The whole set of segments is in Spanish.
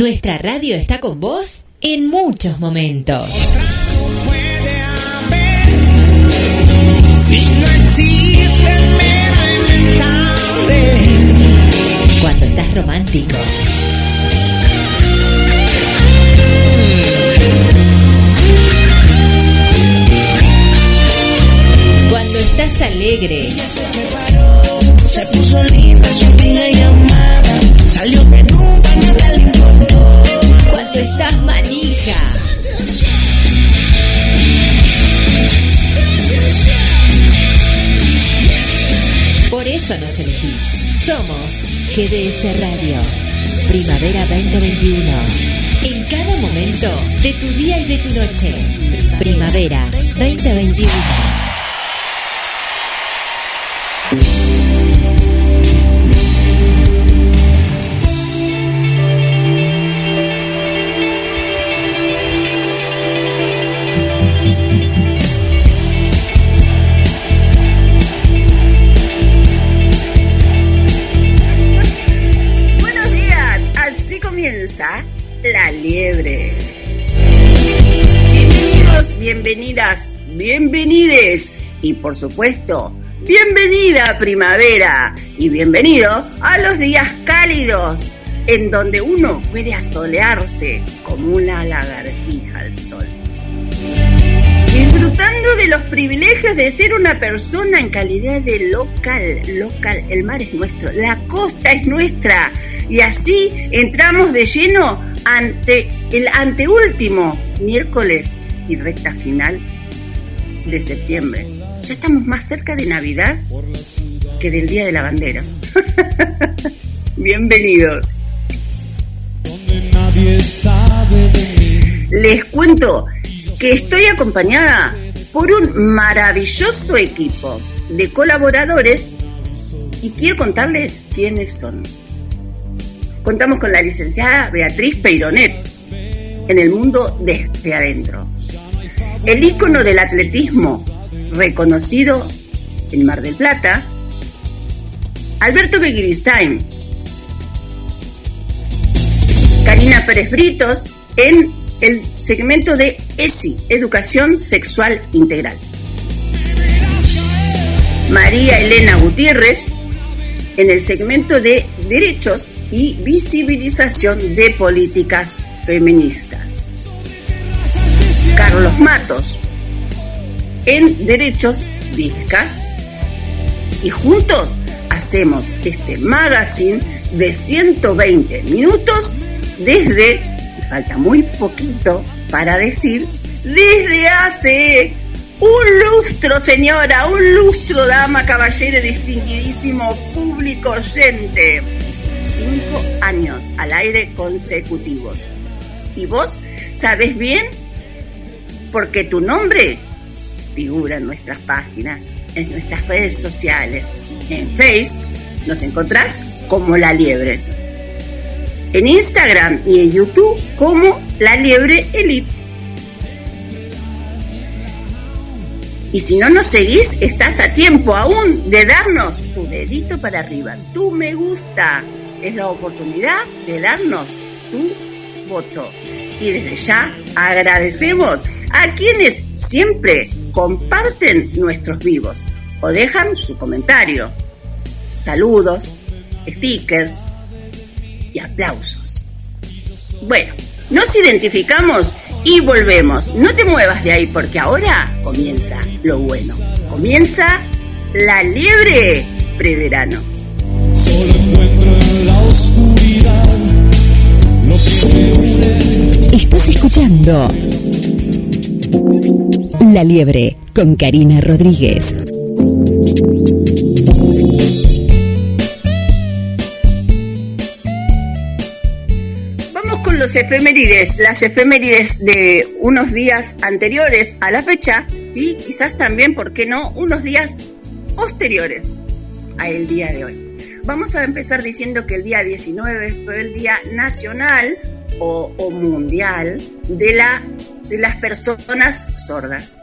Nuestra radio está con vos en muchos momentos. Cuando estás romántico. Cuando estás alegre. Ella se preparó, se puso linda, su amiga llamada. Salió de nunca nada estás manija. Por eso nos elegís. Somos GDS Radio. Primavera 2021. En cada momento de tu día y de tu noche. Primavera 2021. Y por supuesto, bienvenida primavera y bienvenido a los días cálidos en donde uno puede asolearse como una lagartija al sol. Disfrutando de los privilegios de ser una persona en calidad de local, local, el mar es nuestro, la costa es nuestra y así entramos de lleno ante el anteúltimo miércoles y recta final de septiembre. Ya estamos más cerca de Navidad que del Día de la Bandera. Bienvenidos. Les cuento que estoy acompañada por un maravilloso equipo de colaboradores y quiero contarles quiénes son. Contamos con la licenciada Beatriz Peironet en el mundo desde adentro. El ícono del atletismo reconocido en Mar del Plata, Alberto Begiristain, Karina Pérez Britos en el segmento de ESI, Educación Sexual Integral. María Elena Gutiérrez en el segmento de Derechos y Visibilización de Políticas Feministas. Carlos Matos en Derechos Vizca. Y juntos hacemos este magazine de 120 minutos desde, y falta muy poquito para decir, desde hace un lustro, señora, un lustro, dama, caballero, distinguidísimo público oyente. Cinco años al aire consecutivos. ¿Y vos sabés bien? Porque tu nombre figura en nuestras páginas, en nuestras redes sociales. En Facebook nos encontrás como La Liebre. En Instagram y en YouTube como La Liebre Elite. Y si no nos seguís, estás a tiempo aún de darnos tu dedito para arriba, tu me gusta. Es la oportunidad de darnos tu voto. Y desde ya agradecemos a quienes siempre comparten nuestros vivos o dejan su comentario. Saludos, stickers y aplausos. Bueno, nos identificamos y volvemos. No te muevas de ahí porque ahora comienza lo bueno. Comienza la liebre preverano. Estás escuchando La Liebre con Karina Rodríguez. Vamos con los efemérides, las efemérides de unos días anteriores a la fecha y quizás también, ¿por qué no?, unos días posteriores a el día de hoy. Vamos a empezar diciendo que el día 19 fue el Día Nacional o, o Mundial de, la, de las Personas Sordas,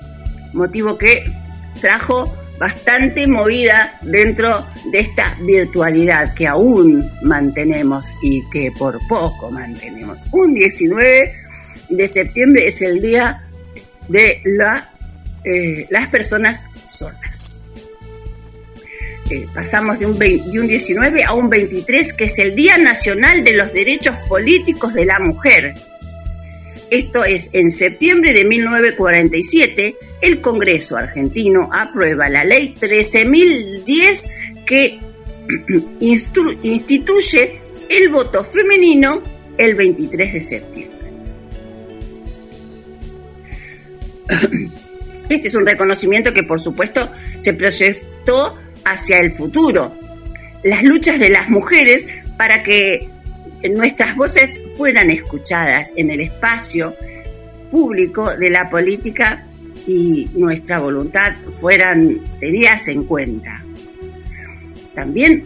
motivo que trajo bastante movida dentro de esta virtualidad que aún mantenemos y que por poco mantenemos. Un 19 de septiembre es el día de la, eh, las personas sordas. Eh, pasamos de un, de un 19 a un 23, que es el Día Nacional de los Derechos Políticos de la Mujer. Esto es, en septiembre de 1947, el Congreso argentino aprueba la ley 13.010 que instituye el voto femenino el 23 de septiembre. Este es un reconocimiento que por supuesto se proyectó hacia el futuro. Las luchas de las mujeres para que nuestras voces fueran escuchadas en el espacio público de la política y nuestra voluntad fueran tenidas en cuenta. También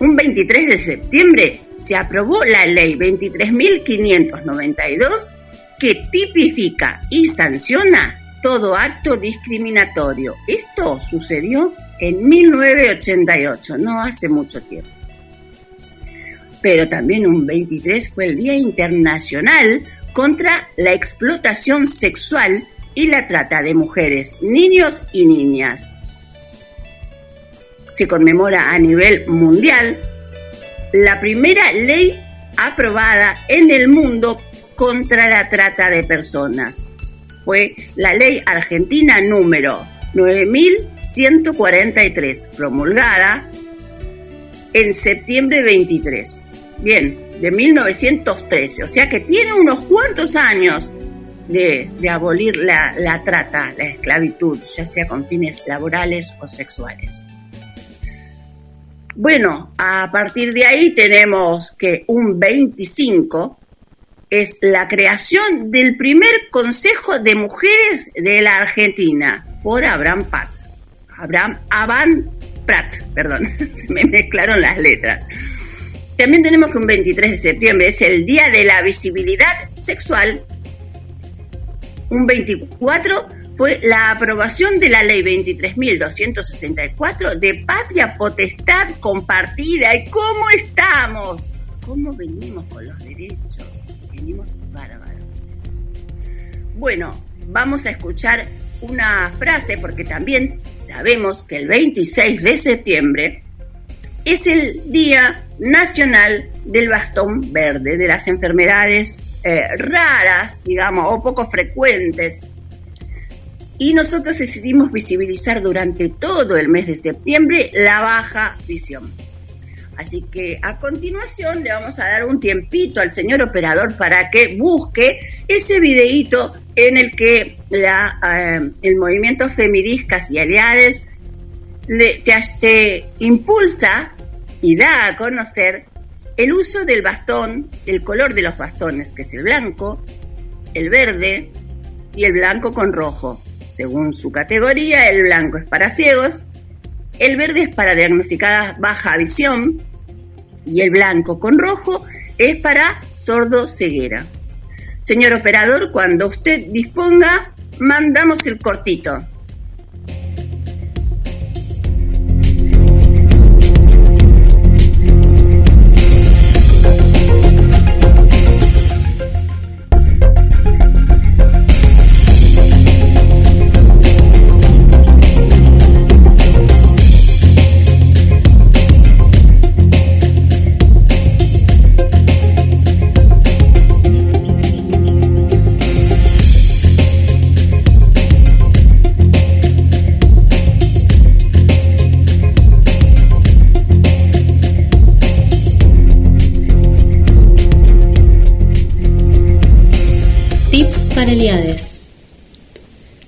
un 23 de septiembre se aprobó la ley 23.592 que tipifica y sanciona todo acto discriminatorio. Esto sucedió en 1988, no hace mucho tiempo. Pero también un 23 fue el Día Internacional contra la explotación sexual y la trata de mujeres, niños y niñas. Se conmemora a nivel mundial la primera ley aprobada en el mundo contra la trata de personas. Fue la ley argentina número 9143, promulgada en septiembre 23. Bien, de 1913, o sea que tiene unos cuantos años de, abolir la, trata, la esclavitud, ya sea con fines laborales o sexuales. Bueno, a partir de ahí tenemos que un 25 es la creación del primer Consejo de Mujeres de la Argentina por Abraham Pat. Abraham Aban Pratt, perdón, se me mezclaron las letras. También tenemos que un 23 de septiembre es el Día de la Visibilidad Sexual. Un 24 fue la aprobación de la Ley 23.264 de Patria Potestad Compartida. ¿Y cómo estamos? ¿Cómo venimos con los derechos? Venimos bárbaros. Bueno, vamos a escuchar una frase porque también sabemos que el 26 de septiembre es el Día Nacional del Bastón Verde, de las enfermedades eh, raras, digamos, o poco frecuentes. Y nosotros decidimos visibilizar durante todo el mes de septiembre la baja visión. Así que a continuación le vamos a dar un tiempito al señor operador para que busque ese videíto en el que la, eh, el movimiento Femidiscas y Aliades le, te, impulsa y da a conocer el uso del bastón, el color de los bastones, que es el blanco, el verde y el blanco con rojo. Según su categoría, el blanco es para ciegos, el verde es para diagnosticar baja visión y el blanco con rojo es para sordo ceguera. Señor operador, cuando usted disponga, mandamos el cortito.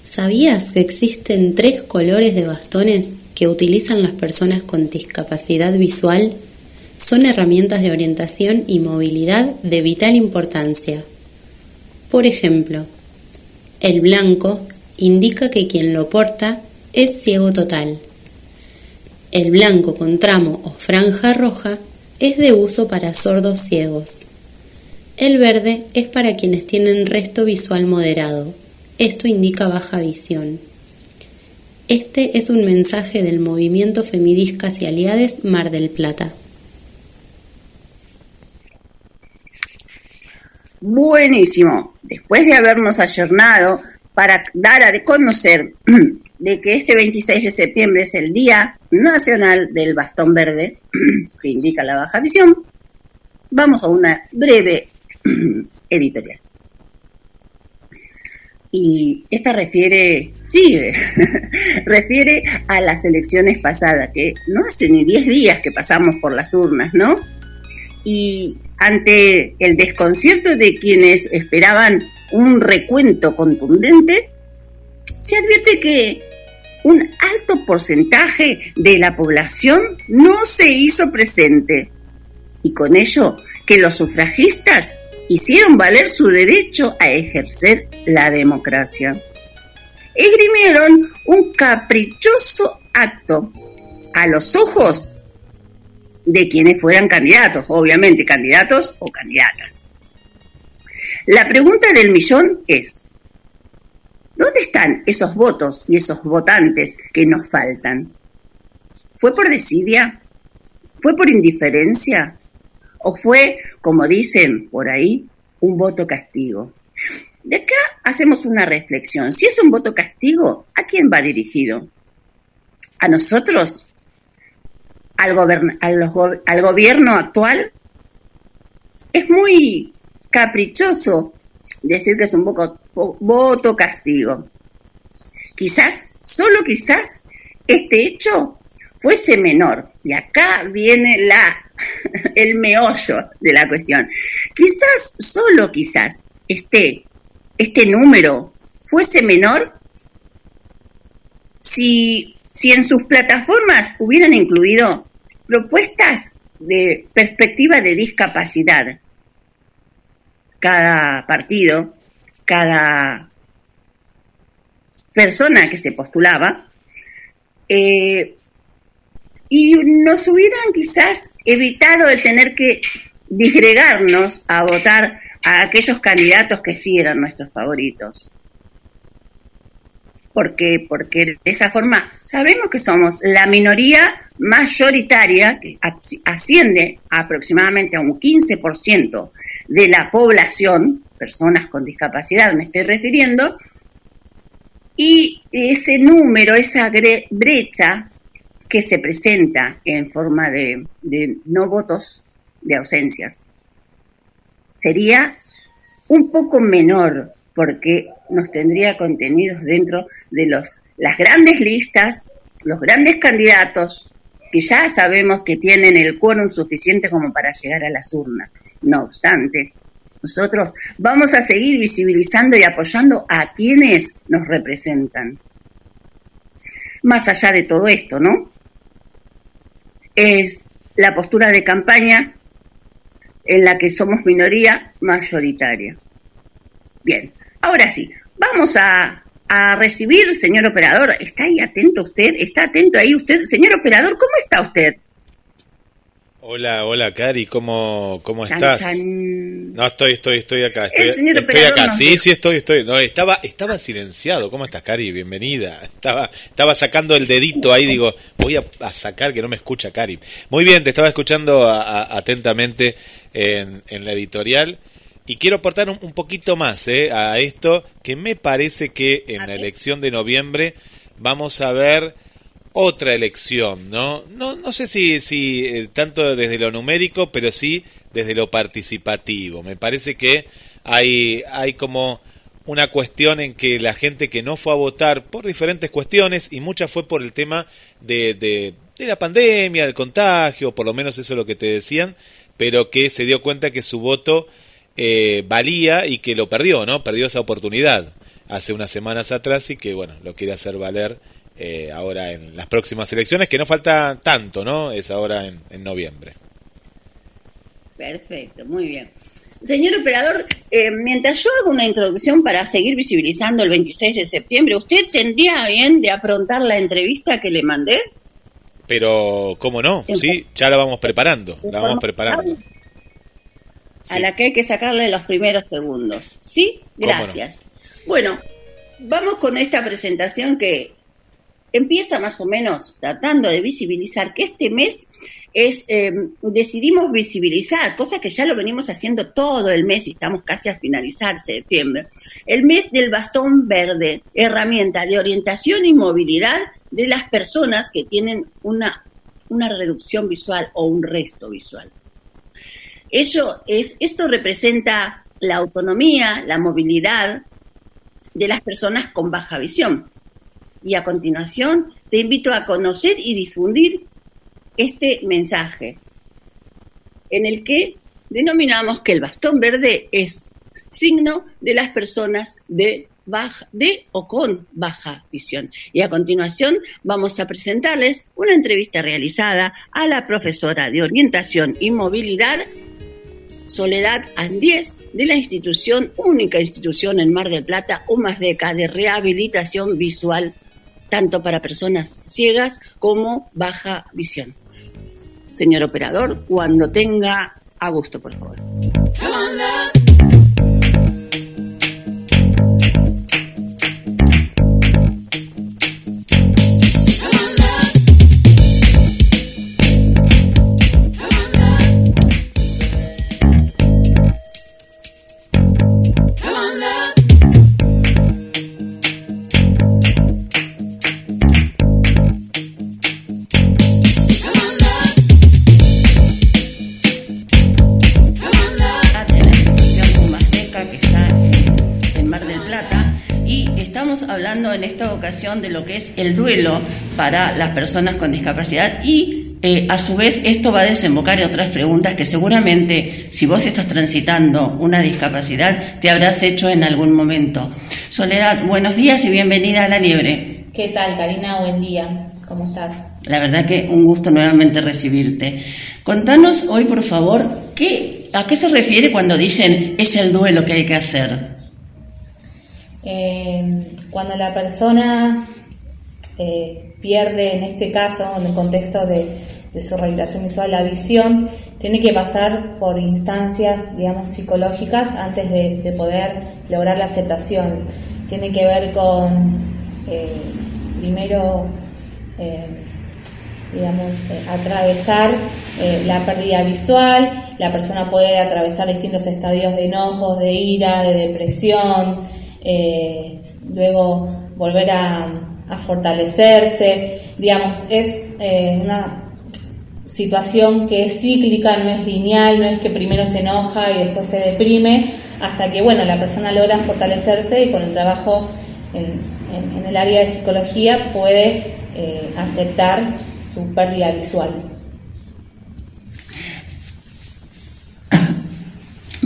¿Sabías que existen tres colores de bastones que utilizan las personas con discapacidad visual? Son herramientas de orientación y movilidad de vital importancia. Por ejemplo, el blanco indica que quien lo porta es ciego total. El blanco con tramo o franja roja es de uso para sordos ciegos. El verde es para quienes tienen resto visual moderado. Esto indica baja visión. Este es un mensaje del movimiento Femidiscas y Aliades Mar del Plata. Buenísimo. Después de habernos ayornado para dar a conocer de que este 26 de septiembre es el Día Nacional del Bastón Verde, que indica la baja visión, vamos a una breve editorial. Y esta refiere, sigue, refiere a las elecciones pasadas, que no hace ni 10 días que pasamos por las urnas, ¿no? Y ante el desconcierto de quienes esperaban un recuento contundente, se advierte que un alto porcentaje de la población no se hizo presente y con ello que los sufragistas hicieron valer su derecho a ejercer la democracia. Esgrimieron un caprichoso acto a los ojos de quienes fueran candidatos, obviamente candidatos o candidatas. La pregunta del millón es, ¿dónde están esos votos y esos votantes que nos faltan? ¿Fue por desidia? ¿Fue por indiferencia? ¿O fue, como dicen por ahí, un voto castigo? De acá hacemos una reflexión. Si es un voto castigo, ¿a quién va dirigido? ¿A nosotros? ¿Al, gobierno actual? Es muy caprichoso decir que es un voto castigo. Quizás, solo quizás, este hecho fuese menor. Y acá viene la el meollo de la cuestión. Quizás, solo quizás, este, este número fuese menor si, si en sus plataformas hubieran incluido propuestas de perspectiva de discapacidad. Cada partido, cada persona que se postulaba, eh, y nos hubieran quizás evitado el tener que disgregarnos a votar a aquellos candidatos que sí eran nuestros favoritos. ¿Por qué? Porque de esa forma sabemos que somos la minoría mayoritaria, que asciende aproximadamente a un 15% de la población, personas con discapacidad me estoy refiriendo, y ese número, esa brecha que se presenta en forma de, no votos, de ausencias, sería un poco menor porque nos tendría contenidos dentro de los, las grandes listas, los grandes candidatos, que ya sabemos que tienen el quórum suficiente como para llegar a las urnas. No obstante, nosotros vamos a seguir visibilizando y apoyando a quienes nos representan. Más allá de todo esto, ¿no? Es la postura de campaña en la que somos minoría mayoritaria. Bien, ahora sí, vamos a, recibir, señor operador. ¿Está ahí atento usted? ¿Está atento ahí usted? Señor operador, ¿cómo está usted? Hola, hola, Cari, ¿cómo, cómo estás? No, estoy, estoy, estoy acá. Estoy, estoy acá. Sí, sí, estoy, estoy. No, estaba, estaba silenciado. ¿Cómo estás, Cari? Bienvenida. Estaba, estaba sacando el dedito ahí, digo, voy a, sacar que no me escucha, Cari. Muy bien, te estaba escuchando atentamente en, en, la editorial. Y quiero aportar un, poquito más eh, a esto, que me parece que en la elección de noviembre vamos a ver otra elección, ¿no? No, no sé si, si eh, tanto desde lo numérico, pero sí desde lo participativo. Me parece que hay, hay como una cuestión en que la gente que no fue a votar por diferentes cuestiones, y muchas fue por el tema de, de, la pandemia, del contagio, por lo menos eso es lo que te decían, pero que se dio cuenta que su voto eh, valía y que lo perdió, ¿no? Perdió esa oportunidad hace unas semanas atrás y que, bueno, lo quiere hacer valer eh, ahora en las próximas elecciones, que no falta tanto, ¿no? Es ahora en, noviembre. Perfecto, muy bien. Señor operador, eh, mientras yo hago una introducción para seguir visibilizando el 26 de septiembre, ¿usted tendría bien de aprontar la entrevista que le mandé? Pero, ¿cómo no? Sí, ya la vamos preparando, la vamos preparando. A la que hay que sacarle los primeros segundos. ¿Sí? Gracias. Bueno, vamos con esta presentación que empieza más o menos tratando de visibilizar que este mes es, eh, decidimos visibilizar, cosa que ya lo venimos haciendo todo el mes y estamos casi a finalizar septiembre, el mes del bastón verde, herramienta de orientación y movilidad de las personas que tienen una, una reducción visual o un resto visual. Eso es, esto representa la autonomía, la movilidad de las personas con baja visión. Y a continuación te invito a conocer y difundir este mensaje, en el que denominamos que el bastón verde es signo de las personas de baja, de o con baja visión. Y a continuación vamos a presentarles una entrevista realizada a la profesora de orientación y movilidad Soledad Andies de la institución, única institución en Mar del Plata, UMASDECA, de rehabilitación visual, tanto para personas ciegas como baja visión. Señor operador, cuando tenga a gusto, por favor. De lo que es el duelo para las personas con discapacidad y eh, a su vez esto va a desembocar en otras preguntas que seguramente si vos estás transitando una discapacidad te habrás hecho en algún momento. Soledad, buenos días y bienvenida a La Liebre. ¿Qué tal, Karina? Buen día. ¿Cómo estás? La verdad que un gusto nuevamente recibirte. Contanos hoy, por favor, ¿qué, ¿a qué se refiere cuando dicen es el duelo que hay que hacer? Eh, cuando la persona eh, pierde, en este caso, en el contexto de, su rehabilitación visual, la visión, tiene que pasar por instancias, digamos, psicológicas antes de, poder lograr la aceptación. Tiene que ver con, eh, primero, digamos, atravesar la pérdida visual, la persona puede atravesar distintos estadios de enojos, de ira, de depresión, eh, luego volver a, fortalecerse, digamos, es eh, una situación que es cíclica, no es lineal, no es que primero se enoja y después se deprime, hasta que, bueno, la persona logra fortalecerse y con el trabajo en, el área de psicología puede eh, aceptar su pérdida visual.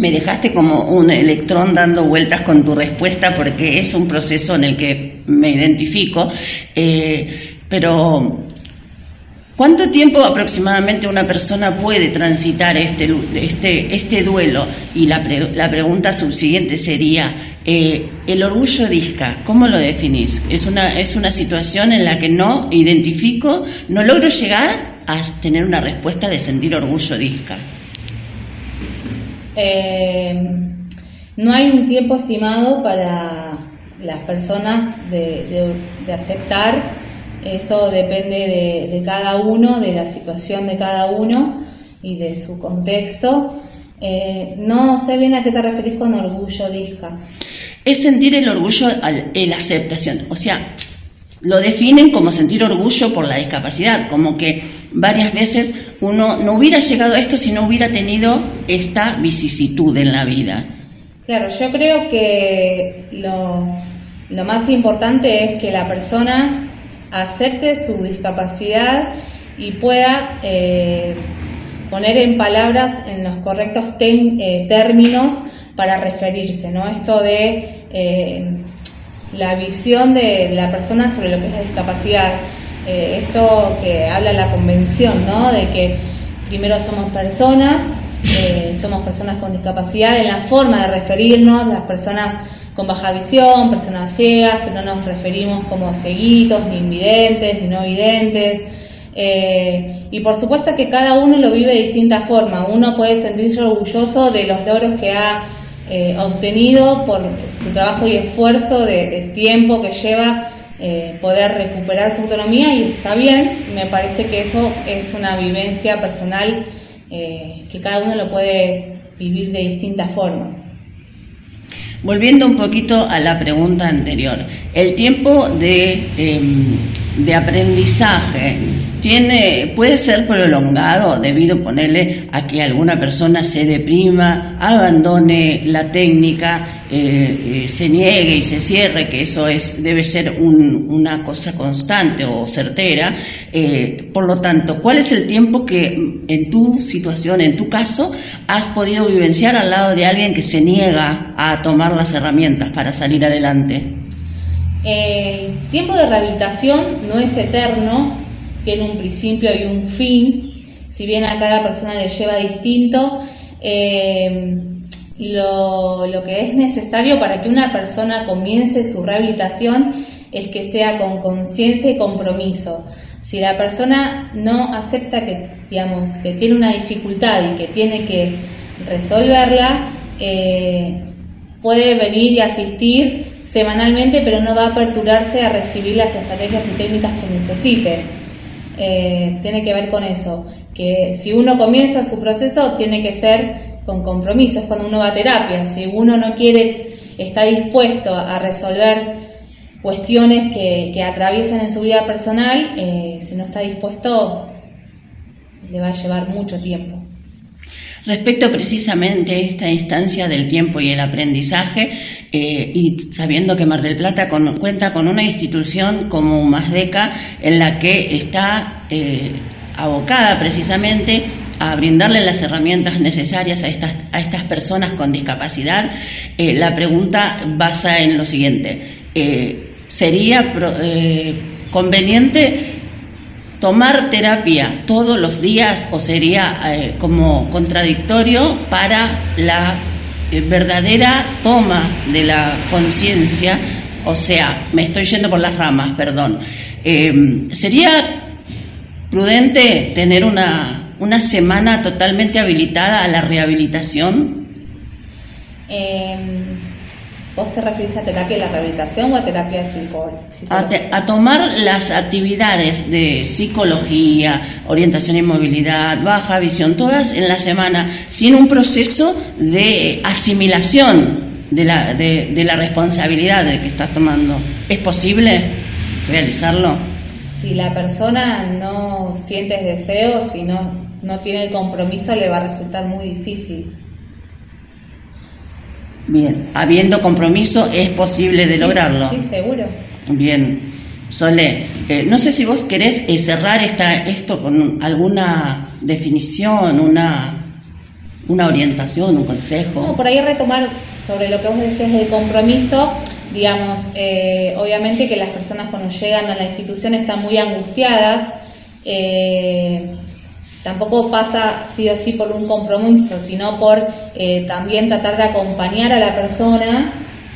Me dejaste como un electrón dando vueltas con tu respuesta porque es un proceso en el que me identifico, eh, pero ¿cuánto tiempo aproximadamente una persona puede transitar este, este, este duelo? Y la, la pregunta subsiguiente sería, eh, el orgullo disca, ¿cómo lo definís? ¿Es una, ¿Es una situación en la que no identifico, no logro llegar a tener una respuesta de sentir orgullo disca? Eh, no hay un tiempo estimado para las personas de, aceptar, eso depende de, cada uno, de la situación de cada uno y de su contexto. Eh, no sé bien a qué te referís con orgullo, Discas. Es sentir el orgullo, la aceptación. O sea, lo definen como sentir orgullo por la discapacidad, como que varias veces uno no hubiera llegado a esto si no hubiera tenido esta vicisitud en la vida. Claro, yo creo que lo, más importante es que la persona acepte su discapacidad y pueda eh, poner en palabras en los correctos eh, términos para referirse, ¿no? Esto de eh, la visión de la persona sobre lo que es la discapacidad. Eh, esto que habla la convención, ¿no? De que primero somos personas, eh, somos personas con discapacidad en la forma de referirnos, las personas con baja visión, personas ciegas, que no nos referimos como ceguitos, ni invidentes, ni no videntes. Eh, y por supuesto que cada uno lo vive de distinta forma. Uno puede sentirse orgulloso de los logros que ha obtenido por su trabajo y esfuerzo de, tiempo que lleva eh, poder recuperar su autonomía y está bien, me parece que eso es una vivencia personal eh, que cada uno lo puede vivir de distintas formas. Volviendo un poquito a la pregunta anterior, el tiempo de, em, de aprendizaje tiene, puede ser prolongado debido, ponerle, a que alguna persona se deprima, abandone la técnica, eh, eh, se niegue y se cierre, que eso es, debe ser una cosa constante o certera. Eh, por lo tanto, ¿cuál es el tiempo que en tu situación, en tu caso, has podido vivenciar al lado de alguien que se niega a tomar las herramientas para salir adelante? El tiempo de rehabilitación no es eterno, tiene un principio y un fin, si bien a cada persona le lleva distinto, eh, lo, lo, que es necesario para que una persona comience su rehabilitación es que sea con conciencia y compromiso. Si la persona no acepta que, digamos, que tiene una dificultad y que tiene que resolverla, eh, puede venir y asistir semanalmente, pero no va a aperturarse a recibir las estrategias y técnicas que necesite. Eh, tiene que ver con eso, que si uno comienza su proceso tiene que ser con compromiso, es cuando uno va a terapia, si uno no quiere, está dispuesto a resolver cuestiones que, que atraviesan en su vida personal, eh, si no está dispuesto, le va a llevar mucho tiempo. Respecto precisamente a esta instancia del tiempo y el aprendizaje, eh, y sabiendo que Mar del Plata cuenta con una institución como Masdeca en la que está eh, abocada precisamente a brindarle las herramientas necesarias a estas, a estas personas con discapacidad, la pregunta basa en lo siguiente. ¿Sería conveniente tomar terapia todos los días o sería eh, como contradictorio para la eh, verdadera toma de la conciencia, o sea, me estoy yendo por las ramas, perdón. Eh, ¿Sería prudente tener una, una semana totalmente habilitada a la rehabilitación? ¿Vos te referís a terapia de la rehabilitación o a terapia psicológica? A, tomar las actividades de psicología, orientación y movilidad, baja visión, todas en la semana, sin un proceso de asimilación de la, de, la responsabilidad de que estás tomando. ¿Es posible realizarlo? Si la persona no siente deseo, si no, no tiene el compromiso, le va a resultar muy difícil. Bien, habiendo compromiso es posible de lograrlo. Sí, seguro. Bien, Sole, eh, no sé si vos querés eh, cerrar esta, esto con alguna definición, una, una orientación, un consejo. No, por ahí retomar sobre lo que vos decías del compromiso, digamos, eh, obviamente que las personas cuando llegan a la institución están muy angustiadas. Eh, tampoco pasa sí o sí por un compromiso, sino por eh, también tratar de acompañar a la persona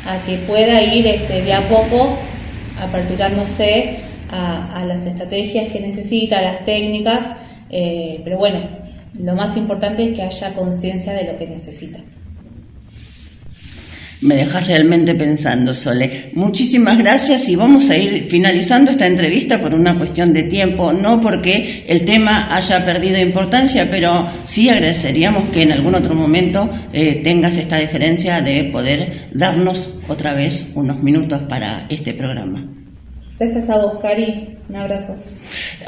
a que pueda ir este, de a poco aperturándose a, las estrategias que necesita, a las técnicas, eh, pero bueno, lo más importante es que haya conciencia de lo que necesita. Me dejas realmente pensando, Sole. Muchísimas gracias y vamos a ir finalizando esta entrevista por una cuestión de tiempo, no porque el tema haya perdido importancia, pero sí agradeceríamos que en algún otro momento eh, tengas esta diferencia de poder darnos otra vez unos minutos para este programa. Gracias a vos, Cari. Un abrazo.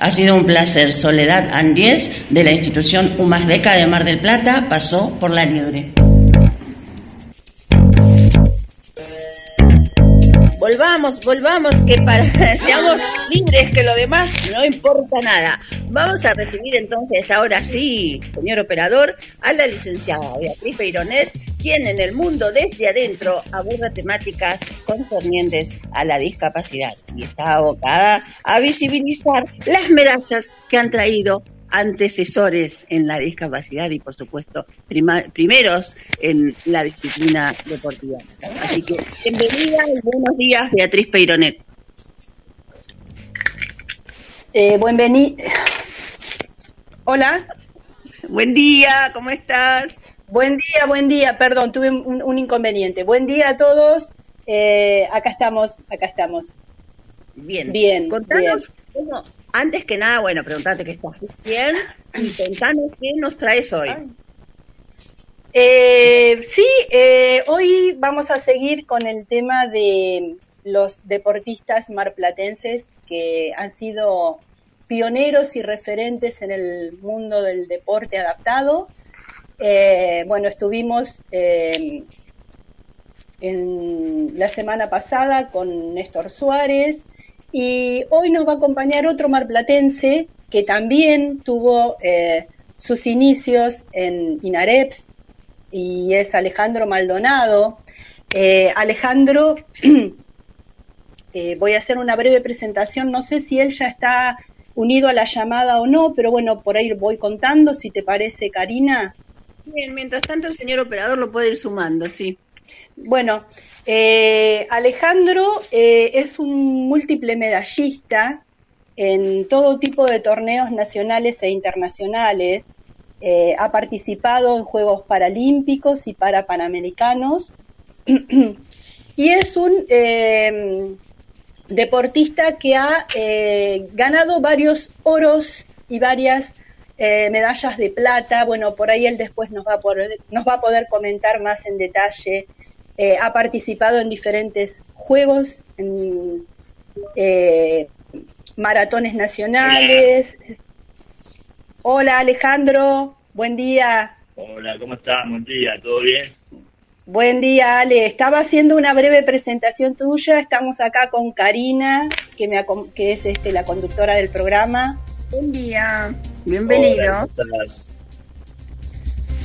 Ha sido un placer. Soledad Andies, de la institución Humasdeca de Mar del Plata, pasó por la liebre. Volvamos, volvamos, que para seamos libres, que lo demás no importa nada. Vamos a recibir entonces, ahora sí, señor operador, a la licenciada Beatriz Peironet, quien en el mundo desde adentro aborda temáticas concernientes a la discapacidad y está abocada a visibilizar las medallas que han traído antecesores en la discapacidad y, por supuesto, primeros en la disciplina deportiva. Así que, bienvenida y buenos días, Beatriz Peironet. Eh, Hola. Buen día, ¿cómo estás? Buen día, buen día, perdón, tuve un, inconveniente. Buen día a todos, eh, acá estamos, acá estamos. Bien, bien. Contanos, antes que nada, bueno, preguntarte que estás bien y contanos qué nos traes hoy. Eh, sí, eh, hoy vamos a seguir con el tema de los deportistas marplatenses que han sido pioneros y referentes en el mundo del deporte adaptado. Eh, bueno, estuvimos en la semana pasada con Néstor Suárez y hoy nos va a acompañar otro marplatense que también tuvo eh, sus inicios en INAREPS y es Alejandro Maldonado. Eh, Alejandro, voy a hacer una breve presentación, no sé si él ya está unido a la llamada o no, pero bueno, por ahí voy contando, si te parece, Karina. Bien, mientras tanto el señor operador lo puede ir sumando, sí. Bueno, eh, Alejandro eh, es un múltiple medallista en todo tipo de torneos nacionales e internacionales. Eh, ha participado en Juegos Paralímpicos y para Panamericanos. y es un deportista que ha ganado varios oros y varias medallas de plata. Bueno, por ahí él después nos va a poder, nos va a poder comentar más en detalle eh, ha participado en diferentes juegos, en eh, maratones nacionales. Hola Alejandro, buen día. Hola, ¿cómo estás? Buen día, ¿todo bien? Buen día, Ale. Estaba haciendo una breve presentación tuya. Estamos acá con Karina, que, me, que es este, la conductora del programa. Buen día, bienvenido.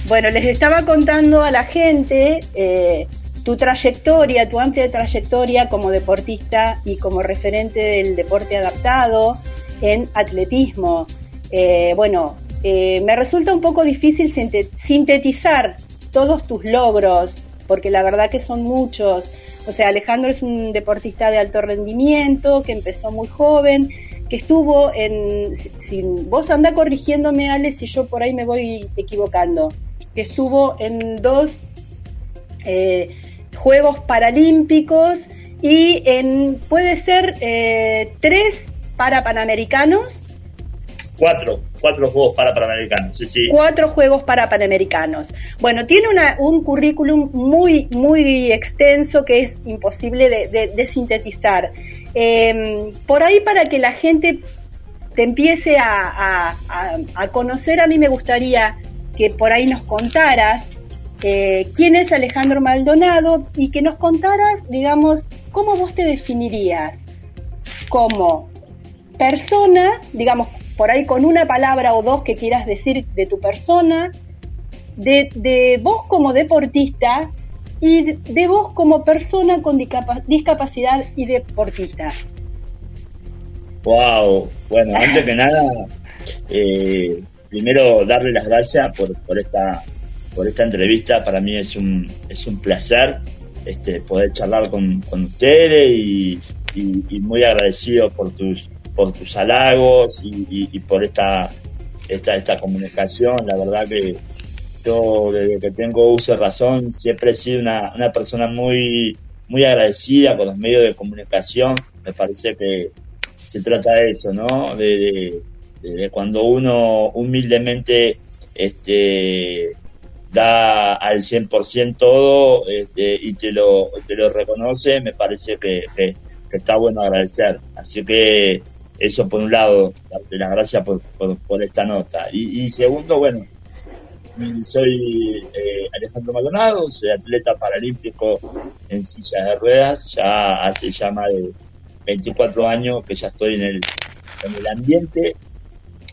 bueno, les estaba contando a la gente eh, tu trayectoria, tu amplia trayectoria como deportista y como referente del deporte adaptado en atletismo. Eh, bueno, eh, me resulta un poco difícil sintetizar todos tus logros, porque la verdad que son muchos. O sea, Alejandro es un deportista de alto rendimiento, que empezó muy joven, que estuvo en, vos anda corrigiéndome, Ale, si yo por ahí me voy equivocando, que estuvo en dos eh, Juegos Paralímpicos y en, puede ser eh, tres para Panamericanos. Cuatro, cuatro Juegos para Panamericanos, sí, sí. Cuatro Juegos para Panamericanos. Bueno, tiene una, un currículum muy, muy extenso que es imposible de, sintetizar. Em, por ahí para que la gente te empiece a, a conocer, a mí me gustaría que por ahí nos contaras eh, quién es Alejandro Maldonado y que nos contaras, digamos, cómo vos te definirías como persona, digamos, por ahí con una palabra o dos que quieras decir de tu persona, de, vos como deportista y de, vos como persona con discapacidad y deportista. Wow, bueno, antes que nada, eh, primero darle las gracias por, por esta por esta entrevista. Para mí es un, es un placer este, poder charlar con, con ustedes y, muy agradecido por tus, por tus halagos y, por esta, esta, esta comunicación. La verdad que yo desde que tengo uso de razón siempre he sido una, una persona muy, muy agradecida con los medios de comunicación. Me parece que se trata de eso, ¿no? De, de cuando uno humildemente este, da al 100% todo este, y te lo, te lo reconoce, me parece que, está bueno agradecer. Así que eso por un lado, darte las gracias por, por, esta nota. Y, segundo, bueno, soy eh, Alejandro Maldonado, soy atleta paralímpico en silla de ruedas, ya hace ya más de 24 años que ya estoy en el, en el ambiente,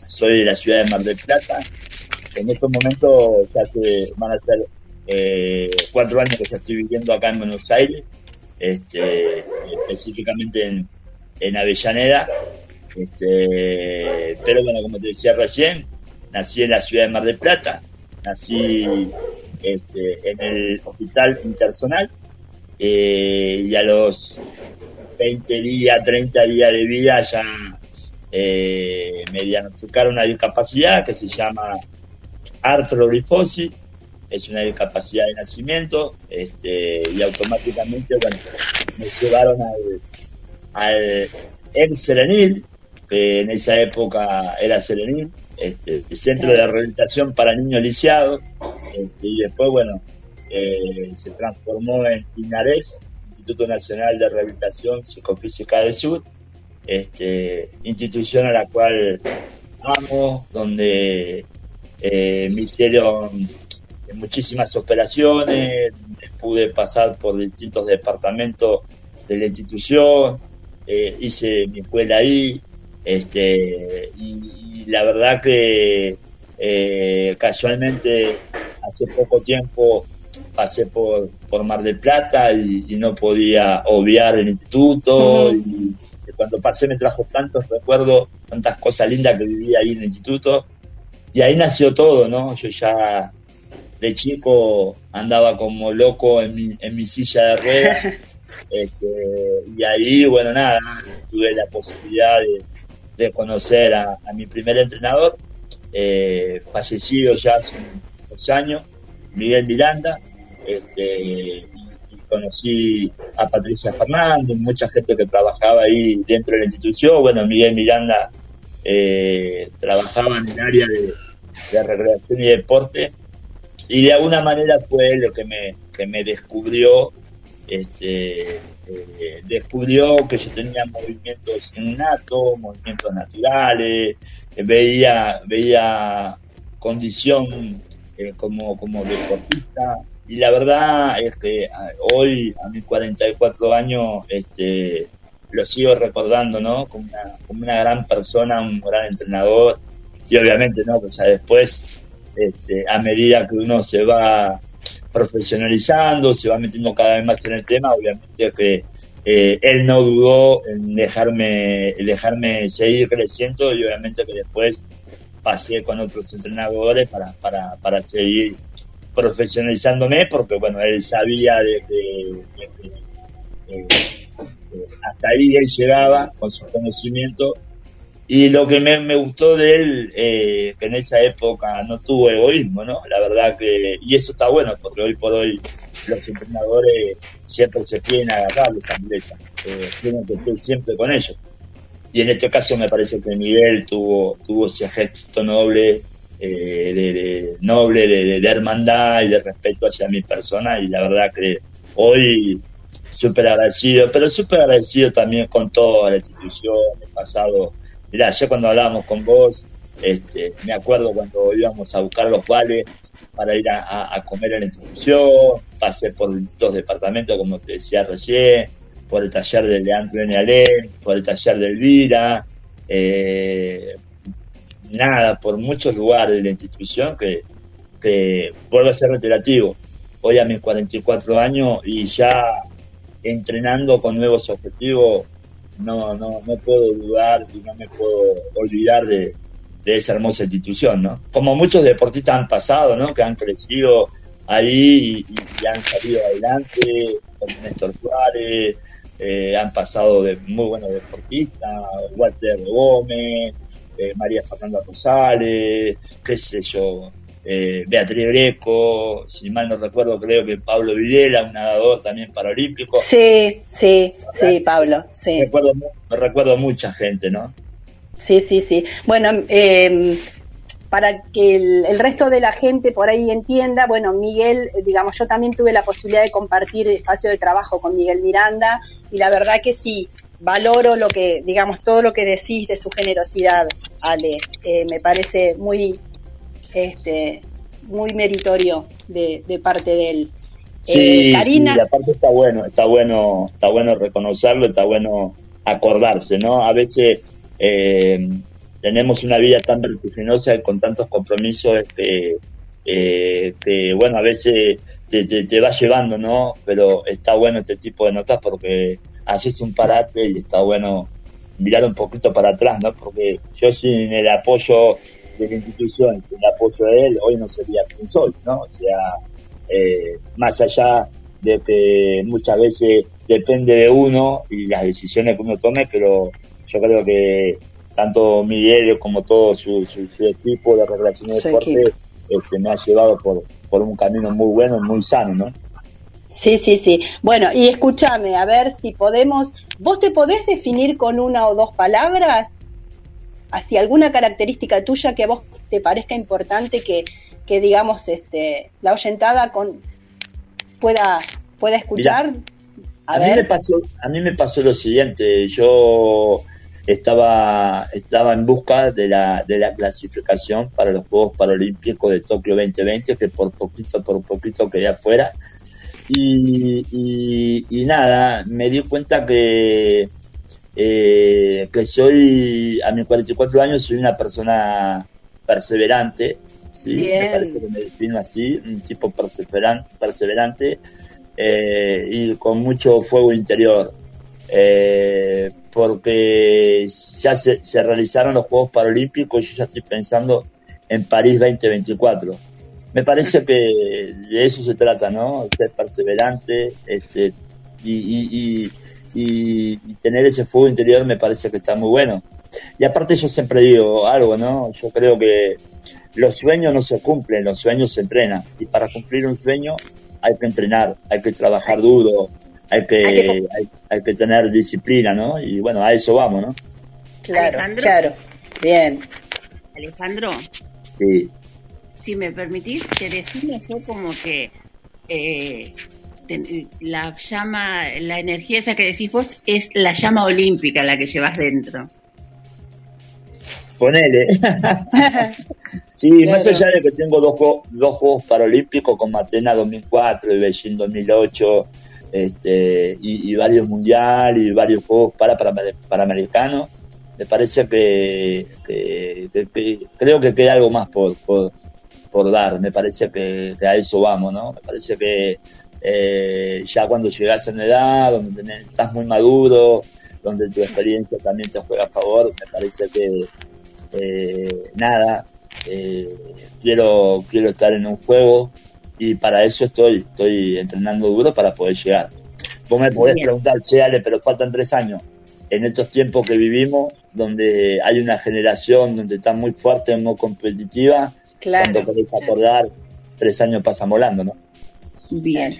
soy de la ciudad de Mar del Plata, en estos momentos ya se van a ser eh, cuatro años que ya estoy viviendo acá en Buenos Aires, este, específicamente en, Avellaneda. Este, pero bueno, como te decía recién, nací en la ciudad de Mar del Plata, nací este, en el hospital intersonal eh, y a los 20 días, 30 días de vida ya eh, me diagnosticaron una discapacidad que se llama artrogrifosis, es una discapacidad de nacimiento, este, y automáticamente, bueno, me llevaron al ex Serenil, que en esa época era Serenil, este, Centro de Rehabilitación para Niños Lisiados, este, y después, bueno, eh, se transformó en INAREX, Instituto Nacional de Rehabilitación Psicofísica del Sur, este, institución a la cual amo, donde eh, me hicieron muchísimas operaciones, pude pasar por distintos departamentos de la institución, eh, hice mi escuela ahí, este, y, la verdad que eh, casualmente hace poco tiempo pasé por, por Mar del Plata y, no podía obviar el instituto y cuando pasé me trajo tantos recuerdos, tantas cosas lindas que viví ahí en el instituto y ahí nació todo, ¿no? Yo ya de chico andaba como loco en mi, en mi silla de ruedas. Este, y ahí, bueno, nada, tuve la posibilidad de, conocer a, mi primer entrenador, eh, fallecido ya hace unos años, Miguel Miranda, este, y, conocí a Patricia Fernández, mucha gente que trabajaba ahí dentro de la institución, bueno, Miguel Miranda eh, trabajaba en el área de, recreación y deporte y de alguna manera fue lo que me, que me descubrió este, eh, descubrió que yo tenía movimientos innatos, movimientos naturales, veía, veía condición eh, como, como deportista y la verdad es que ah, hoy a mis 44 años este, lo sigo recordando, ¿no? Como una, como una gran persona, un gran entrenador y obviamente, ¿no? Pues ya después, este, a medida que uno se va profesionalizando, se va metiendo cada vez más en el tema, obviamente que eh, él no dudó en dejarme, dejarme seguir creciendo y obviamente que después pasé con otros entrenadores para, para, para seguir profesionalizándome porque bueno, él sabía de que, eh, hasta ahí él llegaba con su conocimiento y lo que me, gustó de él, eh, que en esa época no tuvo egoísmo, ¿no? La verdad que, y eso está bueno, porque hoy por hoy los entrenadores siempre se quieren agarrar los atletas, eh, tienen que estar siempre con ellos. Y en este caso me parece que Miguel tuvo, tuvo ese gesto noble, eh, de, noble de, de, hermandad y de respeto hacia mi persona, y la verdad que hoy súper agradecido, pero súper agradecido también con toda la institución, el pasado Mirá, yo cuando hablábamos con vos, este, me acuerdo cuando íbamos a buscar los vales para ir a, comer en la institución, pasé por distintos departamentos, como te decía recién, por el taller de Leandro N. por el taller de Elvira, eh, nada, por muchos lugares de la institución que, que vuelvo a ser reiterativo. Hoy a mis 44 años y ya entrenando con nuevos objetivos, no, no, no puedo dudar y no me puedo olvidar de, esa hermosa institución, ¿no? Como muchos deportistas han pasado, ¿no? Que han crecido ahí y, han salido adelante, como Néstor Suárez, eh, han pasado de muy buenos deportistas, Walter Gómez, eh, María Fernanda Rosales, qué sé yo, eh, Beatriz Greco, si mal no recuerdo, creo que Pablo Videla, un nadador también paralímpico. Sí, sí, sí, Pablo, sí. Recuerdo, me recuerdo mucha gente, ¿no? Sí, sí, sí. Bueno, em, para que el, resto de la gente por ahí entienda, bueno, Miguel, digamos, yo también tuve la posibilidad de compartir espacio de trabajo con Miguel Miranda y la verdad que sí, valoro lo que, digamos, todo lo que decís de su generosidad, Ale. Eh, me parece muy, este, muy meritorio de, parte de él. Sí, eh, aparte está bueno, está bueno, está bueno reconocerlo, está bueno acordarse, ¿no? A veces eh, tenemos una vida tan vertiginosa con tantos compromisos este, eh, que, bueno, a veces te, te, va llevando, ¿no? Pero está bueno este tipo de notas porque haces un parate y está bueno mirar un poquito para atrás, ¿no? Porque yo sin el apoyo de la institución, sin el apoyo de él, hoy no sería quien soy, ¿no? O sea, eh, más allá de que muchas veces depende de uno y las decisiones que uno tome, pero yo creo que tanto Miguel como todo su, equipo de relación de deporte este, me ha llevado por, por un camino muy bueno, muy sano, ¿no? Sí, sí, sí. Bueno, y escúchame, a ver si podemos, ¿vos te podés definir con una o dos palabras? Hacia alguna característica tuya que a vos te parezca importante que, que digamos, este, la oyentada con, pueda, pueda escuchar. a, Mí me pasó, a mí me pasó lo siguiente, yo estaba, estaba en busca de la, de la clasificación para los Juegos Paralímpicos de Tokio 2020, que por poquito, por poquito quedé afuera. Y, y, nada, me di cuenta que, eh, que soy, a mis 44 años, soy una persona perseverante, ¿sí? me parece que me defino así, un tipo perseverante, perseverante eh, y con mucho fuego interior. Eh, porque ya se, realizaron los Juegos Paralímpicos y yo ya estoy pensando en París 2024. Me parece que de eso se trata, ¿no? Ser perseverante este, y, tener ese fuego interior me parece que está muy bueno. Y aparte yo siempre digo algo, ¿no? Yo creo que los sueños no se cumplen, los sueños se entrenan. Y para cumplir un sueño hay que entrenar, hay que trabajar duro, hay que, hay, que tener disciplina, ¿no? Y bueno, a eso vamos, ¿no? Claro, claro. Bien. Alejandro. Sí. Si me permitís, te defino yo como que eh, la llama, la energía esa que decís vos es la llama olímpica la que llevas dentro. Ponele. sí, más allá de que tengo dos, dos Juegos Paralímpicos con Matena 2004 y Beijing 2008 este, y, varios mundiales y varios juegos para, para, americanos. Me parece que, creo que queda algo más por, por, dar. Me parece que, a eso vamos, ¿no? Me parece que eh, ya cuando llegas a una edad donde estás muy maduro, donde tu experiencia también te juega a favor, me parece que eh, nada, eh, quiero, quiero estar en un juego y para eso estoy, estoy entrenando duro para poder llegar. Vos me podés preguntar, che, Ale, pero faltan tres años. En estos tiempos que vivimos, donde hay una generación donde está muy fuerte, muy competitiva, claro, cuando podés acordar, tres años pasan volando, ¿no? Bien.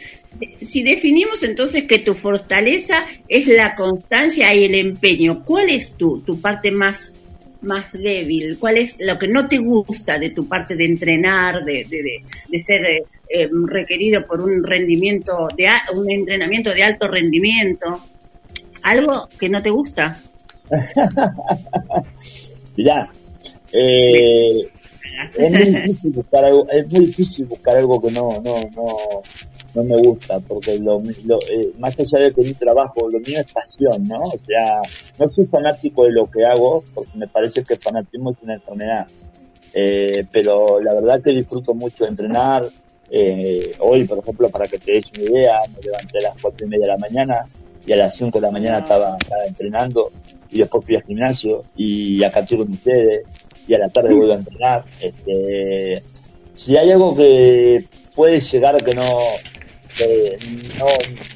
Si definimos entonces que tu fortaleza es la constancia y el empeño, ¿cuál es tu, tu parte más más débil? ¿Cuál es lo que no te gusta de tu parte de entrenar, de, de, ser eh, eh, requerido por un rendimiento, de un entrenamiento de alto rendimiento? ¿Algo que no te gusta? Mirá, eh, es muy difícil buscar algo, es muy difícil buscar algo que no, no, no, no me gusta, porque lo, eh, más allá de que mi trabajo, lo mío es pasión, ¿no? O sea, no soy fanático de lo que hago, porque me parece que el fanatismo es una enfermedad. Eh, pero la verdad que disfruto mucho de entrenar. Eh, hoy, por ejemplo, para que te des una idea, me levanté a las cuatro y media de la mañana y a las 5 de la mañana estaba, entrenando y después fui al gimnasio y acá estoy con ustedes y a la tarde vuelvo a entrenar. Este, si hay algo que puede llegar que no,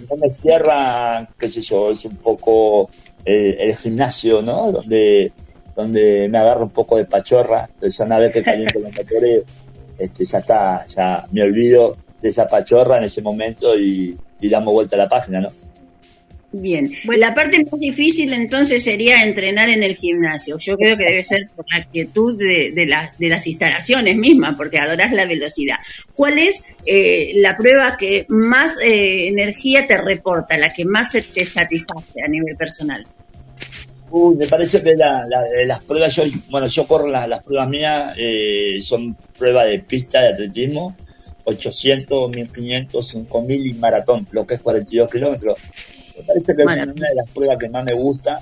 no, me cierra, qué sé yo, es un poco eh, el gimnasio, ¿no? Donde, donde me agarro un poco de pachorra, esa una vez que caliento los motores, este, ya está, ya me olvido de esa pachorra en ese momento y damos vuelta a la página, ¿no? Bien, la parte más difícil entonces sería entrenar en el gimnasio. Yo creo que debe ser por la quietud de, de, de las instalaciones mismas, porque adorás la velocidad. ¿Cuál es eh, la prueba que más eh, energía te reporta, la que más te satisface a nivel personal? Uy, me parece que la, las pruebas, yo, bueno, yo corro las, pruebas mías, eh, son pruebas de pista de atletismo, 800, 1500, 5000 y maratón, lo que es 42 kilómetros me parece que es una de las pruebas que más me gusta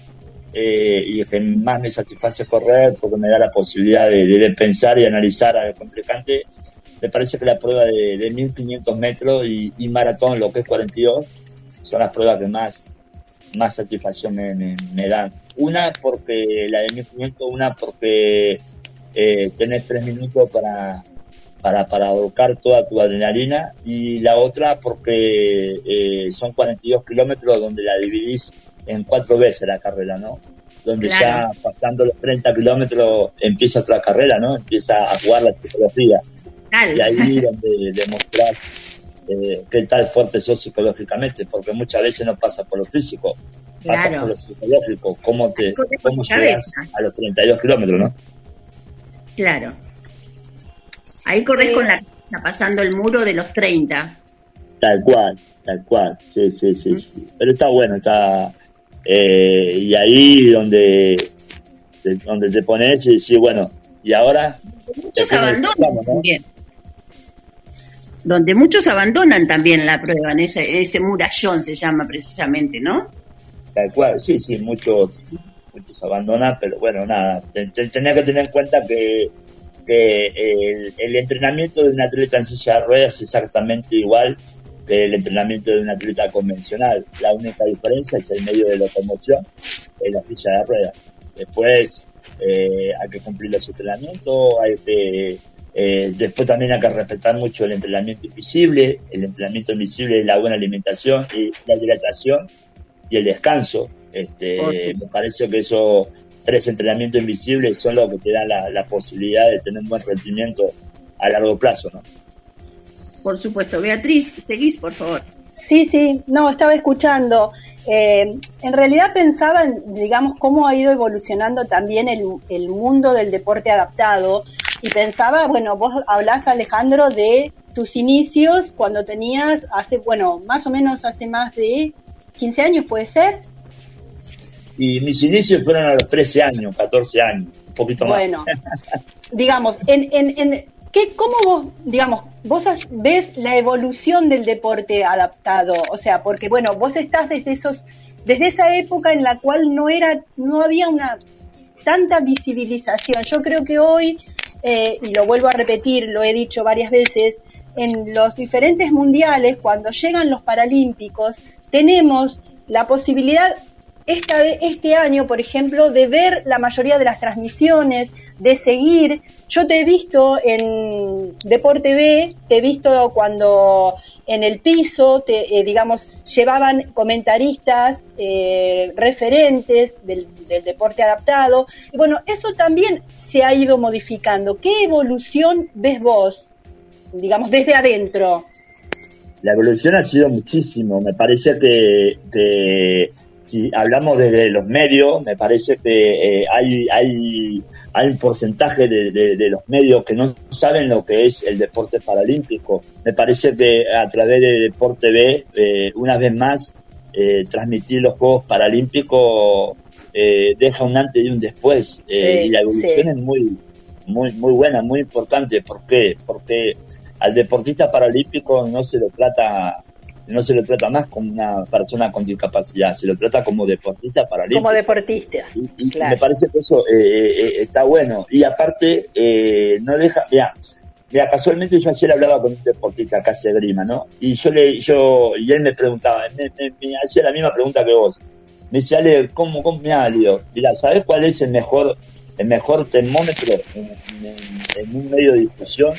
eh, y que más me satisface correr porque me da la posibilidad de, pensar y analizar al contrincante. Me parece que la prueba de, 1500 metros y, maratón, lo que es 42, son las pruebas que más, más satisfacción me, dan. Una porque la de 1500, una porque eh, tenés tres minutos para, para, para ahorcar toda tu adrenalina y la otra porque eh, son 42 kilómetros donde la dividís en cuatro veces la carrera, ¿no? Donde ya pasando los 30 kilómetros empieza otra carrera, ¿no? Empieza a jugar la psicología. Y ahí donde demostrar eh, qué tal fuerte sos psicológicamente, porque muchas veces no pasa por lo físico, pasa por lo psicológico, cómo, te, cómo llegas a los 32 kilómetros, ¿no? Claro. Ahí corres con la cabeza pasando el muro de los 30. Tal cual, tal cual, sí, sí, sí. sí. Pero está bueno, está... Eh, y ahí donde, donde te pones y decís, bueno, y ahora... Muchos abandonan también. Donde muchos abandonan también la prueba, en ese, ese murallón se llama precisamente, ¿no? Tal cual, sí, sí, muchos, muchos abandonan, pero bueno, nada, tenía que tener en cuenta que que el, entrenamiento de un atleta en silla de ruedas es exactamente igual que el entrenamiento de un atleta convencional. La única diferencia es el medio de locomoción en la silla de ruedas. Después eh, hay que cumplir los entrenamientos, hay que eh, después también hay que respetar mucho el entrenamiento invisible. El entrenamiento invisible es la buena alimentación y la hidratación y el descanso. Este, me parece que eso tres entrenamientos invisibles son los que te dan la, posibilidad de tener un buen rendimiento a largo plazo, ¿no? Por supuesto. Beatriz, seguís, por favor. Sí, sí, no, estaba escuchando. Eh, en realidad pensaba, en, digamos, cómo ha ido evolucionando también el, el, mundo del deporte adaptado y pensaba, bueno, vos hablás, Alejandro, de tus inicios cuando tenías hace, bueno, más o menos hace más de 15 años, ¿puede ser? Y mis inicios fueron a los 13 años, 14 años, un poquito más. Bueno, digamos, en, en, en ¿qué, ¿cómo vos, digamos, vos ves la evolución del deporte adaptado? O sea, porque bueno, vos estás desde esos, desde esa época en la cual no era, no había una tanta visibilización. Yo creo que hoy, eh, y lo vuelvo a repetir, lo he dicho varias veces, en los diferentes mundiales, cuando llegan los paralímpicos, tenemos la posibilidad esta, este año, por ejemplo, de ver la mayoría de las transmisiones, de seguir. Yo te he visto en Deporte B, te he visto cuando en el piso, te, eh, digamos, llevaban comentaristas, eh, referentes del, deporte adaptado. Y bueno, eso también se ha ido modificando. ¿Qué evolución ves vos, digamos, desde adentro? La evolución ha sido muchísimo. Me parece que, que si hablamos desde los medios, me parece que eh, hay, hay, hay un porcentaje de, los medios que no saben lo que es el deporte paralímpico. Me parece que a través de Deporte B, eh, una vez más, eh, transmitir los Juegos Paralímpicos deja un antes y un después. y la evolución es muy, muy, muy buena, muy importante. ¿Por qué? Porque al deportista paralímpico no se lo trata no se lo trata más como una persona con discapacidad, se lo trata como deportista paralímpico. Como deportista. Y, me parece que eso eh, eh, eh, está bueno. Y aparte, no deja, mira, mira, casualmente yo ayer hablaba con un deportista de grima, ¿no? Y yo le, yo, y él me preguntaba, me, hacía la misma pregunta que vos. Me decía, Ale, ¿cómo, cómo me ha Mira, ¿sabes cuál es el mejor, el mejor termómetro en, un medio de discusión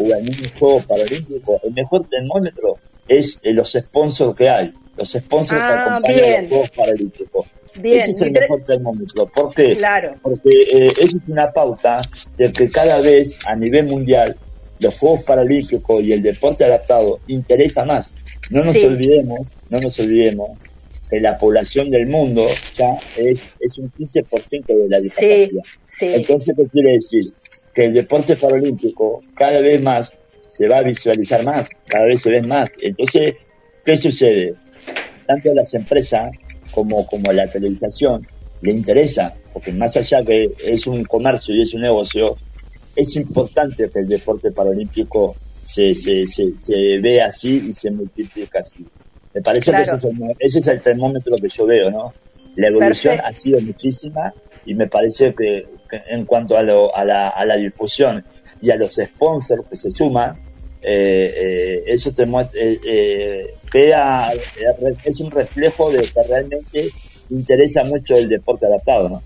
o en un juego paralímpico? El mejor termómetro es eh, los sponsors que hay, los sponsors que ah, acompañan bien. los Juegos Paralímpicos. Ese es el mejor termómetro. ¿Por qué? Claro. Porque eh, esa es una pauta de que cada vez a nivel mundial los Juegos Paralímpicos y el deporte adaptado interesa más. No nos olvidemos, no nos olvidemos que la población del mundo ya es, es un 15% de la discapacidad. Sí, Entonces, ¿qué quiere decir? Que el deporte paralímpico cada vez más se va a visualizar más, cada vez se ven más. Entonces, ¿qué sucede? Tanto a las empresas como, como a la televisación le interesa, porque más allá que es un comercio y es un negocio, es importante que el deporte paralímpico se, se, se, se vea así y se multiplica así. Me parece que ese es, el, ese es, el, termómetro que yo veo, ¿no? La evolución ha sido muchísima y me parece que, en cuanto a, lo, a, la, a la difusión y a los sponsors que se suman, eh, eh, eso te muestra, eh, eh queda, es un reflejo de que realmente interesa mucho el deporte adaptado, ¿no?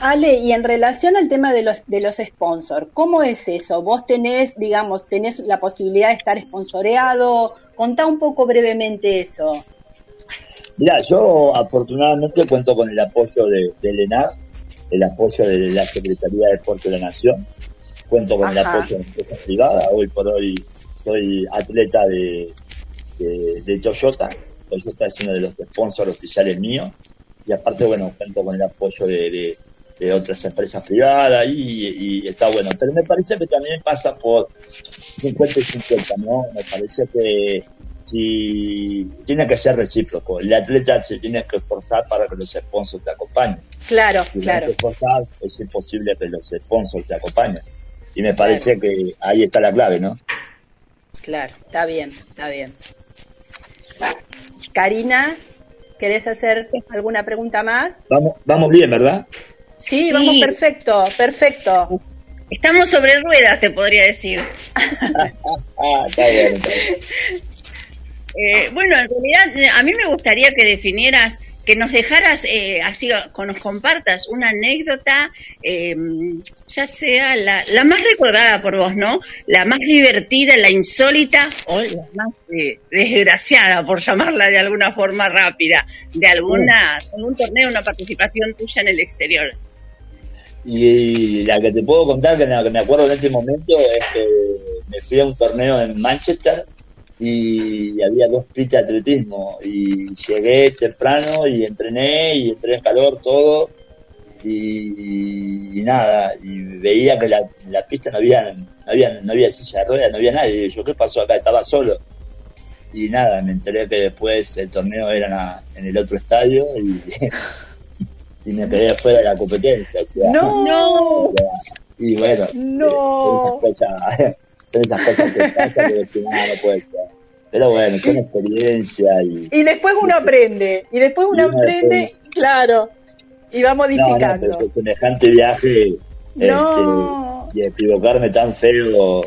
Ale, y en relación al tema de los, de los sponsors, ¿cómo es eso? ¿Vos tenés, digamos, tenés la posibilidad de estar sponsoreado? Contá un poco brevemente eso. Mira, yo afortunadamente cuento con el apoyo de, de el apoyo de la Secretaría de Deporte de la Nación, cuento con el apoyo de empresas privadas, hoy por hoy soy atleta de, este, de Toyota. Toyota es uno de los sponsors oficiales míos. Y aparte, bueno, cuento con el apoyo de, de, otras empresas privadas y, está bueno. Pero me parece que también pasa por 50 y 50, ¿no? Me parece que si tiene que ser recíproco. El atleta se tiene que esforzar para que los sponsors te acompañen. Claro, claro. es imposible que los sponsors te acompañen. Y me parece que ahí está la clave, ¿no? Claro, está bien, está bien. Karina, ¿querés hacer alguna pregunta más? Vamos, vamos bien, ¿verdad? Sí, vamos perfecto, perfecto. Estamos sobre ruedas, te podría decir. ah, está bien, eh, bueno, en realidad a mí me gustaría que definieras que nos dejaras, eh, así, que nos compartas una anécdota, eh, ya sea la, la, más recordada por vos, ¿no? La más divertida, la insólita o la más eh, desgraciada, por llamarla de alguna forma rápida, de alguna, algún torneo, una participación tuya en el exterior. Y la que te puedo contar, que me acuerdo en este momento, es que me fui a un torneo en Manchester y había dos pistas de atletismo. Y llegué temprano y entrené y entré en calor todo. Y, nada y veía que la, la pista no había, no había no había silla de ruedas no había nadie. Y yo qué pasó acá estaba solo y nada me enteré que después el torneo era en el otro estadio y, y me quedé fuera de la competencia no, no. y bueno no. cosas son esas cosas que pasan que decís, no, no puede ser. Pero bueno, son experiencia y... Y después uno aprende, y después uno aprende, claro, y va modificando. No, no, semejante viaje no. este, y equivocarme tan feo,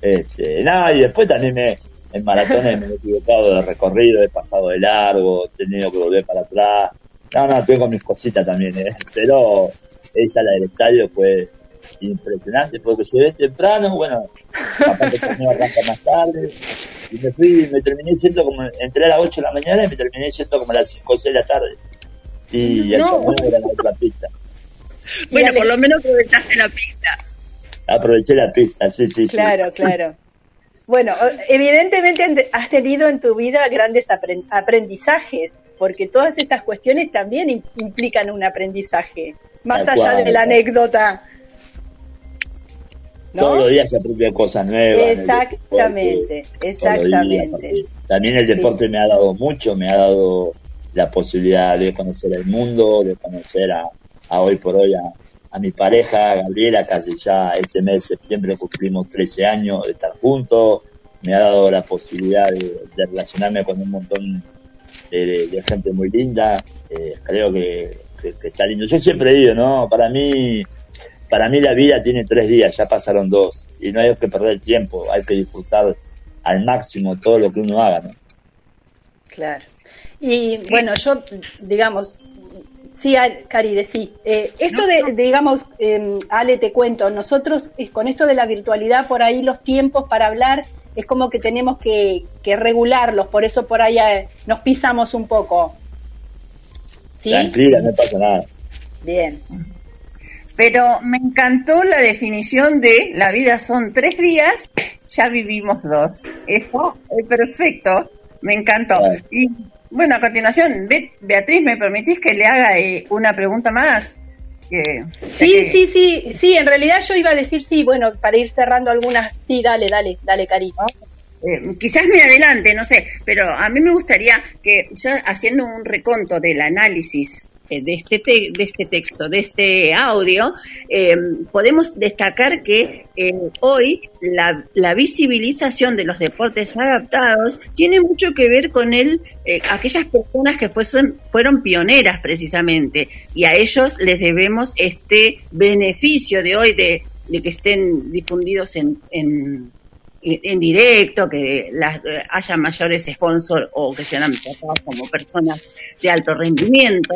este, nada, y después también me, en maratones me he equivocado de recorrido, he pasado de largo, he tenido que volver para atrás. No, no, tengo mis cositas también, ¿eh? pero esa, la del estadio, fue impresionante porque llegué temprano, bueno, aparte el arranca más tarde, y me fui, me terminé siendo como, entré a las 8 de la mañana y me terminé siendo como a las 5 o 6 de la tarde. Y ya no. era la otra pista. Bueno, por lo menos aprovechaste la pista. Aproveché la pista, sí, sí, claro, Claro, Bueno, evidentemente has tenido en tu vida grandes aprendizajes, porque todas estas cuestiones también implican un aprendizaje, más allá de la anécdota. Todos los días se aprende cosas nuevas. Exactamente, exactamente. También el deporte me ha dado mucho, me ha dado la posibilidad de conocer el mundo, de conocer a, hoy por hoy a, mi pareja, Gabriela, casi ya este mes de septiembre cumplimos 13 años de estar juntos, me ha dado la posibilidad de, relacionarme con un montón de, gente muy linda, eh, creo que, que, está lindo. Yo siempre digo, ¿no? Para mí para mí la vida tiene tres días, ya pasaron dos, y no hay que perder tiempo, hay que disfrutar al máximo todo lo que uno haga, ¿no? Claro. Y bueno, yo, digamos, sí, Cari, sí. Eh, esto de, digamos, eh, Ale, te cuento, nosotros con esto de la virtualidad, por ahí los tiempos para hablar es como que tenemos que, que regularlos, por eso por ahí eh, nos pisamos un poco. ¿Sí? Tranquila, no pasa nada. Bien. Pero me encantó la definición de la vida son tres días, ya vivimos dos. Esto es perfecto, me encantó. Y bueno, a continuación, Beatriz, ¿me permitís que le haga eh, una pregunta más? sí, sí, sí, sí, en realidad yo iba a decir sí, bueno, para ir cerrando algunas, sí, dale, dale, dale, Cari. Eh, quizás me adelante, no sé, pero a mí me gustaría que ya haciendo un reconto del análisis de este, de este texto, de este audio, eh, podemos destacar que eh, hoy la, visibilización de los deportes adaptados tiene mucho que ver con el, aquellas personas que fueron, fueron pioneras precisamente y a ellos les debemos este beneficio de hoy de, que estén difundidos en, en en directo, que haya mayores sponsors o que sean tratados como personas de alto rendimiento.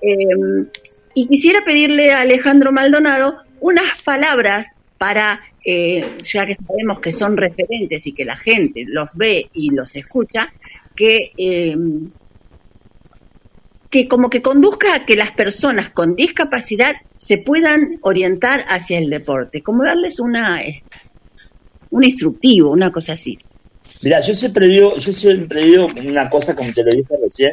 Em, y quisiera pedirle a Alejandro Maldonado unas palabras para, eh, ya que sabemos que son referentes y que la gente los ve y los escucha, que, em, que como que conduzca a que las personas con discapacidad se puedan orientar hacia el deporte, como darles una, un instructivo, una cosa así. Mira, yo siempre digo, yo siempre digo una cosa como te lo dije recién,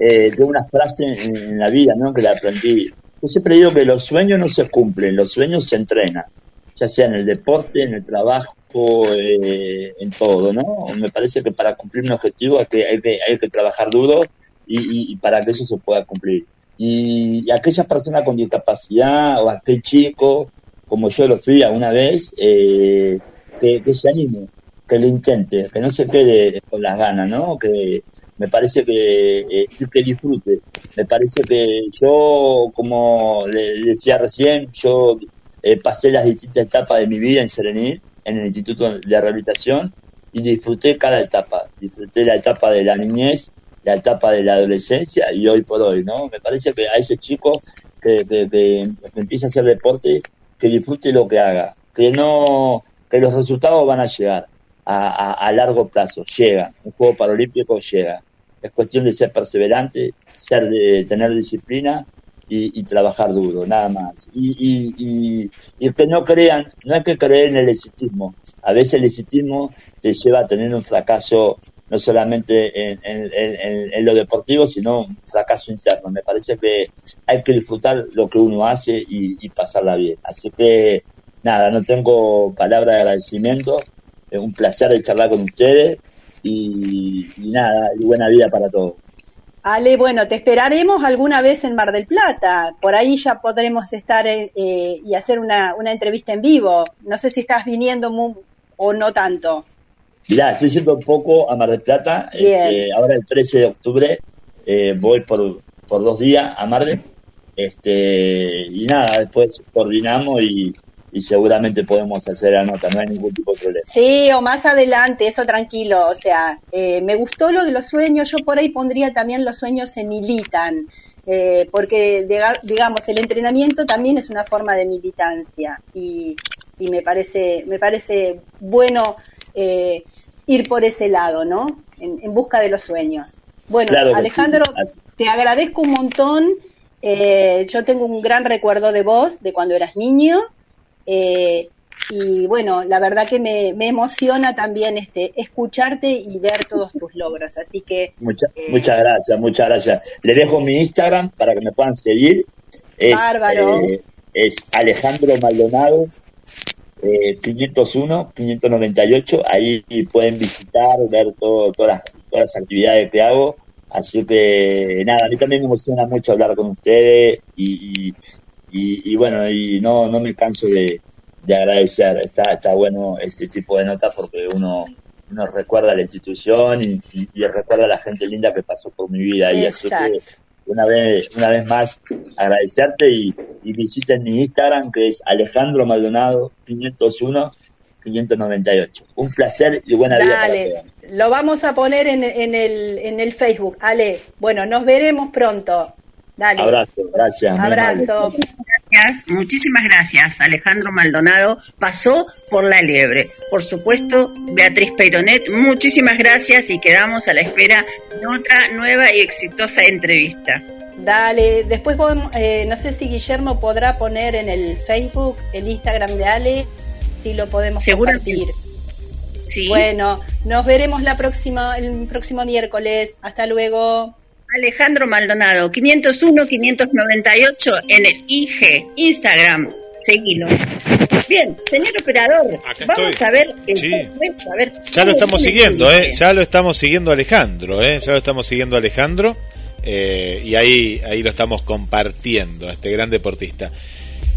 eh, de una frase en, la vida, ¿no? Que la aprendí. Yo siempre digo que los sueños no se cumplen, los sueños se entrenan, ya sea en el deporte, en el trabajo, eh, en todo, ¿no? Me parece que para cumplir un objetivo hay que, hay que, trabajar duro y, para que eso se pueda cumplir. Y, aquellas personas con discapacidad o aquel chico, como yo lo fui alguna vez, eh, que, se anime, que lo intente, que no se quede con las ganas, ¿no? Que me parece que, eh, que disfrute. Me parece que yo, como le decía recién, yo eh, pasé las distintas etapas de mi vida en Serenil, en el Instituto de Rehabilitación, y disfruté cada etapa. Disfruté la etapa de la niñez, la etapa de la adolescencia y hoy por hoy, ¿no? Me parece que a ese chico que empieza a hacer deporte, que disfrute lo que haga, que no, que los resultados van a llegar a, largo plazo, llega, un juego paralímpico llega. Es cuestión de ser perseverante, ser de, tener disciplina y, trabajar duro, nada más. Y, y, que no crean, no hay que creer en el exitismo. A veces el exitismo te lleva a tener un fracaso no solamente en, lo deportivo, sino un fracaso interno. Me parece que hay que disfrutar lo que uno hace y, y pasarla bien. Así que, nada, no tengo palabra de agradecimiento es un placer de charlar con ustedes y, nada, y buena vida para todos. Ale, bueno, te esperaremos alguna vez en Mar del Plata. Por ahí ya podremos estar eh, eh, y hacer una, entrevista en vivo. No sé si estás viniendo o no tanto. Mirá, estoy yendo un poco a Mar del Plata. Este, ahora el 13 de octubre eh, voy por, por dos días a Mar del este, y nada, después coordinamos y, y seguramente podemos hacer la nota, no hay ningún tipo de problema. Sí, o más adelante, eso tranquilo, o sea, eh, me gustó lo de los sueños, yo por ahí pondría también los sueños se militan, eh, porque digamos, el entrenamiento también es una forma de militancia y, y me parece, me parece bueno eh, ir por ese lado, ¿no? En, busca de los sueños. Bueno, Alejandro, te agradezco un montón. yo tengo un gran recuerdo de vos, de cuando eras niño, eh, y bueno, la verdad que me, emociona también este escucharte y ver todos tus logros. Así que. Eh, muchas gracias, muchas gracias. Le dejo mi Instagram para que me puedan seguir. Es, bárbaro. Eh, es Alejandro Maldonado. 501, 598, ahí pueden visitar, ver todo, todas, las, todas las actividades que hago. Así que nada, a mí también me emociona mucho hablar con ustedes y, y, bueno, y no, no me canso de, agradecer. Está, está bueno este tipo de notas porque uno, uno recuerda a la institución y, recuerda a la gente linda que pasó por mi vida. Y así que una vez, una vez más agradecerte y, visiten mi Instagram que es Alejandro Maldonado 501 598. Un placer y buena vida. lo vamos a poner en, en, el, en el Facebook. Ale, bueno, nos veremos pronto. Dale. Abrazo, gracias. Abrazo. Gracias, muchísimas gracias. Alejandro Maldonado pasó por la liebre. Por supuesto, Beatriz Peironet, muchísimas gracias y quedamos a la espera de otra nueva y exitosa entrevista. Dale, después eh, no sé si Guillermo podrá poner en el Facebook el Instagram de Ale, si lo podemos compartir. Sí. Bueno, nos veremos la próxima, el próximo miércoles. Hasta luego. Alejandro Maldonado, 501-598 en el IG, Instagram. Seguilo. Bien, señor operador, vamos a ver el ya lo estamos siguiendo, eh, ya lo estamos siguiendo Alejandro, eh, ya lo estamos siguiendo Alejandro eh, y ahí ahí lo estamos compartiendo, este gran deportista.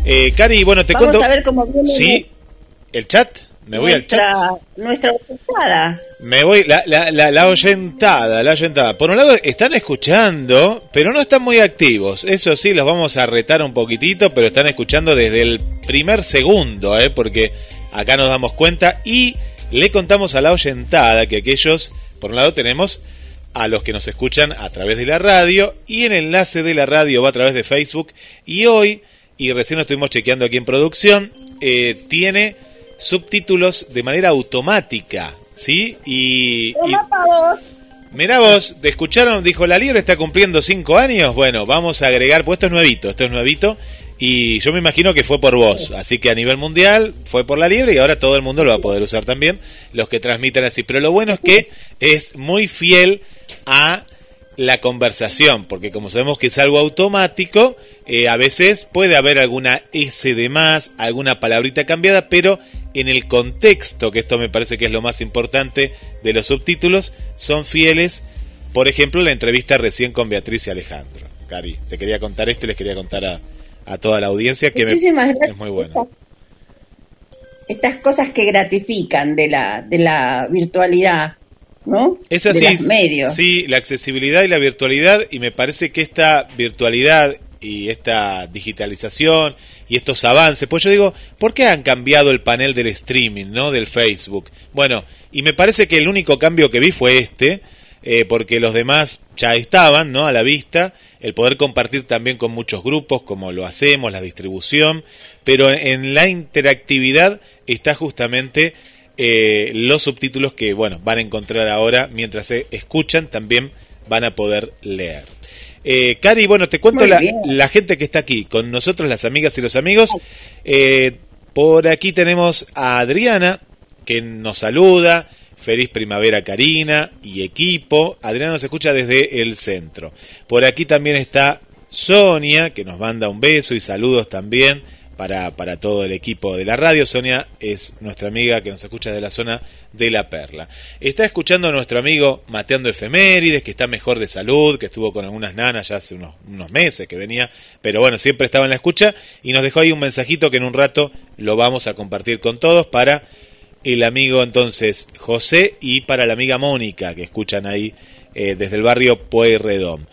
Eh, Cari, bueno, te vamos cuento. a ver cómo viene Sí, el chat. Me voy al chat. Nuestra oyentada. Me voy, la, la, la, la, oyentada, la oyentada. Por un lado, están escuchando, pero no están muy activos. Eso sí, los vamos a retar un poquitito, pero están escuchando desde el primer segundo, ¿eh? porque acá nos damos cuenta y le contamos a la oyentada que aquellos, por un lado, tenemos a los que nos escuchan a través de la radio y el enlace de la radio va a través de Facebook. Y hoy, y recién lo estuvimos chequeando aquí en producción, eh, tiene subtítulos de manera automática, ¿sí? Y... Mira vos, ¿te escucharon? Dijo, la liebre está cumpliendo cinco años. Bueno, vamos a agregar, pues esto es nuevito, esto es nuevito. Y yo me imagino que fue por vos. Así que a nivel mundial fue por la liebre y ahora todo el mundo lo va a poder usar también, los que transmiten así. Pero lo bueno es que es muy fiel a la conversación, porque como sabemos que es algo automático, eh, a veces puede haber alguna S de más, alguna palabrita cambiada, pero en el contexto, que esto me parece que es lo más importante de los subtítulos, son fieles. Por ejemplo, la entrevista recién con Beatriz y Alejandro. Cari, te quería contar esto y les quería contar a, a toda la audiencia que es muy bueno. Estas cosas que gratifican de la, de la virtualidad ¿no? Es así, sí, la accesibilidad y la virtualidad, y me parece que esta virtualidad y esta digitalización y estos avances, pues yo digo, ¿por qué han cambiado el panel del streaming, ¿no? Del Facebook. Bueno, y me parece que el único cambio que vi fue este, eh, porque los demás ya estaban, ¿no? A la vista, el poder compartir también con muchos grupos, como lo hacemos, la distribución, pero en la interactividad está justamente eh, los subtítulos que bueno van a encontrar ahora mientras se escuchan también van a poder leer. Eh, Cari, bueno, te cuento la, la, gente que está aquí con nosotros, las amigas y los amigos. Eh, por aquí tenemos a Adriana, que nos saluda. Feliz primavera, Karina y equipo. Adriana nos escucha desde el centro. Por aquí también está Sonia, que nos manda un beso y saludos también para, para todo el equipo de la radio. Sonia es nuestra amiga que nos escucha de la zona de La Perla. Está escuchando a nuestro amigo Mateando Efemérides, que está mejor de salud, que estuvo con algunas nanas ya hace unos, meses que venía, pero bueno, siempre estaba en la escucha y nos dejó ahí un mensajito que en un rato lo vamos a compartir con todos para el amigo entonces José y para la amiga Mónica que escucan ahí eh, desde el barrio Pueyrredón.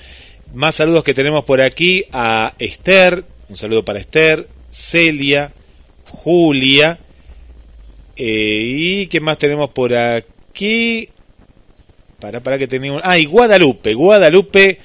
Más saludos que tenemos por aquí a Esther, un saludo para Esther, Celia, Julia. Eh, ¿Y qué más tenemos por aquí? Para, para que tenemos. Ah, Guadalupe. Guadalupe,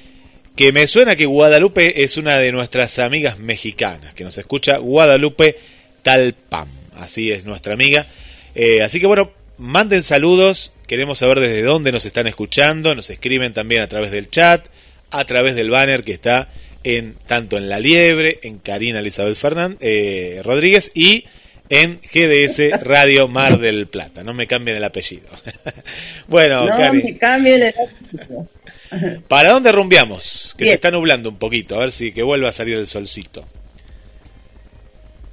que me suena que Guadalupe es una de nuestras amigas mexicanas, que nos escucha Guadalupe Talpam. Así es nuestra amiga. Eh, así que bueno, manden saludos. Queremos saber desde dónde nos están escuchando. Nos escriben también a través del chat, a través del banner que está en tanto en La Liebre, en Karina Elizabeth Fernández, eh, Rodríguez y en GDS Radio Mar del Plata. No me cambien el apellido. bueno, no me cambien el apellido. ¿Para dónde rumbiamos? Que se está nublando un poquito, a ver si que vuelva a salir el solcito.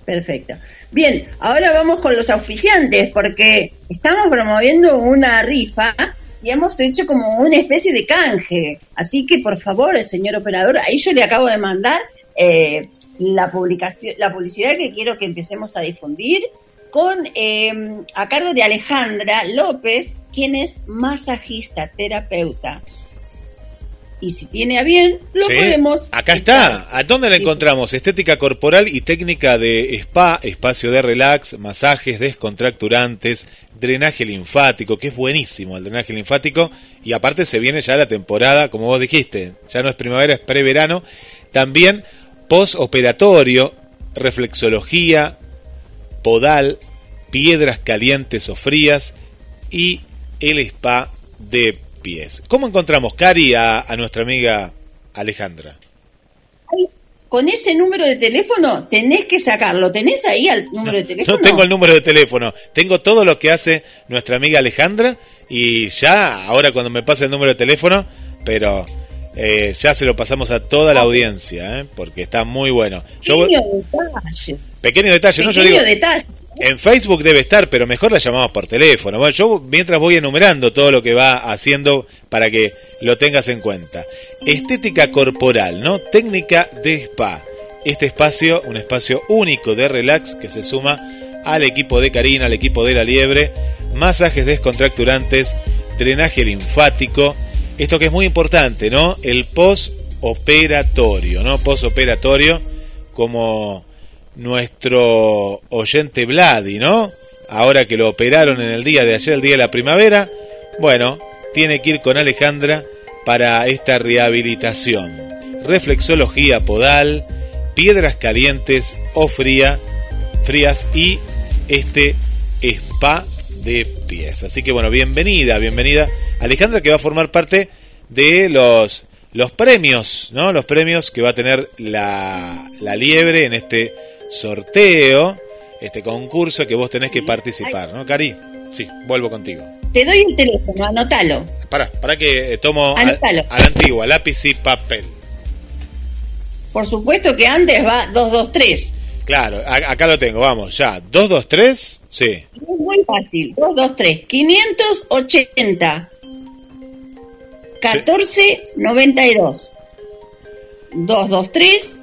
Perfecto. Bien, ahora vamos con los oficiantes, porque estamos promoviendo una rifa y hemos hecho como una especie de canje. Así que, por favor, el señor operador, ahí yo le acabo de mandar eh, la publicación, la publicidad que quiero que empecemos a difundir con eh, a cargo de Alejandra López, quien es masajista, terapeuta. Y si tiene a bien, lo podemos. Acá está. ¿A dónde la encontramos? Estética corporal y técnica de spa, espacio de relax, masajes descontracturantes, drenaje linfático, que es buenísimo el drenaje linfático, y aparte se viene ya la temporada, como vos dijiste, ya no es primavera, es preverano, también postoperatorio, reflexología, podal, piedras calientes o frías y el spa de pies. ¿Cómo encontramos, Cari, a, a nuestra amiga Alejandra? con ese número de teléfono tenés que sacarlo. ¿Tenés ahí el número de teléfono? No tengo el número de teléfono. Tengo todo lo que hace nuestra amiga Alejandra y ya, ahora cuando me pase el número de teléfono, pero eh, ya se lo pasamos a toda la audiencia, ¿eh? porque está muy bueno. Pequeño detalle. Pequeño detalle, ¿no? Yo digo, detalle. En Facebook debe estar, pero mejor la llamamos por teléfono. Bueno, yo mientras voy enumerando todo lo que va haciendo para que lo tengas en cuenta. Estética corporal, ¿no? Técnica de spa. Este espacio, un espacio único de relax que se suma al equipo de Karina, al equipo de la liebre, masajes descontracturantes, drenaje linfático, esto que es muy importante, ¿no? El postoperatorio, ¿no? Postoperatorio como nuestro oyente Vladi, ¿no? Ahora que lo operaron en el día de ayer, el día de la primavera, bueno, tiene que ir con Alejandra para esta rehabilitación. Reflexología podal, piedras calientes o fría, frías y este spa de pies. Así que bueno, bienvenida, bienvenida Alejandra que va a formar parte de los los premios, ¿no? Los premios que va a tener la, la liebre en este sorteo, este concurso que vos tenés que participar, ¿no, Cari? Sí, vuelvo contigo. Te doy el teléfono, anótalo. Para, para que eh, tomo a, la antigua, lápiz y papel. Por supuesto que antes va 223. Claro, acá lo tengo, vamos, ya. 223, sí. Muy fácil, 223, 580 1492. 223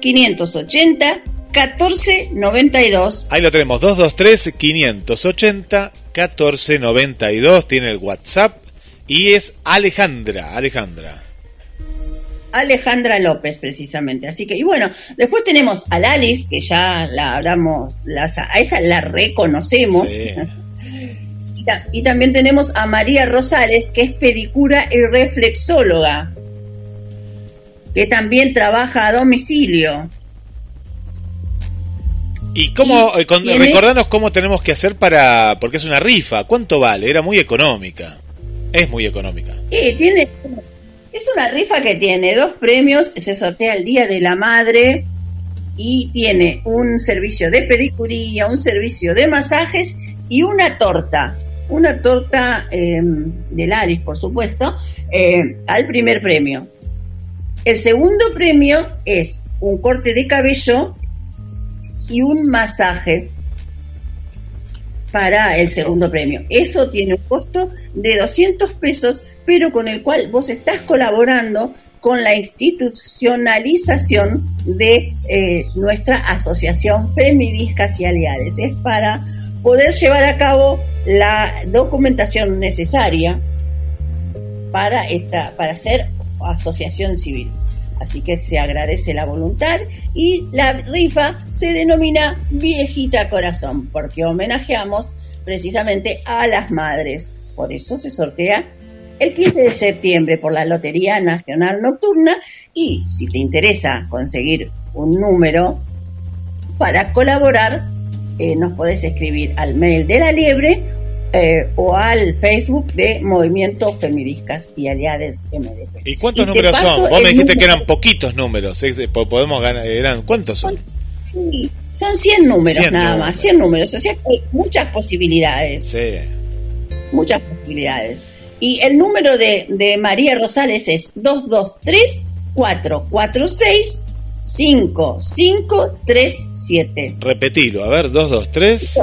580 1492. Ahí lo tenemos, 223 580 1492. Tiene el WhatsApp y es Alejandra, Alejandra. Alejandra López, precisamente. Así que, y bueno, después tenemos a Alice, que ya la hablamos, a esa la reconocemos. y, también tenemos a María Rosales, que es pedicura y reflexóloga, que también trabaja a domicilio. ¿Y cómo, eh, recordanos cómo tenemos que hacer para, porque es una rifa, ¿cuánto vale? Era muy económica, es muy económica. Sí, tiene, es una rifa que tiene dos premios, se sortea el Día de la Madre y tiene un servicio de pedicuría, un servicio de masajes y una torta. Una torta eh, del Alice, por supuesto, eh, al primer premio. El segundo premio es un corte de cabello y un masaje para el segundo premio. Eso tiene un costo de 200 pesos, pero con el cual vos estás colaborando con la institucionalización de eh, nuestra asociación Femidiscas y Aliades. Es para poder llevar a cabo la documentación necesaria para, esta, para ser asociación civil. Así que se agradece la voluntad y la rifa se denomina Viejita Corazón, porque homenajeamos precisamente a las madres. Por eso se sortea el 15 de septiembre por la Lotería Nacional Nocturna y si te interesa conseguir un número para colaborar, eh, nos podés escribir al mail de la liebre eh, o al Facebook de Movimiento Feministas y Aliades MDP. ¿Y cuántos números son? Vos me dijiste que eran poquitos números. Podemos ganar, eran ¿Cuántos son? Sí, son 100 números nada más, 100 números. O sea, hay muchas posibilidades. Sí. Muchas posibilidades. Y el número de, de María Rosales es 223 446 5537. Repetilo, a ver, 223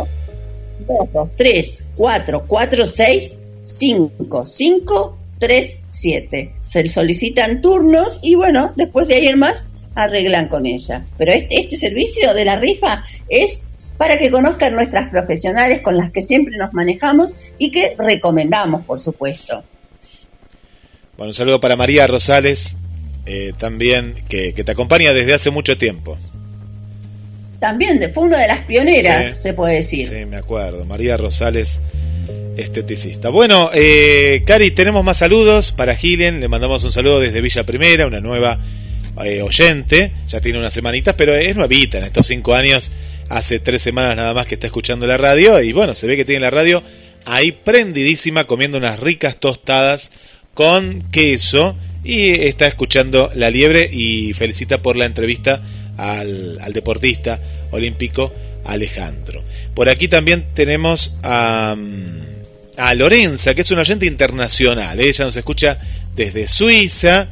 3, 4, 4, 6, 5, 5, 3, 7. Se solicitan turnos y bueno, después de ayer más arreglan con ella. Pero este, este servicio de la rifa es para que conozcan nuestras profesionales con las que siempre nos manejamos y que recomendamos, por supuesto. Bueno, un saludo para María Rosales, eh, también, que, que te acompaña desde hace mucho tiempo también fue una de las pioneras, se puede decir. Sí, me acuerdo. María Rosales, esteticista. Bueno, eh, Cari, tenemos más saludos para Gilen. Le mandamos un saludo desde Villa Primera, una nueva eh, oyente. Ya tiene unas semanitas, pero es nuevita en estos cinco años. Hace tres semanas nada más que está escuchando la radio. Y bueno, se ve que tiene la radio ahí prendidísima, comiendo unas ricas tostadas con queso. Y está escuchando La Liebre y felicita por la entrevista al, deportista olímpico Alejandro. Por aquí también tenemos a, a Lorenza, que es una oyente internacional. Ella nos escucha desde Suiza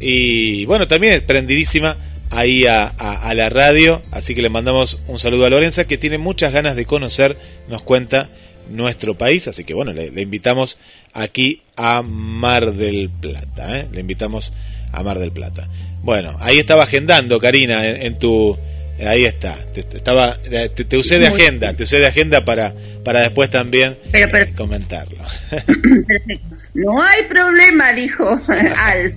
y bueno, también es prendidísima ahí a, la radio. Así que le mandamos un saludo a Lorenza, que tiene muchas ganas de conocer, nos cuenta nuestro país. Así que bueno, le, invitamos aquí a Mar del Plata. ¿eh? Le invitamos a Mar del Plata. Bueno, ahí estaba agendando, Karina, en, tu... Ahí está, te, estaba, te, usé de agenda, te usé de agenda para, para después también eh, comentarlo. No hay problema, dijo Alf.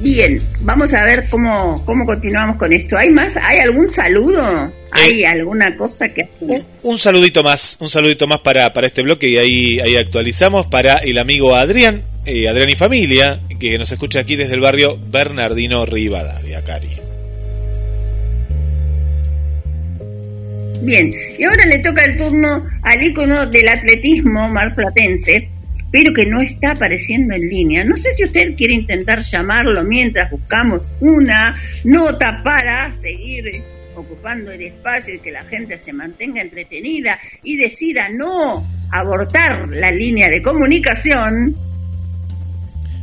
Bien, vamos a ver cómo, cómo continuamos con esto. ¿Hay más? ¿Hay algún saludo? ¿Hay eh, alguna cosa que... Un, saludito más, un saludito más para, para este bloque y ahí, ahí actualizamos para el amigo Adrián, eh, Adrián y familia, que nos escucha aquí desde el barrio Bernardino Rivadavia, Cari. Bien, y ahora le toca el turno al ícono del atletismo marplatense, pero que no está apareciendo en línea. No sé si usted quiere intentar llamarlo mientras buscamos una nota para seguir ocupando el espacio y que la gente se mantenga entretenida y decida no abortar la línea de comunicación.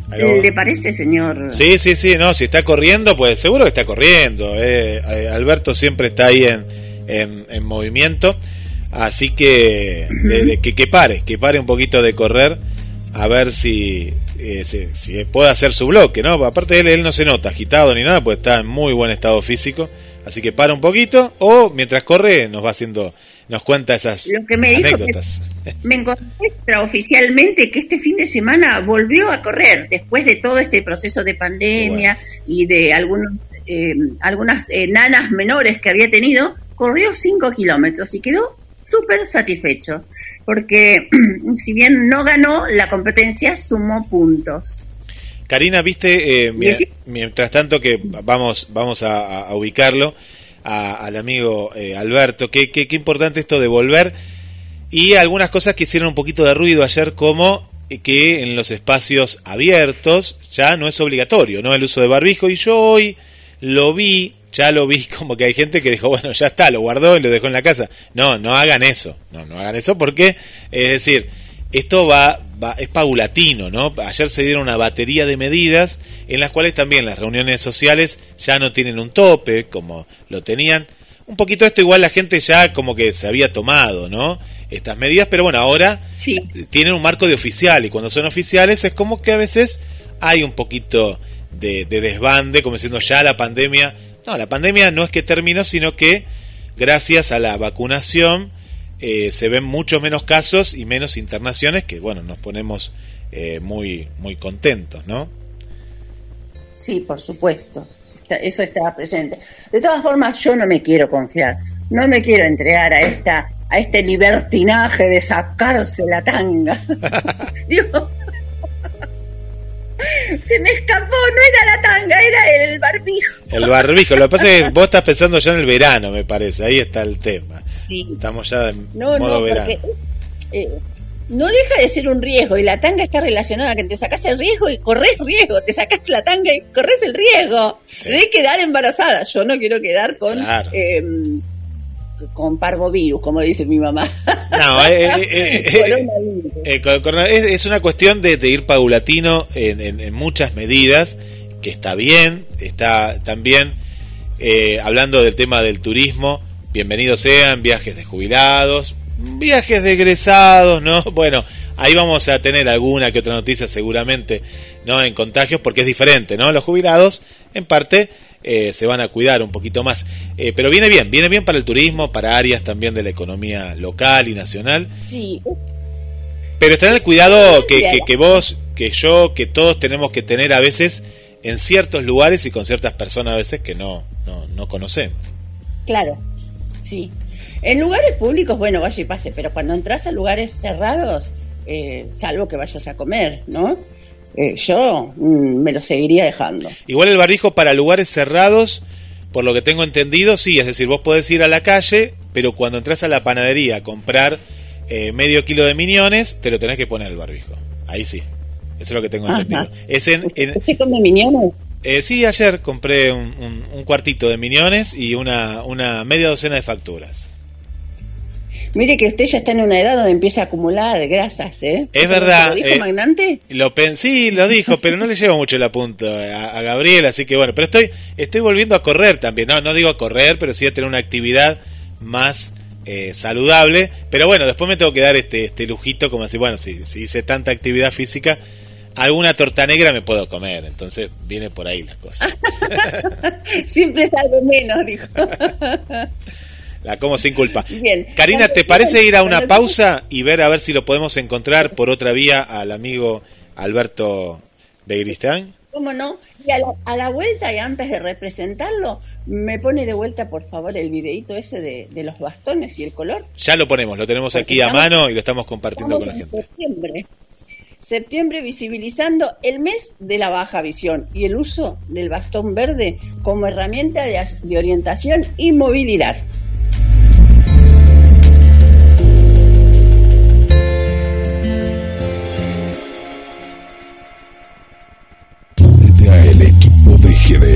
¿Le parece, señor? Sí, sí, sí, no, si está corriendo, pues seguro que está corriendo. Eh. eh Alberto siempre está ahí en, en, movimiento, así que, que, que pare, que pare un poquito de correr, a ver si, eh, si, puede hacer su bloque, ¿no? Aparte de él, él no se nota agitado ni nada, pues está en muy buen estado físico, así que para un poquito, o mientras corre nos va haciendo nos cuenta esas Lo que me anécdotas. me encontré oficialmente que este fin de semana volvió a correr después de todo este proceso de pandemia y de algunos, eh, algunas eh, nanas menores que había tenido, corrió 5 kilómetros y quedó súper satisfecho porque si bien no ganó la competencia sumó puntos. Karina, viste, eh, mientras tanto que vamos, vamos a ubicarlo, al amigo eh, Alberto. Qué, qué, importante esto de volver. Y algunas cosas que hicieron un poquito de ruido ayer, como que en los espacios abiertos ya no es obligatorio, ¿no? El uso de barbijo. Y yo hoy lo vi, ya lo vi como que hay gente que dijo, bueno, ya está, lo guardó y lo dejó en la casa. No, no hagan eso. No, no hagan eso porque, es decir, esto va, es paulatino, ¿no? Ayer se dieron una batería de medidas en las cuales también las reuniones sociales ya no tienen un tope como lo tenían. Un poquito esto igual la gente ya como que se había tomado, ¿no? Estas medidas, pero bueno, ahora tienen un marco de oficial y cuando son oficiales es como que a veces hay un poquito de, de desbande, como diciendo ya la pandemia. No, la pandemia no es que terminó, sino que gracias a la vacunación eh, se ven muchos menos casos y menos internaciones que, bueno, nos ponemos eh, muy, muy contentos, ¿no? Sí, por supuesto. Eso estaba presente. De todas formas, yo no me quiero confiar. No me quiero entregar a esta a este libertinaje de sacarse la tanga. se me escapó, no era la tanga, era el barbijo. El barbijo, lo que pasa es que vos estás pensando ya en el verano, me parece, ahí está el tema. Estamos ya en no, modo verano. Eh, no deja de ser un riesgo y la tanga está relacionada que te sacas el riesgo y corres riesgo, te sacas la tanga y corres el riesgo de quedar embarazada. Yo no quiero quedar con em, con parvovirus, como dice mi mamá. No, es, una cuestión de, ir paulatino en, muchas medidas, que está bien, está también eh, hablando del tema del turismo, bienvenidos sean viajes de jubilados, viajes de egresados, ¿no? Bueno, ahí vamos a tener alguna que otra noticia seguramente, ¿no? En contagios, porque es diferente, ¿no? Los jubilados, en parte, eh, se van a cuidar un poquito más. Eh, pero viene bien, viene bien para el turismo, para áreas también de la economía local y nacional. Sí. Pero tener el cuidado que, que, vos, que yo, que todos tenemos que tener a veces en ciertos lugares y con ciertas personas a veces que no, no, no conocemos. Claro, sí. En lugares públicos, bueno, vaya y pase, pero cuando entras a lugares cerrados, eh, salvo que vayas a comer, ¿no? Eh, yo mm, me lo seguiría dejando. Igual el barbijo para lugares cerrados, por lo que tengo entendido, sí, es decir, vos podés ir a la calle, pero cuando entras a la panadería a comprar eh, medio kilo de miñones, te lo tenés que poner el barbijo. Ahí sí. Eso es lo que tengo entendido. Es en, come miñones? Eh, sí, ayer compré un, un, cuartito de miñones y una, una media docena de facturas. Mire que usted ya está en una edad donde empieza a acumular grasas, ¿eh? Es verdad. ¿Lo dijo eh, Magnante? Lo sí, lo dijo, pero no le llevo mucho el apunto a, Gabriel, así que bueno, pero estoy estoy volviendo a correr también, no no digo a correr, pero sí a tener una actividad más eh, saludable, pero bueno, después me tengo que dar este este lujito como así, bueno, si, si hice tanta actividad física, alguna torta negra me puedo comer, entonces viene por ahí las cosas. Siempre es algo menos, dijo. La como sin culpa. Bien. Karina, ¿te parece ir a una pausa y ver a ver si lo podemos encontrar por otra vía al amigo Alberto Begristán? ¿Cómo no? Y a la, vuelta y antes de representarlo, me pone de vuelta, por favor, el videito ese de, los bastones y el color. Ya lo ponemos, lo tenemos aquí a mano y lo estamos compartiendo con la gente. Septiembre. Septiembre visibilizando el mes de la baja visión y el uso del bastón verde como herramienta de orientación y movilidad.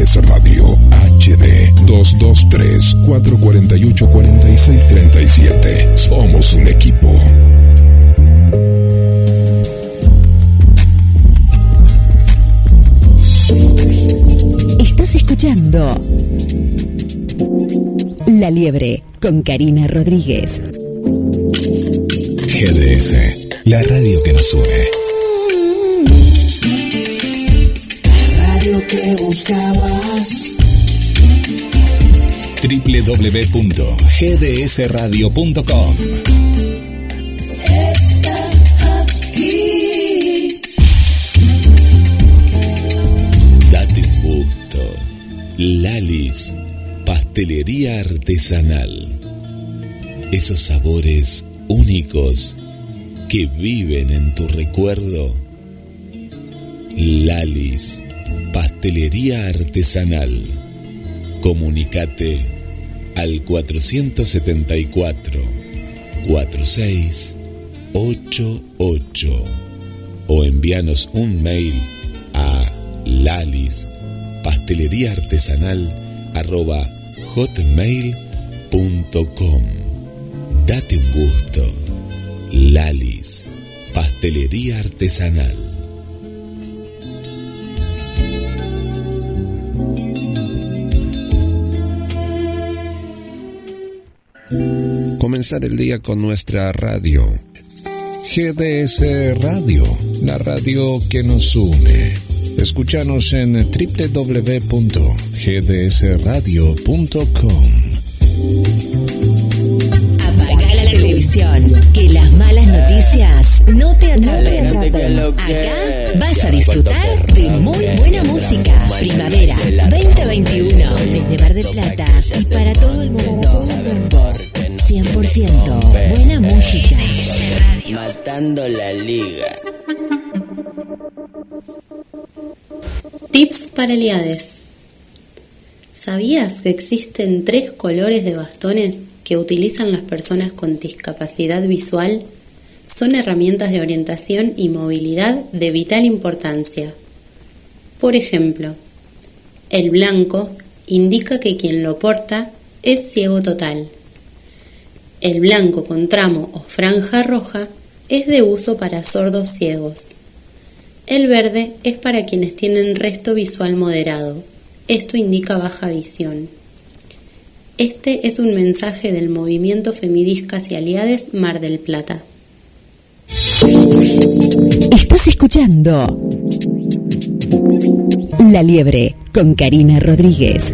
GDS Radio HD 223-448-4637. Somos un equipo. Estás escuchando La Liebre con Karina Rodríguez. GDS, la radio que nos une. Que buscabas www.gdsradio.com Date un gusto. Lalis, pastelería artesanal. Esos sabores únicos que viven en tu recuerdo. Lalis Pastelería artesanal. Comunicate al 474 4688 o envíanos un mail a lalis pastelería artesanal arroba hotmail.com. Date un gusto. Lalis, pastelería artesanal. Comenzar el día con nuestra radio. GDS Radio, la radio que nos une. Escúchanos en www.gdsradio.com. Apaga la televisión, que las malas noticias no te atrapen. Acá vas a disfrutar de muy buena música. Primavera 2021, desde Mar del Plata y para todo el mundo. 100% buena música. Matando la liga. Tips para Eliades. ¿Sabías que existen tres colores de bastones que utilizan las personas con discapacidad visual? Son herramientas de orientación y movilidad de vital importancia. Por ejemplo, el blanco indica que quien lo porta es ciego total el blanco con tramo o franja roja es de uso para sordos ciegos. El verde es para quienes tienen resto visual moderado. Esto indica baja visión. Este es un mensaje del movimiento Femidiscas y Aliades Mar del Plata. Estás escuchando La Liebre con Karina Rodríguez.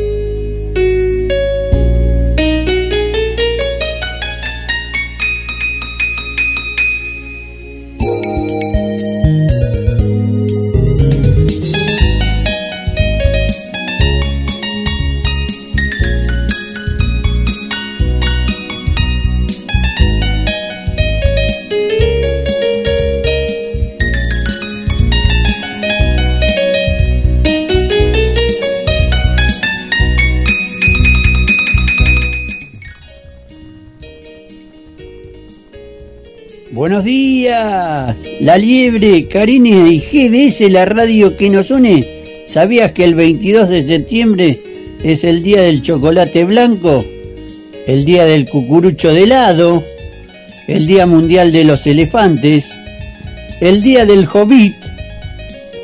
La Liebre, Karine y GDS, la radio que nos une. ¿Sabías que el 22 de septiembre es el día del chocolate blanco? El día del cucurucho de helado, el día mundial de los elefantes, el día del hobbit,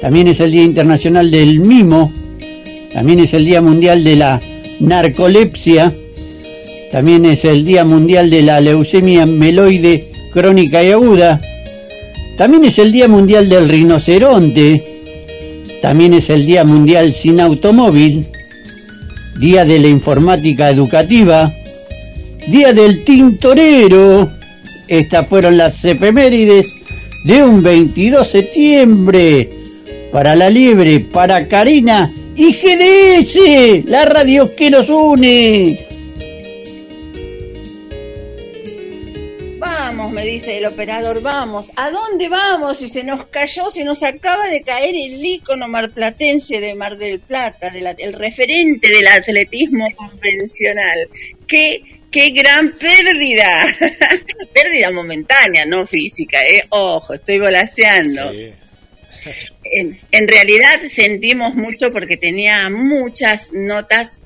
también es el día internacional del mimo, también es el día mundial de la narcolepsia, también es el día mundial de la leucemia meloide crónica y aguda. También es el Día Mundial del Rinoceronte. También es el Día Mundial sin Automóvil. Día de la Informática Educativa. Día del Tintorero. Estas fueron las efemérides de un 22 de septiembre. Para la liebre, para Karina y GDS, la radio que nos une. Me dice el operador, vamos, ¿a dónde vamos? Y se nos cayó, se nos acaba de caer el ícono marplatense de Mar del Plata, el referente del atletismo convencional. ¡Qué, qué gran pérdida! pérdida momentánea, no física, ¿eh? Ojo, estoy volaseando. En, en realidad sentimos mucho porque tenía muchas notas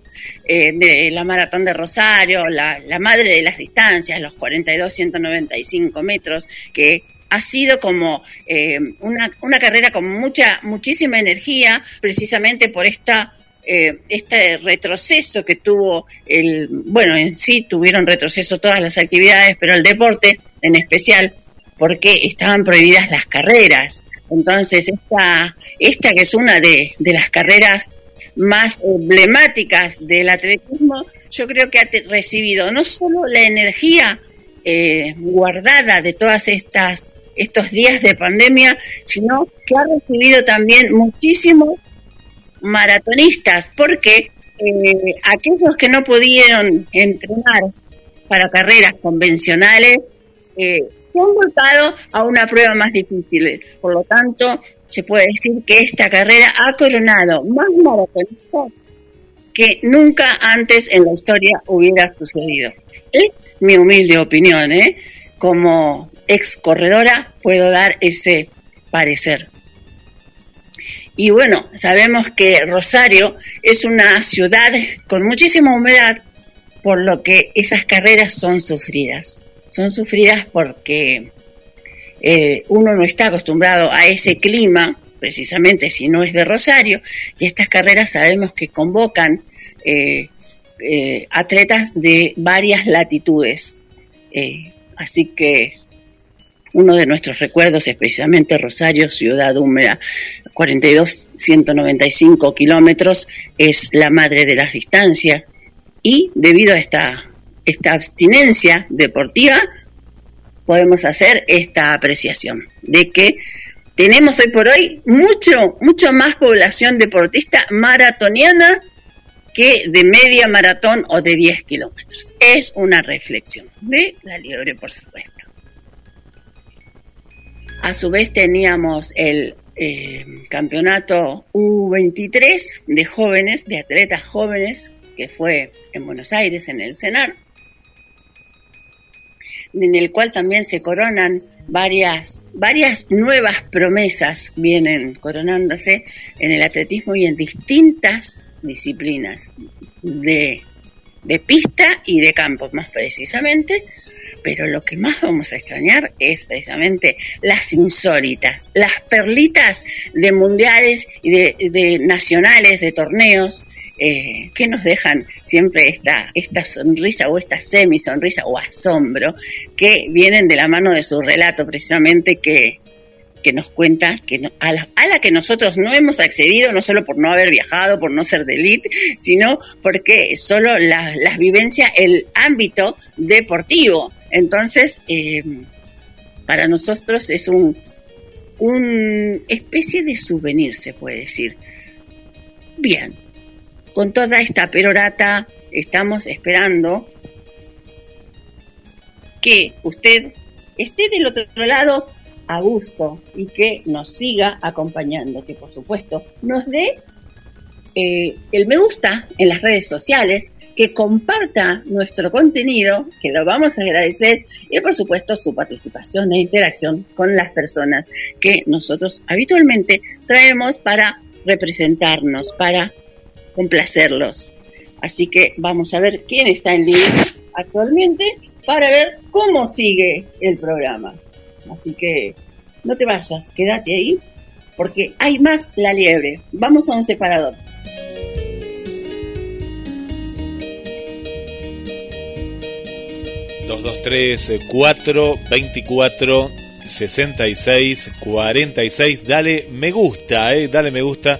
eh, de la maratón de Rosario, la, madre de las distancias, los 42, 195 metros, que ha sido como eh, una, una, carrera con mucha, muchísima energía, precisamente por esta eh, este retroceso que tuvo el, bueno, en sí tuvieron retroceso todas las actividades, pero el deporte en especial, porque estaban prohibidas las carreras. Entonces, esta, esta que es una de, de las carreras más emblemáticas del atletismo, yo creo que ha recibido no solo la energía eh, guardada de todas estas estos días de pandemia, sino que ha recibido también muchísimos maratonistas, porque eh, aquellos que no pudieron entrenar para carreras convencionales eh, se han volcado a una prueba más difícil. Por lo tanto, se puede decir que esta carrera ha coronado más maratonistas que nunca antes en la historia hubiera sucedido. Es mi humilde opinión, ¿eh? Como ex corredora puedo dar ese parecer. Y bueno, sabemos que Rosario es una ciudad con muchísima humedad, por lo que esas carreras son sufridas. Son sufridas porque eh, uno no está acostumbrado a ese clima, precisamente si no es de Rosario, y estas carreras sabemos que convocan eh, eh, atletas de varias latitudes. así que uno de nuestros recuerdos es precisamente Rosario, ciudad húmeda, 42, 195 kilómetros, es la madre de las distancias y debido a esta, esta abstinencia deportiva, podemos hacer esta apreciación de que tenemos hoy por hoy mucho, mucho más población deportista maratoniana que de media maratón o de 10 kilómetros. Es una reflexión de la libre, por supuesto. A su vez teníamos el eh, campeonato U23 de jóvenes, de atletas jóvenes, que fue en Buenos Aires, en el CENAR, en el cual también se coronan varias, varias nuevas promesas, vienen coronándose en el atletismo y en distintas disciplinas de, de pista y de campo, más precisamente, pero lo que más vamos a extrañar es precisamente las insólitas, las perlitas de mundiales y de, de nacionales, de torneos, eh, que nos dejan siempre esta, esta sonrisa o esta semi sonrisa o asombro que vienen de la mano de su relato precisamente que, que nos cuenta que a, la, que nosotros no hemos accedido, no solo por no haber viajado, por no ser de elite, sino porque solo las la vivencia el ámbito deportivo. Entonces, eh, para nosotros es un, un especie de souvenir, se puede decir. Bien, con toda esta perorata estamos esperando que usted esté del otro lado a gusto y que nos siga acompañando, que por supuesto nos dé eh, el me gusta en las redes sociales, que comparta nuestro contenido, que lo vamos a agradecer, y por supuesto su participación e interacción con las personas que nosotros habitualmente traemos para representarnos, para complacerlos. Así que vamos a ver quién está en línea actualmente para ver cómo sigue el programa. Así que no te vayas, quédate ahí, porque hay más la liebre. Vamos a un separador. Dos, dos, tres, cuatro, veinticuatro, sesenta y seis, cuarenta y seis. Dale me gusta, eh, dale me gusta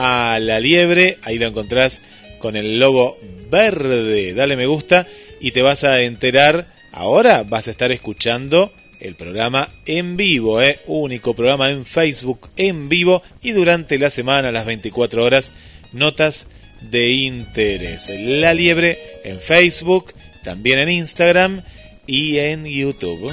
a la liebre, ahí lo encontrás con el logo verde, dale me gusta y te vas a enterar, ahora vas a estar escuchando el programa en vivo, ¿eh? único programa en Facebook en vivo y durante la semana, las 24 horas, notas de interés. La liebre en Facebook, también en Instagram y en YouTube.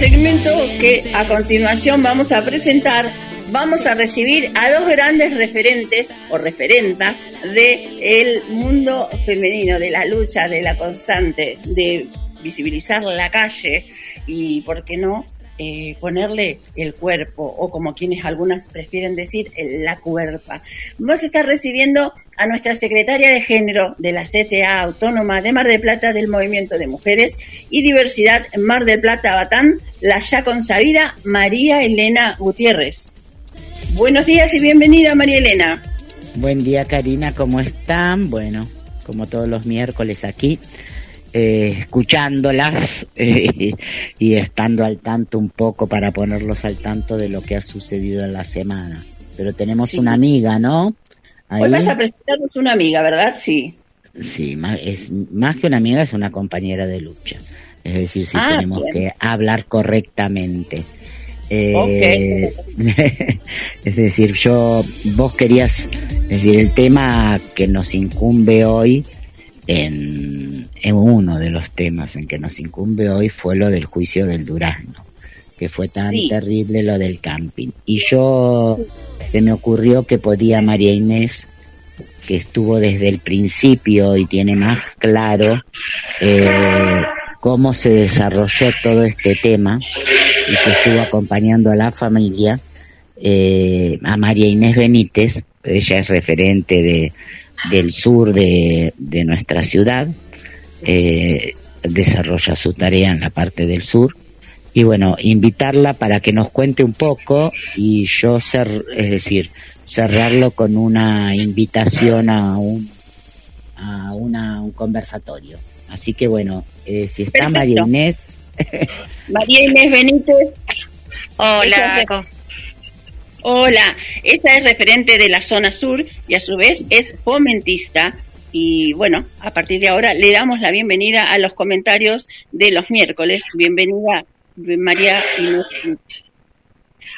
Segmento que a continuación vamos a presentar, vamos a recibir a dos grandes referentes o referentas del el mundo femenino, de la lucha, de la constante, de visibilizar la calle y, ¿por qué no?, eh, ponerle el cuerpo o como quienes algunas prefieren decir la cuerpa. Vamos a estar recibiendo a nuestra secretaria de género de la CTA Autónoma de Mar del Plata del Movimiento de Mujeres y Diversidad Mar del Plata Batán, la ya consabida María Elena Gutiérrez. Buenos días y bienvenida María Elena. Buen día Karina, ¿cómo están? Bueno, como todos los miércoles aquí eh, escuchándolas eh, y estando al tanto un poco para ponerlos al tanto de lo que ha sucedido en la semana. Pero tenemos una amiga, ¿no? Hoy vas a presentarnos una amiga, ¿verdad? Sí. Sí, es más que una amiga, es una compañera de lucha. Es decir, si ah, tenemos que hablar correctamente. Eh, es decir, yo, vos querías, es decir, el tema que nos incumbe hoy en, uno de los temas en que nos incumbe hoy fue lo del juicio del Durazno, que fue tan terrible lo del camping. Y yo se me ocurrió que podía María Inés, que estuvo desde el principio y tiene más claro eh, cómo se desarrolló todo este tema y que estuvo acompañando a la familia, eh, a María Inés Benítez, ella es referente de del sur de, de nuestra ciudad, eh, desarrolla su tarea en la parte del sur. Y bueno, invitarla para que nos cuente un poco y yo ser, es decir, cerrarlo con una invitación a un, a una, un conversatorio. Así que bueno, eh, si está María Inés. María Inés Benítez. Hola. Hola, esta es referente de la zona sur y a su vez es fomentista. Y bueno, a partir de ahora le damos la bienvenida a los comentarios de los miércoles. Bienvenida, María.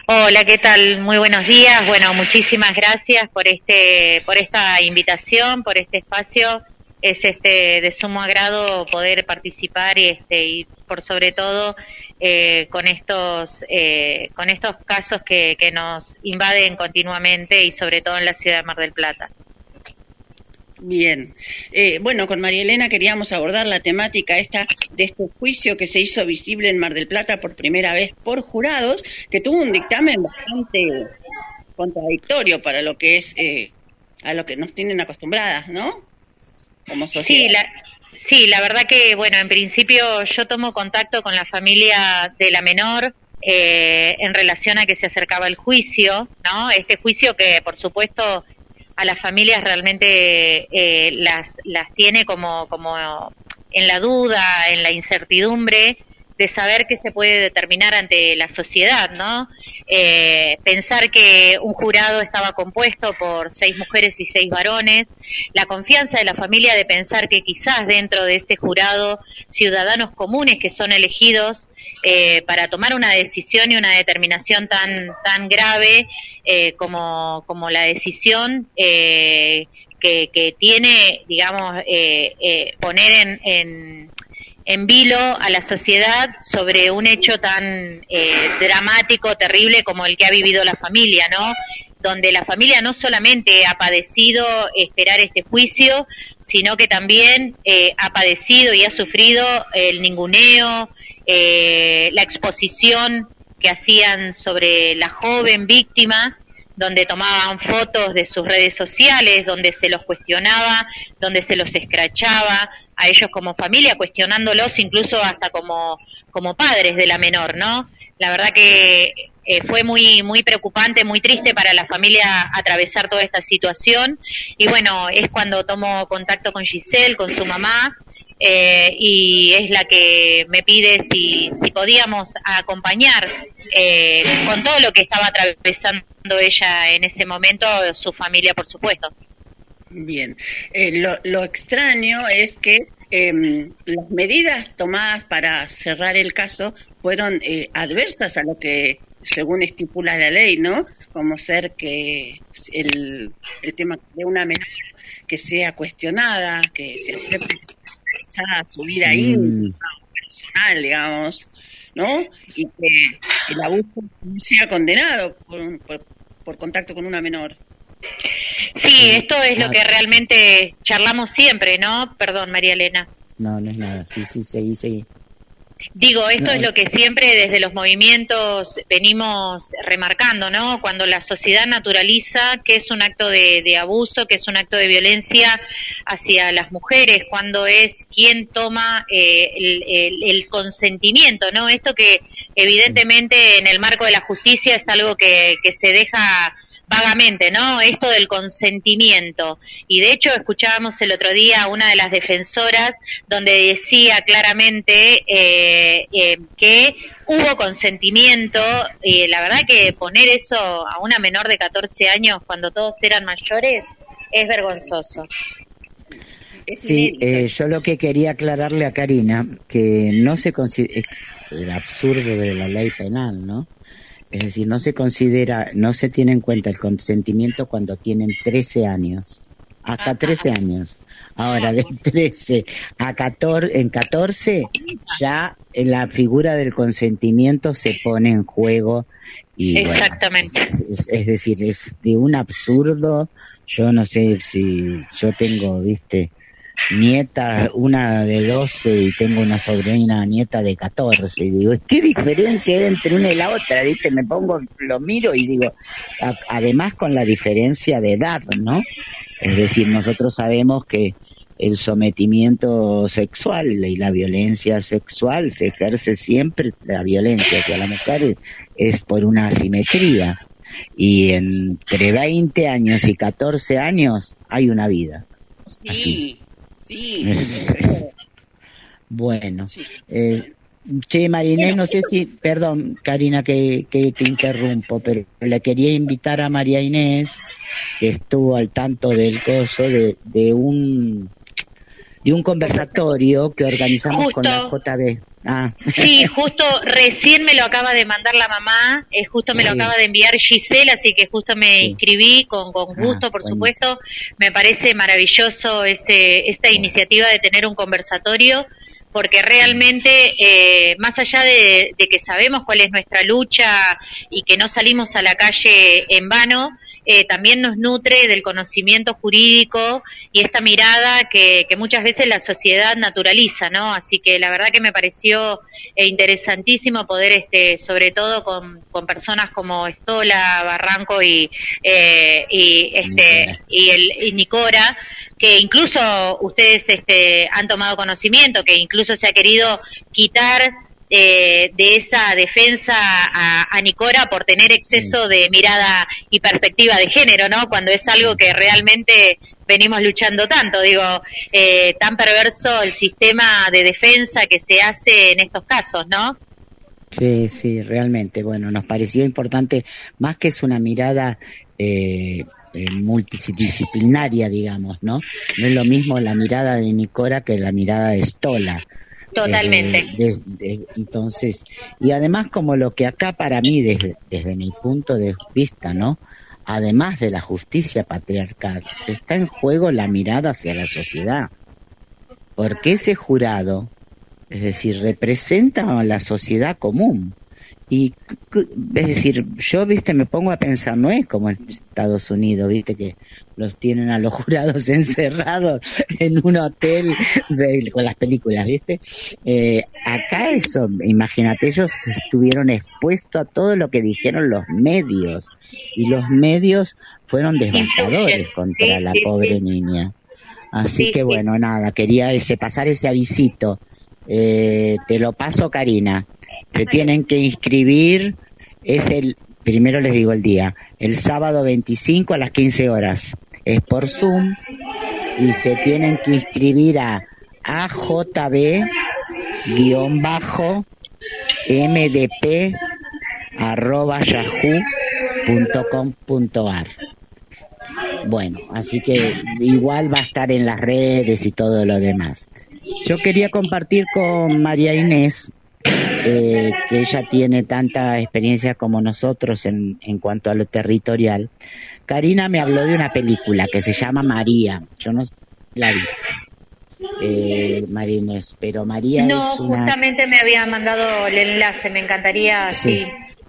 Hola, ¿qué tal? Muy buenos días. Bueno, muchísimas gracias por este, por esta invitación, por este espacio. Es este de sumo agrado poder participar y este y por sobre todo eh, con estos eh, con estos casos que, que, nos invaden continuamente y sobre todo en la ciudad de Mar del Plata. Bien, eh, bueno, con María Elena queríamos abordar la temática esta de este juicio que se hizo visible en Mar del Plata por primera vez por jurados, que tuvo un dictamen bastante contradictorio para lo que es a lo que nos tienen acostumbradas, ¿no? Como sociedad. Sí, la, Sí, la verdad que, bueno, en principio yo tomo contacto con la familia de la menor eh, en relación a que se acercaba el juicio, ¿no? Este juicio que, por supuesto, a las familias realmente eh, las, las tiene como, como en la duda, en la incertidumbre de saber qué se puede determinar ante la sociedad, ¿no? Eh, pensar que un jurado estaba compuesto por seis mujeres y seis varones, la confianza de la familia de pensar que quizás dentro de ese jurado ciudadanos comunes que son elegidos eh, para tomar una decisión y una determinación tan tan grave eh, como, como la decisión que, que, tiene, digamos, poner en, en en vilo a la sociedad sobre un hecho tan eh, dramático, terrible como el que ha vivido la familia, ¿no? Donde la familia no solamente ha padecido esperar este juicio, sino que también eh, ha padecido y ha sufrido el ninguneo, eh, la exposición que hacían sobre la joven víctima, donde tomaban fotos de sus redes sociales, donde se los cuestionaba, donde se los escrachaba, a ellos como familia, cuestionándolos incluso hasta como, como padres de la menor, ¿no? La verdad que eh, fue muy, muy preocupante, muy triste para la familia atravesar toda esta situación. Y bueno, es cuando tomo contacto con Giselle, con su mamá, eh, y es la que me pide si, si podíamos acompañar eh, con todo lo que estaba atravesando ella en ese momento, su familia, por supuesto. Bien, lo, lo extraño es que Em, las medidas tomadas para cerrar el caso fueron eh, adversas a lo que según estipula la ley, ¿no? Como ser que el, el tema de una menor que sea cuestionada, que se acepte su vida mm. íntima, personal, digamos, ¿no? Y que el abuso sea condenado por, por, por contacto con una menor. Sí, esto es lo que realmente charlamos siempre, ¿no? Perdón, María Elena. No, no es nada. Sí, sí, seguí, seguí. Digo, esto es lo que siempre desde los movimientos venimos remarcando, ¿no? Cuando la sociedad naturaliza que es un acto de, abuso, que es un acto de violencia hacia las mujeres, cuando es quien toma eh, el, el, consentimiento, ¿no? Esto que evidentemente en el marco de la justicia es algo que, que se deja vagamente, ¿no? Esto del consentimiento. Y de hecho escuchábamos el otro día a una de las defensoras donde decía claramente eh, eh, que hubo consentimiento y la verdad que poner eso a una menor de 14 años cuando todos eran mayores es vergonzoso. sí, eh, yo lo que quería aclararle a Karina, que no se considera el absurdo de la ley penal, ¿no? Es decir, no se considera, no se tiene en cuenta el consentimiento cuando tienen 13 años. Hasta 13 años. Ahora, de 13 a 14, en 14, ya la figura del consentimiento se pone en juego. Y, Exactamente. es, decir, es de un absurdo. Yo no sé si yo tengo, viste, nieta, una de 12 y tengo una sobrina nieta de 14. Y digo, ¿qué diferencia hay entre una y la otra? ¿Viste? Me pongo, lo miro y digo, además con la diferencia de edad, ¿no? Es decir, nosotros sabemos que el sometimiento sexual y la violencia sexual se ejerce siempre, la violencia hacia la mujer es por una asimetría. Y entre 20 años y 14 años hay una vida. Así. Sí. bueno. Eh, che, Marinés, no sé si, perdón, Karina, que, que te interrumpo, pero le quería invitar a María Inés, que estuvo al tanto del coso, de, de un de un conversatorio que organizamos con la JB. Ah. Sí, justo recién me lo acaba de mandar la mamá, eh, justo me lo acaba de enviar Giselle, así que justo me inscribí con, con ah, gusto, por supuesto. Me parece maravilloso ese, esta iniciativa de tener un conversatorio porque realmente, eh, más allá de, que sabemos cuál es nuestra lucha y que no salimos a la calle en vano, eh, también nos nutre del conocimiento jurídico y esta mirada que, muchas veces la sociedad naturaliza, ¿no? Así que la verdad que me pareció eh, interesantísimo poder, este, sobre todo con, personas como Estola, Barranco y, y este y el y Nicora, que incluso ustedes este, han tomado conocimiento, que incluso se ha querido quitar eh, de esa defensa a, Nicora por tener exceso de mirada y perspectiva de género, ¿no? Cuando es algo que realmente venimos luchando tanto, digo, eh, tan perverso el sistema de defensa que se hace en estos casos, ¿no? Sí, sí, realmente. Bueno, nos pareció importante, más que es una mirada eh, eh, multidisciplinaria, digamos, ¿no? No es lo mismo la mirada de Nicora que la mirada de Stola. Totalmente. Eh, entonces, y además como lo que acá para mí, desde, desde mi punto de vista, ¿no? Además de la justicia patriarcal, está en juego la mirada hacia la sociedad. Porque ese jurado, es decir, representa a la sociedad común. Y es decir, yo, viste, me pongo a pensar, no es como en Estados Unidos, viste, que los tienen a los jurados encerrados en un hotel con las películas, viste. Eh, acá eso, imagínate, ellos estuvieron expuestos a todo lo que dijeron los medios y los medios fueron devastadores contra la pobre niña. Así que bueno, nada, quería ese pasar ese avisito. Eh, te lo paso, Karina. Te tienen que inscribir Es el, primero les digo el día, el sábado 25 a las 15 horas. Es por Zoom y se tienen que inscribir a AJB-MDP. Bueno, así que igual va a estar en las redes y todo lo demás. Yo quería compartir con María Inés, eh, que ella tiene tanta experiencia como nosotros en, en cuanto a lo territorial. Karina me habló de una película que se llama María. Yo no la he visto. Eh, María Inés, pero María no, es una... justamente me había mandado el enlace, me encantaría, sí.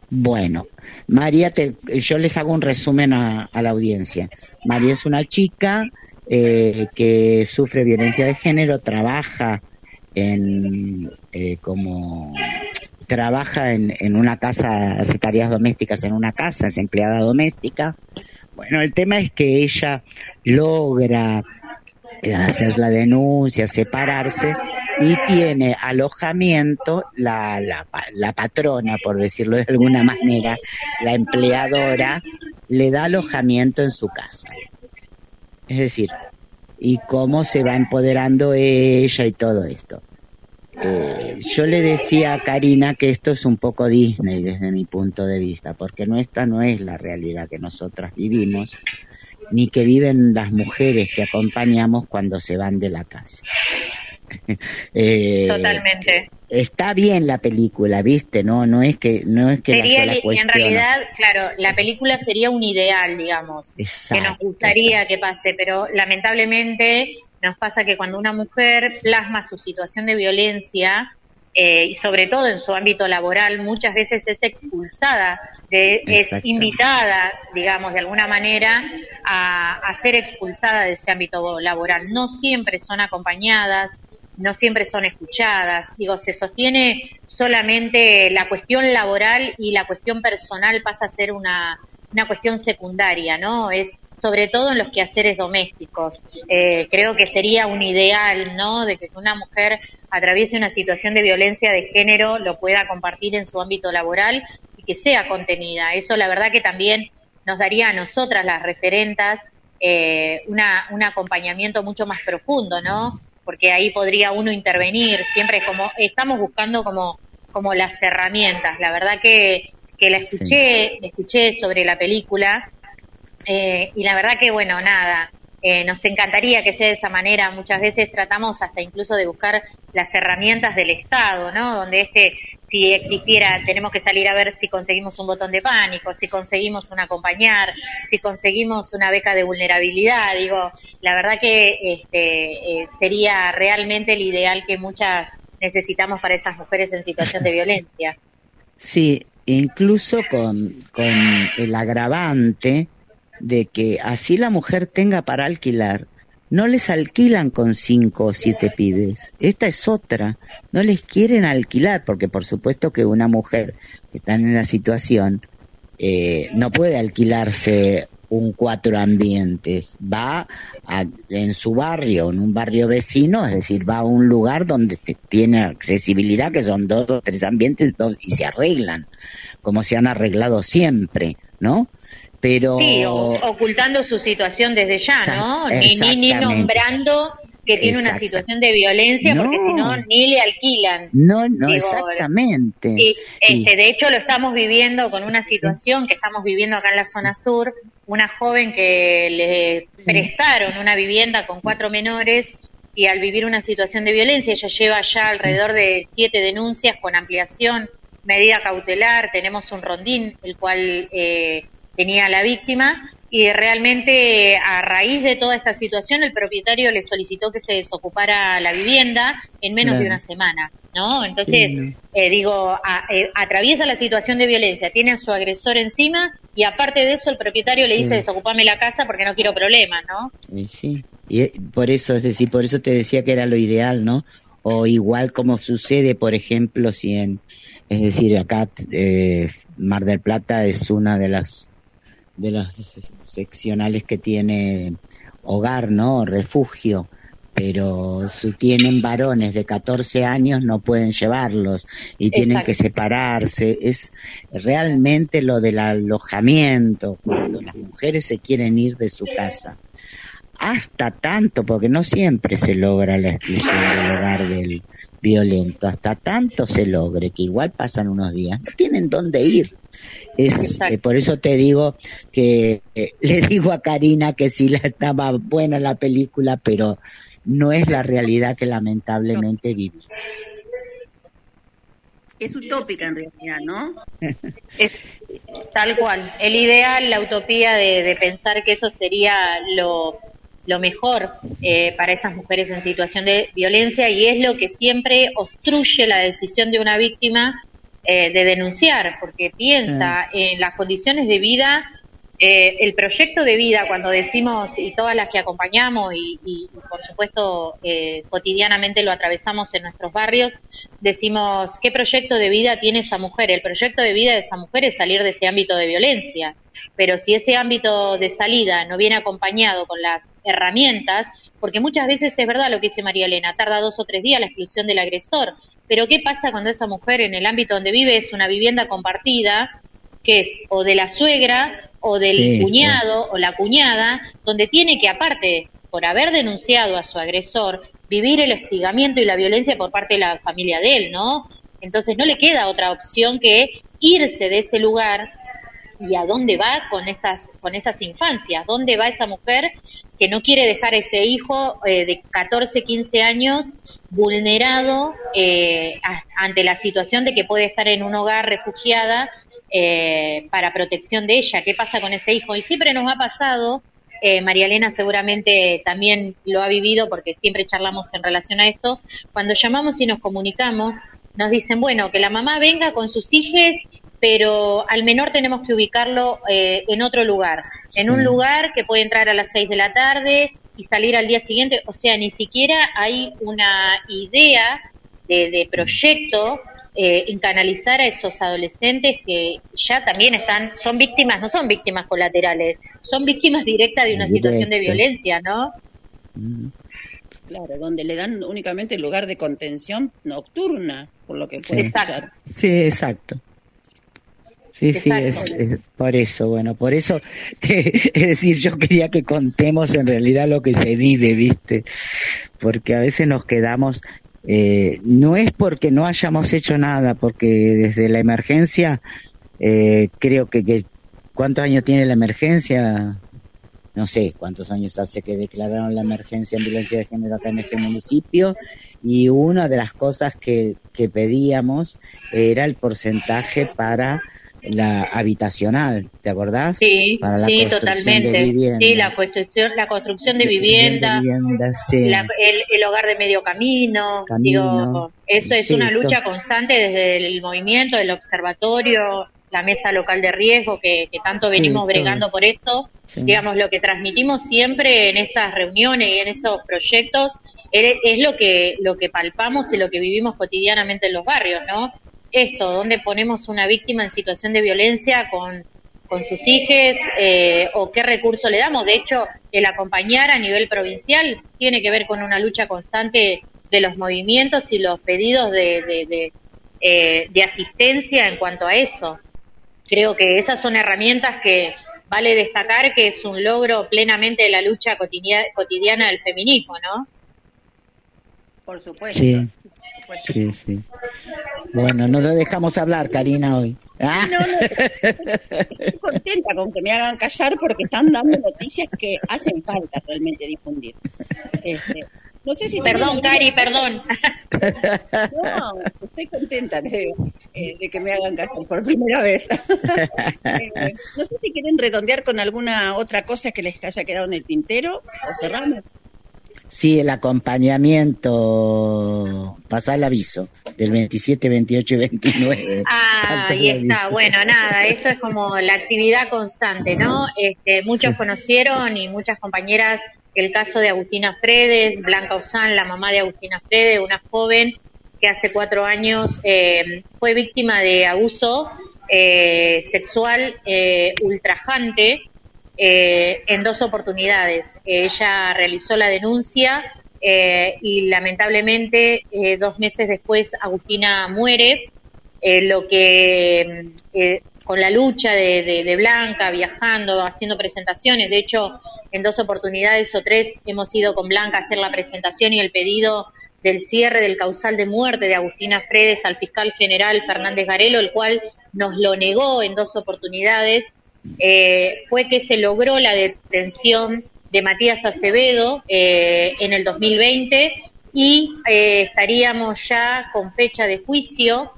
Bueno, María, te, yo les hago un resumen a, la audiencia. María es una chica eh, que sufre violencia de género, trabaja en eh, como trabaja en, una casa, hace tareas domésticas en una casa, es empleada doméstica. Bueno, el tema es que ella logra eh, hacer la denuncia, separarse y tiene alojamiento la, la, la, patrona, por decirlo de alguna manera, la empleadora, le da alojamiento en su casa. Es decir, y cómo se va empoderando ella y todo esto. Eh, yo le decía a Karina que esto es un poco Disney desde mi punto de vista, porque no esta no es la realidad que nosotras vivimos, ni que viven las mujeres que acompañamos cuando se van de la casa. eh, Totalmente. Está bien la película, ¿viste? No, no es que no es que sería la en realidad, claro, la película sería un ideal, digamos, que nos gustaría que pase, pero lamentablemente nos pasa que cuando una mujer plasma su situación de violencia eh, y sobre todo en su ámbito laboral, muchas veces es expulsada, de, es invitada, digamos, de alguna manera a, a, ser expulsada de ese ámbito laboral. No siempre son acompañadas, no siempre son escuchadas. Digo, se sostiene solamente la cuestión laboral y la cuestión personal pasa a ser una, una cuestión secundaria, ¿no? Es sobre todo en los quehaceres domésticos. Eh, creo que sería un ideal, ¿no? De que una mujer atraviese una situación de violencia de género lo pueda compartir en su ámbito laboral y que sea contenida. Eso la verdad que también nos daría a nosotras las referentas eh, una, un acompañamiento mucho más profundo, ¿no? Porque ahí podría uno intervenir, siempre como estamos buscando como, como las herramientas. La verdad que, que la escuché, escuché sobre la película eh, y la verdad que bueno, nada, eh, nos encantaría que sea de esa manera. Muchas veces tratamos hasta incluso de buscar las herramientas del Estado, ¿no? Donde este, si existiera, tenemos que salir a ver si conseguimos un botón de pánico, si conseguimos un acompañar, si conseguimos una beca de vulnerabilidad. Digo, la verdad que este, eh, sería realmente el ideal que muchas necesitamos para esas mujeres en situación de violencia. Sí, incluso con, con el agravante de que así la mujer tenga para alquilar, no les alquilan con cinco o siete pibes. Esta es otra. No les quieren alquilar porque por supuesto que una mujer que está en una situación eh, no puede alquilarse un cuatro ambientes. Va en su barrio, en un barrio vecino, es decir, va a un lugar donde tiene accesibilidad, que son dos o tres ambientes y se arreglan, como se han arreglado siempre, ¿no? Pero... Sí, ocultando su situación desde ya, ¿no? Ni, ni, nombrando que tiene una situación de violencia, porque si no, ni le alquilan. No, no, exactamente. Y, este, De hecho, lo estamos viviendo con una situación que estamos viviendo acá en la zona sur, una joven que le prestaron una vivienda con cuatro menores y al vivir una situación de violencia, ella lleva ya alrededor de siete denuncias con ampliación, medida cautelar, tenemos un rondín, el cual... Eh, tenía la víctima y realmente a raíz de toda esta situación el propietario le solicitó que se desocupara la vivienda en menos de una semana, ¿no? Entonces, eh, digo, eh, atraviesa la situación de violencia, tiene a su agresor encima y aparte de eso el propietario le dice desocupame la casa porque no quiero problemas, ¿no? sí, y eh, por eso, es decir, por eso te decía que era lo ideal, ¿no? O igual como sucede, por ejemplo, si en, es decir, acá Mar del Plata es una de las de las seccionales que tiene hogar, ¿no? Refugio. pero si tienen varones de 14 años no pueden llevarlos y tienen que separarse. Es realmente lo del alojamiento, cuando las mujeres se quieren ir de su casa. Hasta tanto, porque no siempre se logra la exclusión del hogar del violento, hasta tanto se logre que igual pasan unos días, no tienen dónde ir. Es eh, por eso te digo que eh, le digo a Karina que sí la estaba buena la película, pero no es la realidad que lamentablemente vivimos. Es utópica en realidad, ¿no? es tal cual. El ideal, la utopía de, pensar que eso sería lo, lo mejor eh, para esas mujeres en situación de violencia y es lo que siempre obstruye la decisión de una víctima eh, de denunciar, porque piensa en las condiciones de vida eh, el proyecto de vida, cuando decimos, y todas las que acompañamos y, por supuesto eh, cotidianamente lo atravesamos en nuestros barrios, decimos, ¿qué proyecto de vida tiene esa mujer? El proyecto de vida de esa mujer es salir de ese ámbito de violencia, pero si ese ámbito de salida no viene acompañado con las herramientas, porque muchas veces es verdad lo que dice María Elena, tarda dos o tres días la exclusión del agresor, pero ¿qué pasa cuando esa mujer en el ámbito donde vive es una vivienda compartida, que es o de la suegra o del cuñado o la cuñada, donde tiene que, aparte, por haber denunciado a su agresor, vivir el hostigamiento y la violencia por parte de la familia de él, ¿no? Entonces no le queda otra opción que irse de ese lugar. Y a dónde va con esas con esas infancias, dónde va esa mujer que no quiere dejar ese hijo eh, de 14, 15 años vulnerado eh, ante la situación de que puede estar en un hogar refugiada eh, para protección de ella. ¿Qué pasa con ese hijo? Y siempre nos ha pasado, eh, María Elena seguramente también lo ha vivido porque siempre charlamos en relación a esto, cuando llamamos y nos comunicamos, nos dicen, bueno, que la mamá venga con sus hijos, pero al menor tenemos que ubicarlo eh, en otro lugar, en un lugar que puede entrar a las seis de la tarde y salir al día siguiente, o sea, ni siquiera hay una idea de, de proyecto eh, en canalizar a esos adolescentes que ya también están, son víctimas, no son víctimas colaterales, son víctimas directas de una situación de violencia, ¿no? Mm. Claro, donde le dan únicamente lugar de contención nocturna, por lo que puede sí. Sí, exacto. Sí, sí, es, por eso, bueno, por eso, que, es decir, yo quería que contemos en realidad lo que se vive, ¿viste? Porque a veces nos quedamos eh, no es porque no hayamos hecho nada, porque desde la emergencia, eh, creo que, ¿cuántos años tiene la emergencia? No sé cuántos años hace que declararon la emergencia en violencia de género acá en este municipio y una de las cosas que, que pedíamos era el porcentaje para la habitacional, ¿te acordás? Sí, sí, totalmente. Sí, la construcción, la construcción de, vivienda, el, hogar de medio camino, digo, eso es una lucha constante desde el movimiento, el observatorio, la mesa local de riesgo, que, tanto venimos bregando por esto. Digamos, lo que transmitimos siempre en esas reuniones y en esos proyectos es, es lo que, lo que palpamos y lo que vivimos cotidianamente en los barrios, ¿no? Esto, donde ponemos una víctima en situación de violencia con, con sus hijos eh, o qué recurso le damos. De hecho, el acompañar a nivel provincial tiene que ver con una lucha constante de los movimientos y los pedidos de, de, eh, asistencia en cuanto a eso. Creo que esas son herramientas que vale destacar que es un logro plenamente de la lucha cotidiana del feminismo, ¿no? Por supuesto. Sí. Sí, sí. Bueno, no lo dejamos hablar, Karina, hoy. Ah. No, no, estoy contenta con que me hagan callar porque están dando noticias que hacen falta realmente difundir. Este, no sé si perdón, Cari, perdón. No, estoy contenta de, eh, de, que me hagan callar por primera vez. Eh, no sé si quieren redondear con alguna otra cosa que les haya quedado en el tintero o cerramos. Sí, el acompañamiento, pasa el aviso del 27, 28 y 29. Ah, ahí está. Bueno, nada, esto es como la actividad constante, ¿no? Este, muchos conocieron y muchas compañeras el caso de Agustina Fredes, Blanca Osán, la mamá de Agustina Fredes, una joven que hace cuatro años eh, fue víctima de abuso eh, sexual eh, ultrajante eh, en dos oportunidades. Ella realizó la denuncia eh, y lamentablemente eh, dos meses después Agustina muere, eh, lo que con la lucha de, Blanca, viajando, haciendo presentaciones, de hecho en dos oportunidades o tres hemos ido con Blanca a hacer la presentación y el pedido del cierre del causal de muerte de Agustina Fredes al fiscal general Fernández Garelo, el cual nos lo negó en dos oportunidades, fue que se logró la detención de Matías Acevedo eh, en el 2020 y eh, estaríamos ya con fecha de juicio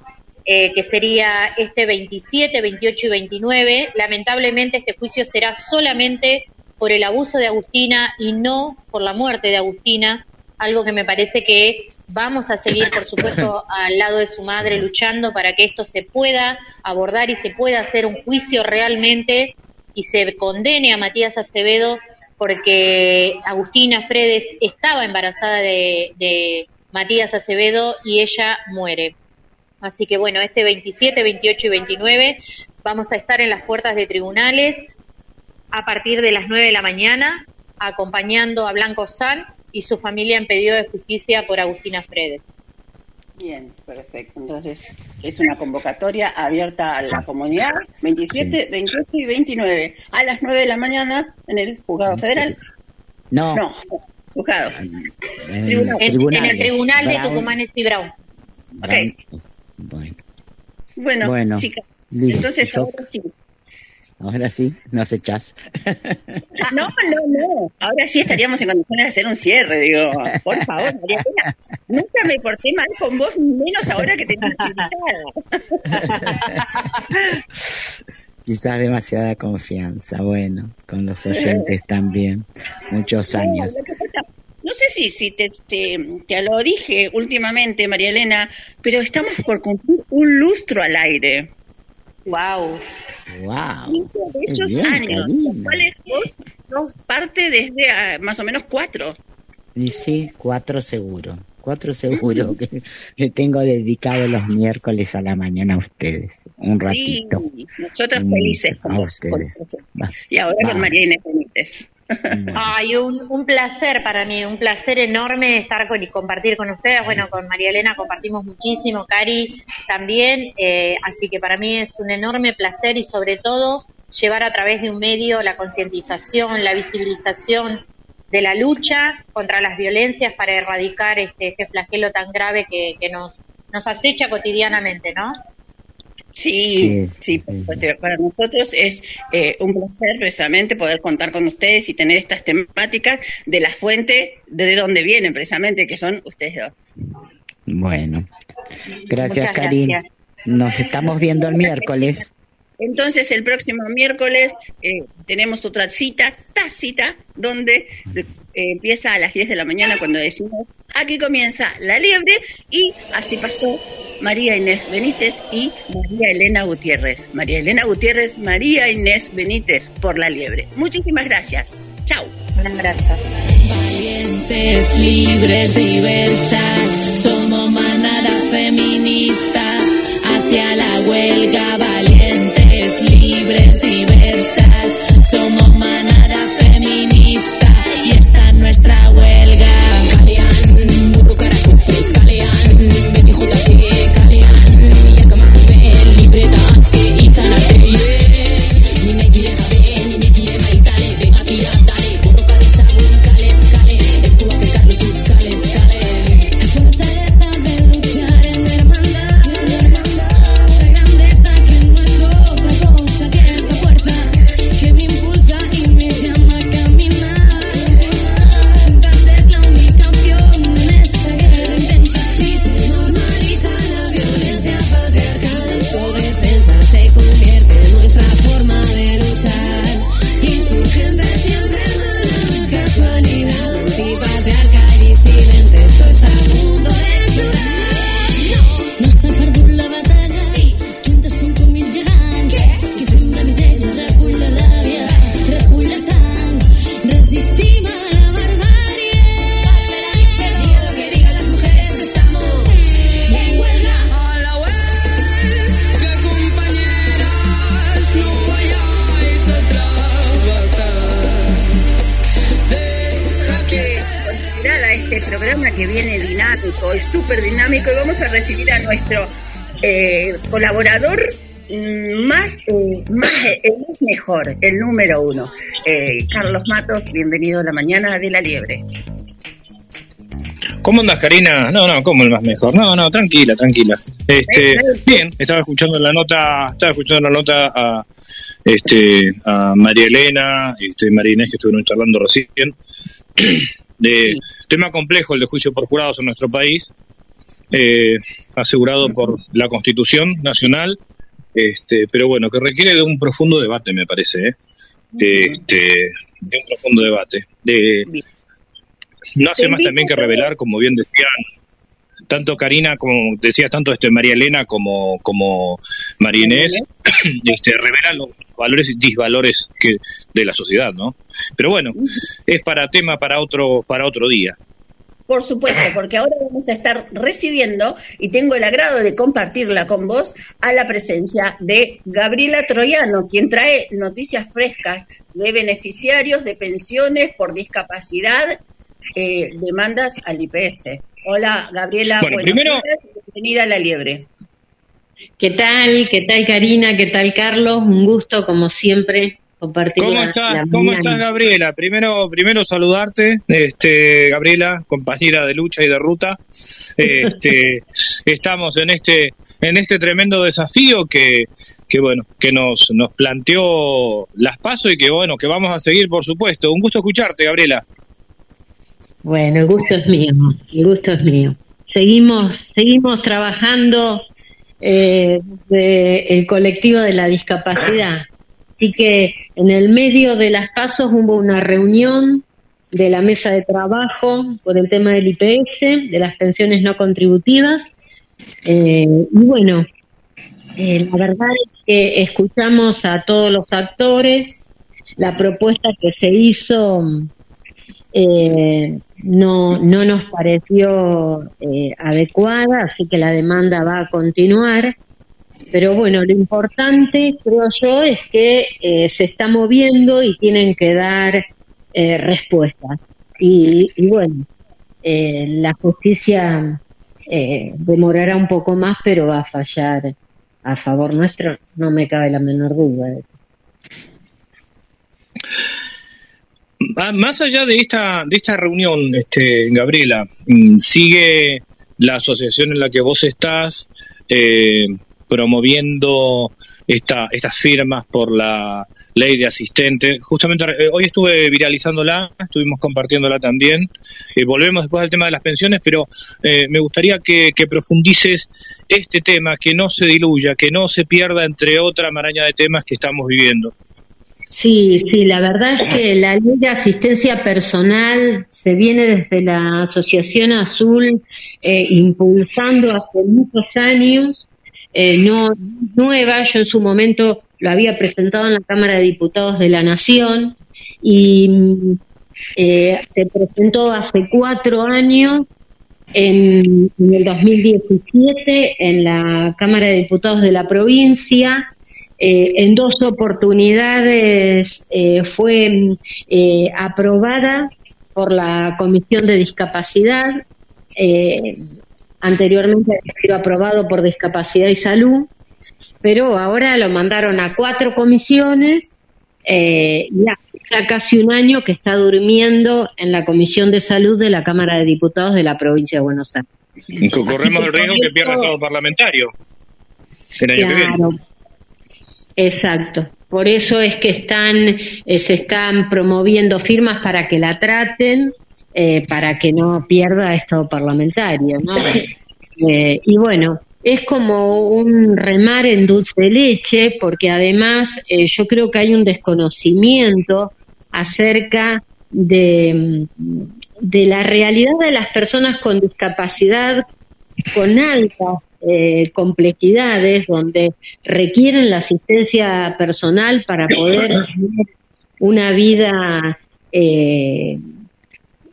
eh, que sería este 27, 28 y 29. Lamentablemente este juicio será solamente por el abuso de Agustina y no por la muerte de Agustina, algo que me parece que vamos a seguir, por supuesto, al lado de su madre luchando para que esto se pueda abordar y se pueda hacer un juicio realmente y se condene a Matías Acevedo porque Agustina Fredes estaba embarazada de, Matías Acevedo y ella muere. Así que bueno, este 27, 28 y 29 vamos a estar en las puertas de tribunales a partir de las 9 de la mañana acompañando a Blanco San y su familia en pedido de justicia por Agustina Fredes. Bien, perfecto. Entonces, es una convocatoria abierta a la comunidad, 27, 28 y 29, a las 9 de la mañana en el juzgado federal. No. No, juzgado. En, el tribunal de Tucumán y Brown. Bueno. Bueno, bueno chicas. Entonces, ahora sí, Ahora sí, nos echás. No, no, no. Ahora sí estaríamos en condiciones de hacer un cierre, digo. Por favor, María nunca me porté mal con vos, menos ahora que te Quizás demasiada confianza, bueno, con los oyentes también, muchos años. No, sé si, si te, te, te, lo dije últimamente, María Elena, pero estamos por cumplir un lustro al aire. Wow. Wow. muchos años, los cuales vos parte desde ah, más o menos cuatro. Y sí, cuatro seguro. Cuatro seguro que, tengo dedicado los miércoles a la mañana a ustedes. Un ratito. Sí, nosotros felices con, ustedes. y ahora con María Inés Benítez. Ay, un, un, placer para mí, un placer enorme estar con y compartir con ustedes. Bueno, con María Elena compartimos muchísimo, Cari también, eh, así que para mí es un enorme placer y sobre todo llevar a través de un medio la concientización, la visibilización de la lucha contra las violencias para erradicar este, este flagelo tan grave que, que nos, nos acecha cotidianamente, ¿no? Sí, sí, para nosotros es eh, un placer precisamente poder contar con ustedes y tener estas temáticas de la fuente de donde vienen precisamente, que son ustedes dos. Bueno, gracias, Karin. Nos estamos viendo el miércoles. Entonces, el próximo miércoles eh, tenemos otra cita tácita donde eh, empieza a las 10 de la mañana cuando decimos aquí comienza la liebre y así pasó María Inés Benítez y María Elena Gutiérrez. María Elena Gutiérrez, María Inés Benítez por la liebre. Muchísimas gracias. Chao. Un abrazo. Valientes, libres, diversas, somos manada feminista hacia la huelga. Valientes, libres, diversas, somos manada feminista y esta es nuestra huelga. Que viene dinámico, es súper dinámico y vamos a recibir a nuestro eh, colaborador mm, más, eh, más el mejor, el número uno. Eh, Carlos Matos, bienvenido a la mañana de la liebre. ¿Cómo andas, Karina? No, no, ¿cómo el más mejor? No, no, tranquila, tranquila. Este, bien, estaba escuchando la nota, estaba escuchando la nota a, este, a María Elena, este, María Inés, que estuvieron charlando recién, de tema complejo el de juicio por jurados en nuestro país, eh, asegurado por la Constitución Nacional, este, pero bueno, que requiere de un profundo debate, me parece, ¿eh? este, de un profundo debate. De, no hace más también que revelar, como bien decían tanto Karina como decías tanto este María Elena como como María Inés este, revelan los valores y disvalores que de la sociedad no pero bueno es para tema para otro para otro día por supuesto, porque ahora vamos a estar recibiendo, y tengo el agrado de compartirla con vos, a la presencia de Gabriela Troyano, quien trae noticias frescas de beneficiarios de pensiones por discapacidad eh, demandas al IPS. Hola, Gabriela. Bueno, primero... bienvenida a La Liebre. ¿Qué tal? ¿Qué tal, Karina? ¿Qué tal, Carlos? Un gusto, como siempre, compartir ¿Cómo estás? ¿Cómo estás, Gabriela? Primero, primero saludarte, este, Gabriela, compañera de lucha y de ruta. Este, estamos en este, en este tremendo desafío que, que bueno, que nos, nos planteó las pasos y que bueno, que vamos a seguir, por supuesto. Un gusto escucharte, Gabriela. Bueno, el gusto es mío, el gusto es mío. Seguimos, seguimos trabajando eh, el colectivo de la discapacidad. Así que en el medio de las casos hubo una reunión de la mesa de trabajo por el tema del IPS, de las pensiones no contributivas. Eh, y bueno, eh, la verdad es que escuchamos a todos los actores, la propuesta que se hizo eh, no, no nos pareció eh, adecuada, así que la demanda va a continuar. Pero bueno, lo importante, creo yo, es que eh, se está moviendo y tienen que dar eh, respuestas. Y, y, bueno, la justicia demorará un poco más, pero va a fallar a favor nuestro, no me cabe la menor duda de eso. Más allá de esta, de esta reunión, este, Gabriela, mm, sigue la asociación en la que vos estás eh, promoviendo esta, estas firmas por la ley de asistente. Justamente eh, hoy estuve viralizándola, estuvimos compartiéndola también. Eh, volvemos después al tema de las pensiones, pero me gustaría que, profundices este tema, que no se diluya, que no se pierda entre otra maraña de temas que estamos viviendo. Sí, sí, la verdad es que la ley de asistencia personal se viene desde la Asociación Azul eh, impulsando hace muchos años, eh, no nueva, yo en su momento lo había presentado en la Cámara de Diputados de la Nación y eh, se presentó hace cuatro años en, en, el 2017 en la Cámara de Diputados de la provincia eh, en dos oportunidades eh, fue eh, aprobada por la Comisión de Discapacidad, anteriormente había sido aprobado por Discapacidad y Salud, pero ahora lo mandaron a cuatro comisiones y ya casi un año que está durmiendo en la Comisión de Salud de la Cámara de Diputados de la provincia de Buenos Aires. Corremos el riesgo que pierda todo parlamentario. claro, Exacto. Por eso es que están, eh, se están promoviendo firmas para que la traten, eh, para que no pierda estado parlamentario, ¿no? Eh, y bueno, es como un remar en dulce de leche, porque además yo creo que hay un desconocimiento acerca de, de la realidad de las personas con discapacidad con alta eh, complejidades donde requieren la asistencia personal para poder tener una vida eh,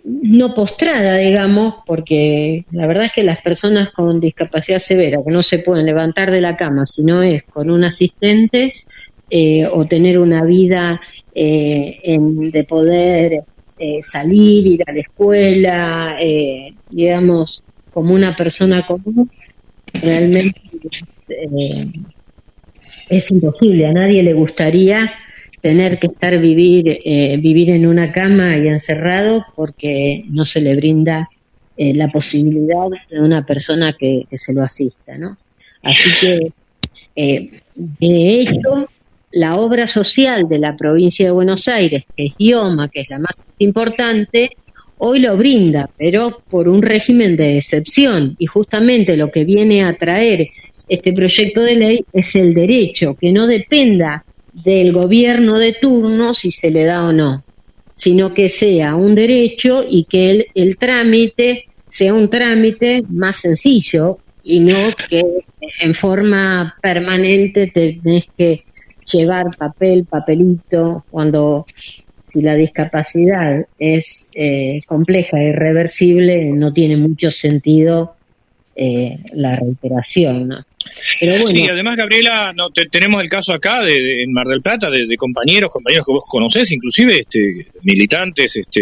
no postrada, digamos, porque la verdad es que las personas con discapacidad severa que no se pueden levantar de la cama si no es con un asistente eh, o tener una vida de poder eh, salir, ir a la escuela, eh, digamos, como una persona común, realmente eh, es imposible. A nadie le gustaría tener que estar vivir vivir en una cama y encerrado porque no se le brinda la posibilidad de una persona que, que, se lo asista, ¿no? Así que de hecho la obra social de la provincia de Buenos Aires, que es IOMA, que es la más importante, hoy lo brinda, pero por un régimen de excepción. Y justamente lo que viene a traer este proyecto de ley es el derecho, que no dependa del gobierno de turno si se le da o no, sino que sea un derecho y que el, el trámite sea un trámite más sencillo y no que en forma permanente tenés que llevar papel, papelito, cuando si la discapacidad es eh, compleja e irreversible, no tiene mucho sentido eh, la reiteración. ¿no? Sí, además, Gabriela, no, tenemos el caso acá de, en Mar del Plata de, compañeros, compañeros que vos conocés, inclusive este, militantes este,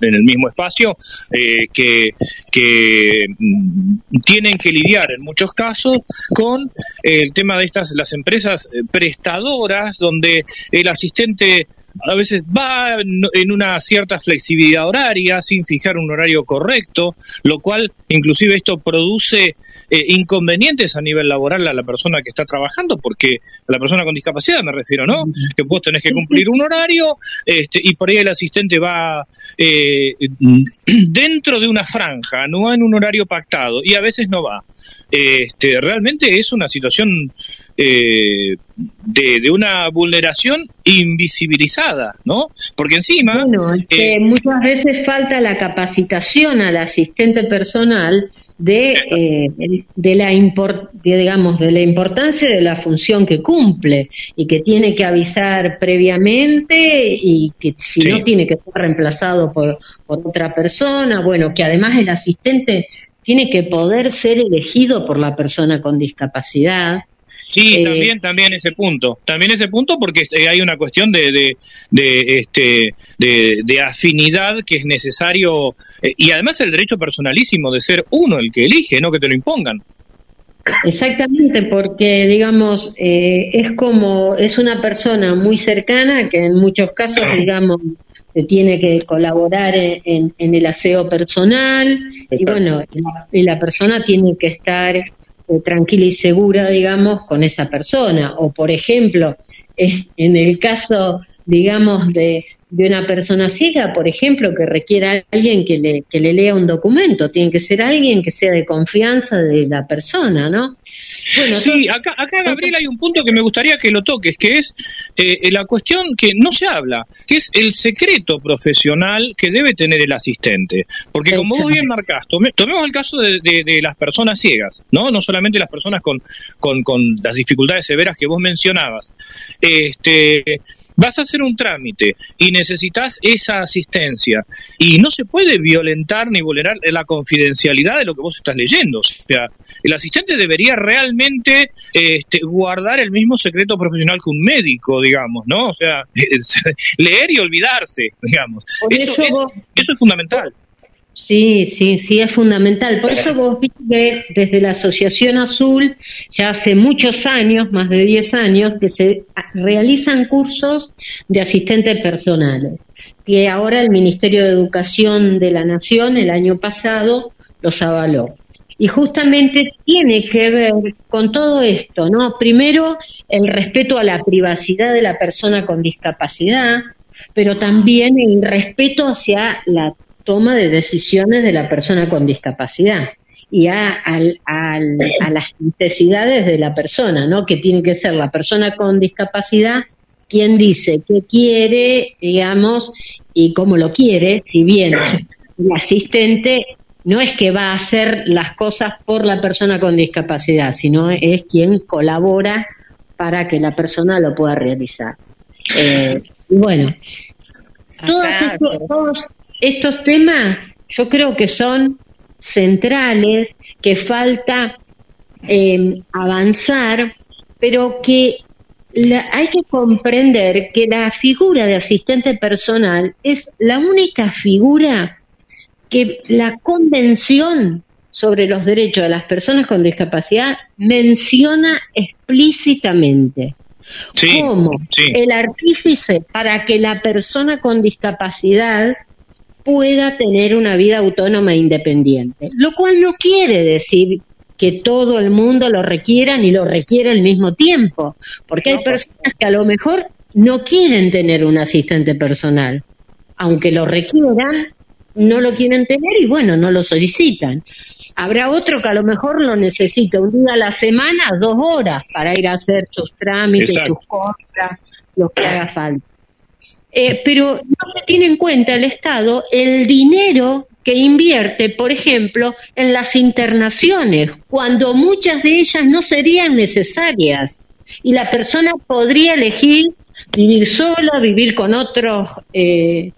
en el mismo espacio, eh, que, que mm, tienen que lidiar en muchos casos con el tema de estas, las empresas eh, prestadoras, donde el asistente a veces va en una cierta flexibilidad horaria sin fijar un horario correcto, lo cual inclusive esto produce eh, inconvenientes a nivel laboral a la persona que está trabajando, porque a la persona con discapacidad me refiero, ¿no? Que vos tenés que cumplir un horario este, y por ahí el asistente va eh, dentro de una franja, no en un horario pactado, y a veces no va. Este, realmente es una situación eh, de, una vulneración invisibilizada, ¿no? Porque encima... Eh, muchas veces falta la capacitación al asistente personal de, eh, de la digamos de la importancia de la función que cumple y que tiene que avisar previamente y que si no tiene que ser reemplazado por, por otra persona. Bueno que además el asistente tiene que poder ser elegido por la persona con discapacidad Sí, eh, también, también ese punto, también ese punto porque eh, hay una cuestión de, de, de este, de, afinidad que es necesario eh, y además el derecho personalísimo de ser uno el que elige, no que te lo impongan. Exactamente, porque digamos es como es una persona muy cercana que en muchos casos digamos tiene que colaborar en, en el aseo personal y bueno y la persona tiene que estar eh, tranquila y segura, digamos, con esa persona. O, por ejemplo, eh, en el caso, digamos, de, de una persona ciega, por ejemplo, que requiera alguien que le, que le lea un documento, tiene que ser alguien que sea de confianza de la persona, ¿no? Sí, acá, acá, Gabriel, hay un punto que me gustaría que lo toques, que es eh, la cuestión que no se habla, que es el secreto profesional que debe tener el asistente. Porque como vos bien marcás, tomemos el caso de, de, las personas ciegas, ¿no? No solamente las personas con, con, con las dificultades severas que vos mencionabas. Este vas a hacer un trámite y necesitas esa asistencia y no se puede violentar ni vulnerar la confidencialidad de lo que vos estás leyendo. O sea, el asistente debería realmente este, guardar el mismo secreto profesional que un médico, digamos, ¿no? O sea, leer y olvidarse, digamos. Eso, eso es fundamental. Sí, sí, sí, es fundamental. Por eso vos viste que desde la Asociación Azul, ya hace muchos años, más de 10 años, que se realizan cursos de asistentes personales, que ahora el Ministerio de Educación de la Nación el año pasado los avaló. Y justamente tiene que ver con todo esto, ¿no? Primero, el respeto a la privacidad de la persona con discapacidad, pero también el respeto hacia la toma de decisiones de la persona con discapacidad y a, las necesidades de la persona, ¿no? Que tiene que ser la persona con discapacidad quien dice qué quiere, digamos, y cómo lo quiere, si bien el asistente no es que va a hacer las cosas por la persona con discapacidad, sino es quien colabora para que la persona lo pueda realizar. Eh, y bueno, todos estos, estos temas yo creo que son centrales, que falta eh, avanzar, pero que hay que comprender que la figura de asistente personal es la única figura que la Convención sobre los Derechos de las Personas con Discapacidad menciona explícitamente como el artífice para que la persona con discapacidad pueda tener una vida autónoma e independiente, lo cual no quiere decir que todo el mundo lo requiera ni lo requiere al mismo tiempo, porque hay personas que a lo mejor no quieren tener un asistente personal, aunque lo requieran, no lo quieren tener y bueno, no lo solicitan. Habrá otro que a lo mejor lo necesita un día a la semana, dos horas para ir a hacer sus trámites, sus compras, lo que haga falta. Eh, pero no se tiene en cuenta el Estado el dinero que invierte, por ejemplo, en las internaciones, cuando muchas de ellas no serían necesarias y la persona podría elegir vivir sola, vivir con otros eh,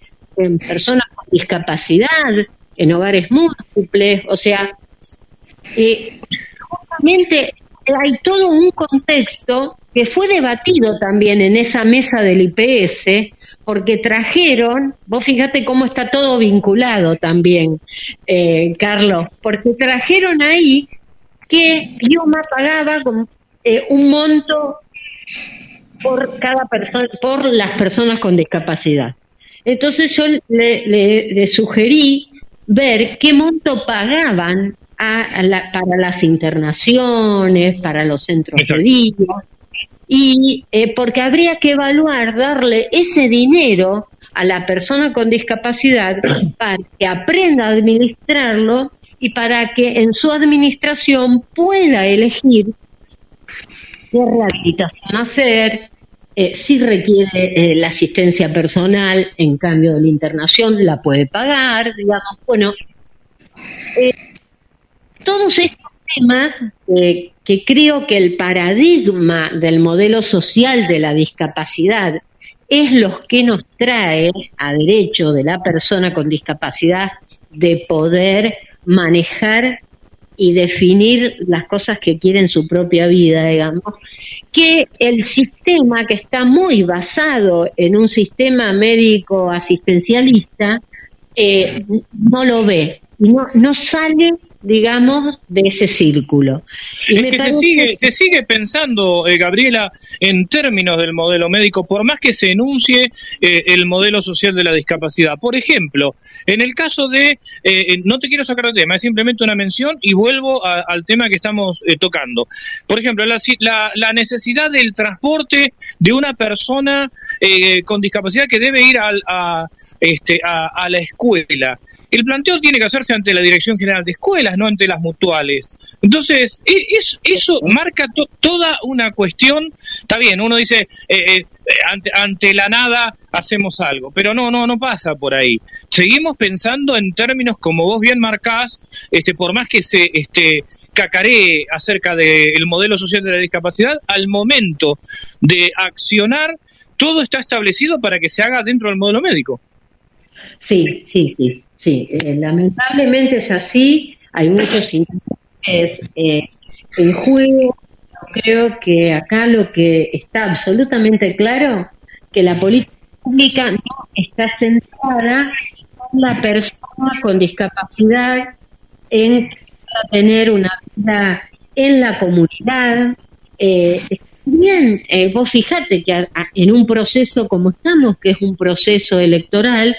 personas discapacidad, en hogares múltiples, o sea, eh, justamente hay todo un contexto que fue debatido también en esa mesa del IPS, porque trajeron, vos fíjate cómo está todo vinculado también, eh, Carlos, porque trajeron ahí que Bioma pagaba eh, un monto por cada persona, por las personas con discapacidad. Entonces yo le sugerí ver qué monto pagaban para las internaciones, para los centros de día, y eh, porque habría que evaluar darle ese dinero a la persona con discapacidad para que aprenda a administrarlo y para que en su administración pueda elegir qué rehabilitación hacer, eh, si requiere eh, la asistencia personal en cambio de la internación, la puede pagar, digamos, bueno, eh, todos estos temas que creo que el paradigma del modelo social de la discapacidad es lo que nos trae a derecho de la persona con discapacidad de poder manejar y definir las cosas que quiere en su propia vida, digamos, que el sistema que está muy basado en un sistema médico asistencialista eh, no lo ve, no, no sale digamos, de ese círculo. Y se, sigue, se sigue pensando, eh, Gabriela, en términos del modelo médico, por más que se enuncie eh, el modelo social de la discapacidad. Por ejemplo, en el caso de, eh, no te quiero sacar de tema, es simplemente una mención y vuelvo al tema que estamos tocando. Por ejemplo, la, la, necesidad del transporte de una persona con discapacidad que debe ir a, este, a la escuela el planteo tiene que hacerse ante la Dirección General de Escuelas, no ante las mutuales. Entonces, e, eso marca toda una cuestión. Está bien, uno dice, eh, eh, ante, la nada hacemos algo, pero no, no, no pasa por ahí. Seguimos pensando en términos como vos bien marcás, este, por más que se este, cacaree acerca del modelo social de la discapacidad, al momento de accionar, todo está establecido para que se haga dentro del modelo médico. Sí, sí, sí. Sí, eh, lamentablemente es así, hay muchos intereses eh, en juego. Creo que acá lo que está absolutamente claro, que la política pública no está centrada en la persona con discapacidad, en tener una vida en la comunidad. Eh, bien, eh, vos fijate que en un proceso como estamos, que es un proceso electoral,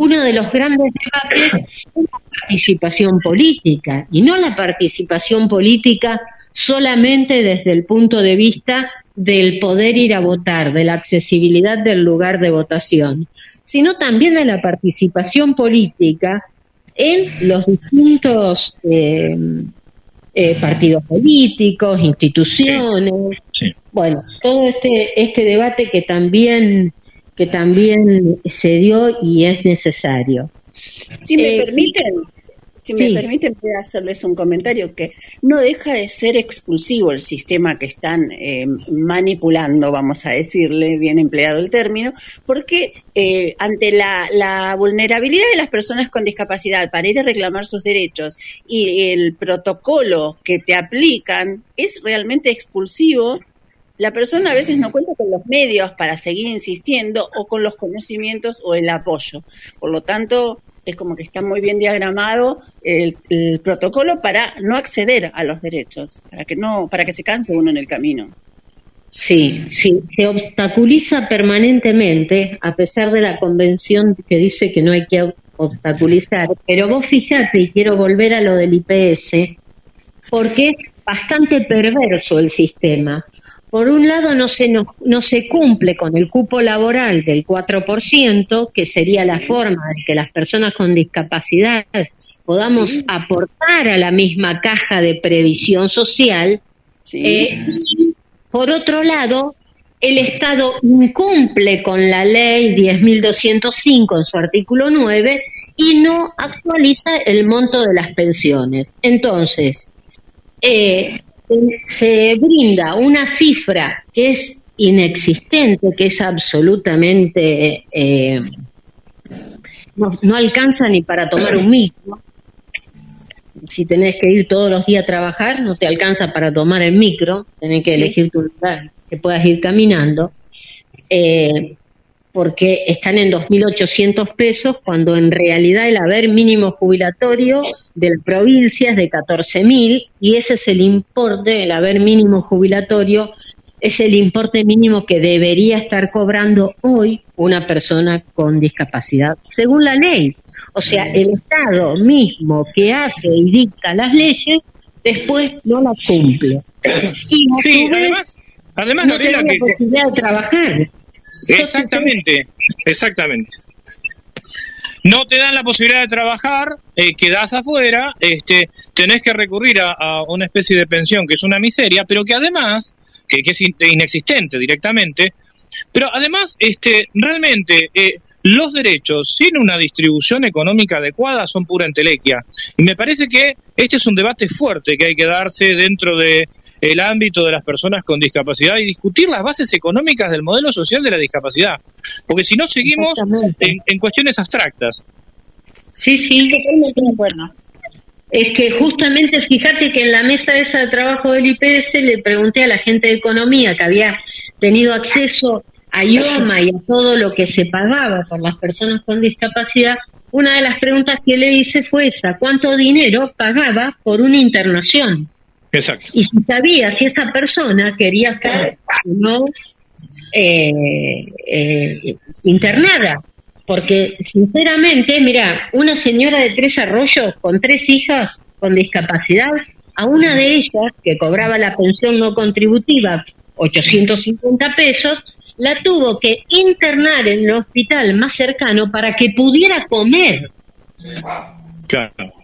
uno de los grandes debates es la participación política, y no la participación política solamente desde el punto de vista del poder ir a votar, de la accesibilidad del lugar de votación, sino también de la participación política en los distintos eh, eh, partidos políticos, instituciones. Bueno, todo este, este debate que también que también se dio y es necesario. Si me eh, permiten, si me permiten, voy hacerles un comentario que no deja de ser expulsivo el sistema que están eh, manipulando, vamos a decirle, bien empleado el término, porque eh, ante la, la, vulnerabilidad de las personas con discapacidad para ir a reclamar sus derechos y el protocolo que te aplican es realmente expulsivo la persona a veces no cuenta con los medios para seguir insistiendo o con los conocimientos o el apoyo. Por lo tanto, es como que está muy bien diagramado el, protocolo para no acceder a los derechos, para que no, para que se canse uno en el camino. Sí, sí, se obstaculiza permanentemente, a pesar de la convención que dice que no hay que obstaculizar. Pero vos fíjate, y quiero volver a lo del IPS, porque es bastante perverso el sistema. Por un lado, no se, no, se cumple con el cupo laboral del 4%, que sería la forma de que las personas con discapacidad podamos aportar a la misma caja de previsión social. Eh, por otro lado, el Estado incumple con la ley 10.205 en su artículo 9 y no actualiza el monto de las pensiones. Entonces, eh, se brinda una cifra que es inexistente, que es absolutamente... Eh, no, no, alcanza ni para tomar un micro. Si tenés que ir todos los días a trabajar, no te alcanza para tomar el micro, tenés que elegir tu lugar, que puedas ir caminando. Eh, porque están en 2.800 pesos cuando en realidad el haber mínimo jubilatorio de la provincia es de 14.000 y ese es el importe, el haber mínimo jubilatorio es el importe mínimo que debería estar cobrando hoy una persona con discapacidad, según la ley. O sea, el Estado mismo que hace y dicta las leyes, después no las cumple. Y sí, además, además no tiene la posibilidad de trabajar. Exactamente, exactamente. No te dan la posibilidad de trabajar, eh, quedás afuera, este, tenés que recurrir a, una especie de pensión que es una miseria, pero que además, que, es inexistente directamente, pero además, este, realmente, eh, los derechos sin una distribución económica adecuada son pura entelequia. Y me parece que este es un debate fuerte que hay que darse dentro de el ámbito de las personas con discapacidad y discutir las bases económicas del modelo social de la discapacidad. Porque si no, seguimos en, cuestiones abstractas. Sí, sí, totalmente de acuerdo. Es que justamente, fíjate que en la mesa esa de trabajo del IPS le pregunté a la gente de economía que había tenido acceso a IOMA y a todo lo que se pagaba por las personas con discapacidad, una de las preguntas que le hice fue esa, ¿cuánto dinero pagaba por una internación? Exacto. Y si sabía si esa persona quería estar o no eh, eh, internada. Porque, sinceramente, mira, una señora de tres arroyos con tres hijas con discapacidad, a una de ellas, que cobraba la pensión no contributiva, 850 pesos, la tuvo que internar en el hospital más cercano para que pudiera comer. Claro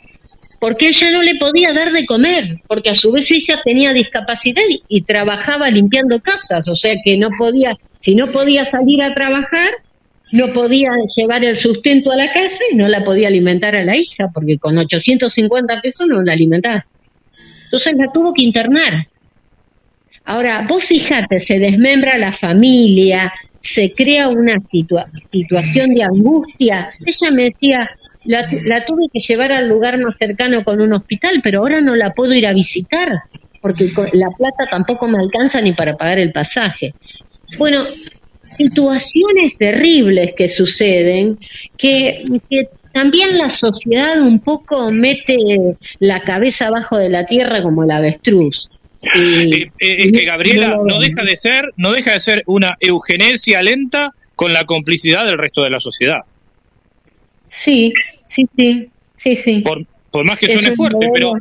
porque ella no le podía dar de comer, porque a su vez ella tenía discapacidad y, trabajaba limpiando casas, o sea que no podía, si no podía salir a trabajar, no podía llevar el sustento a la casa y no la podía alimentar a la hija, porque con 850 pesos no la alimentaba. Entonces la tuvo que internar. Ahora, vos fijate, se desmembra la familia, se crea una situación de angustia. Ella me decía, la, tuve que llevar al lugar más cercano con un hospital, pero ahora no la puedo ir a visitar, porque la plata tampoco me alcanza ni para pagar el pasaje. Bueno, situaciones terribles que suceden, que, que también la sociedad un poco mete la cabeza abajo de la tierra como el avestruz. Eh, es que Gabriela no deja de ser, no deja de ser una eugenesia lenta con la complicidad del resto de la sociedad. Sí, sí, sí, sí, sí. Por, más que suene fuerte, pero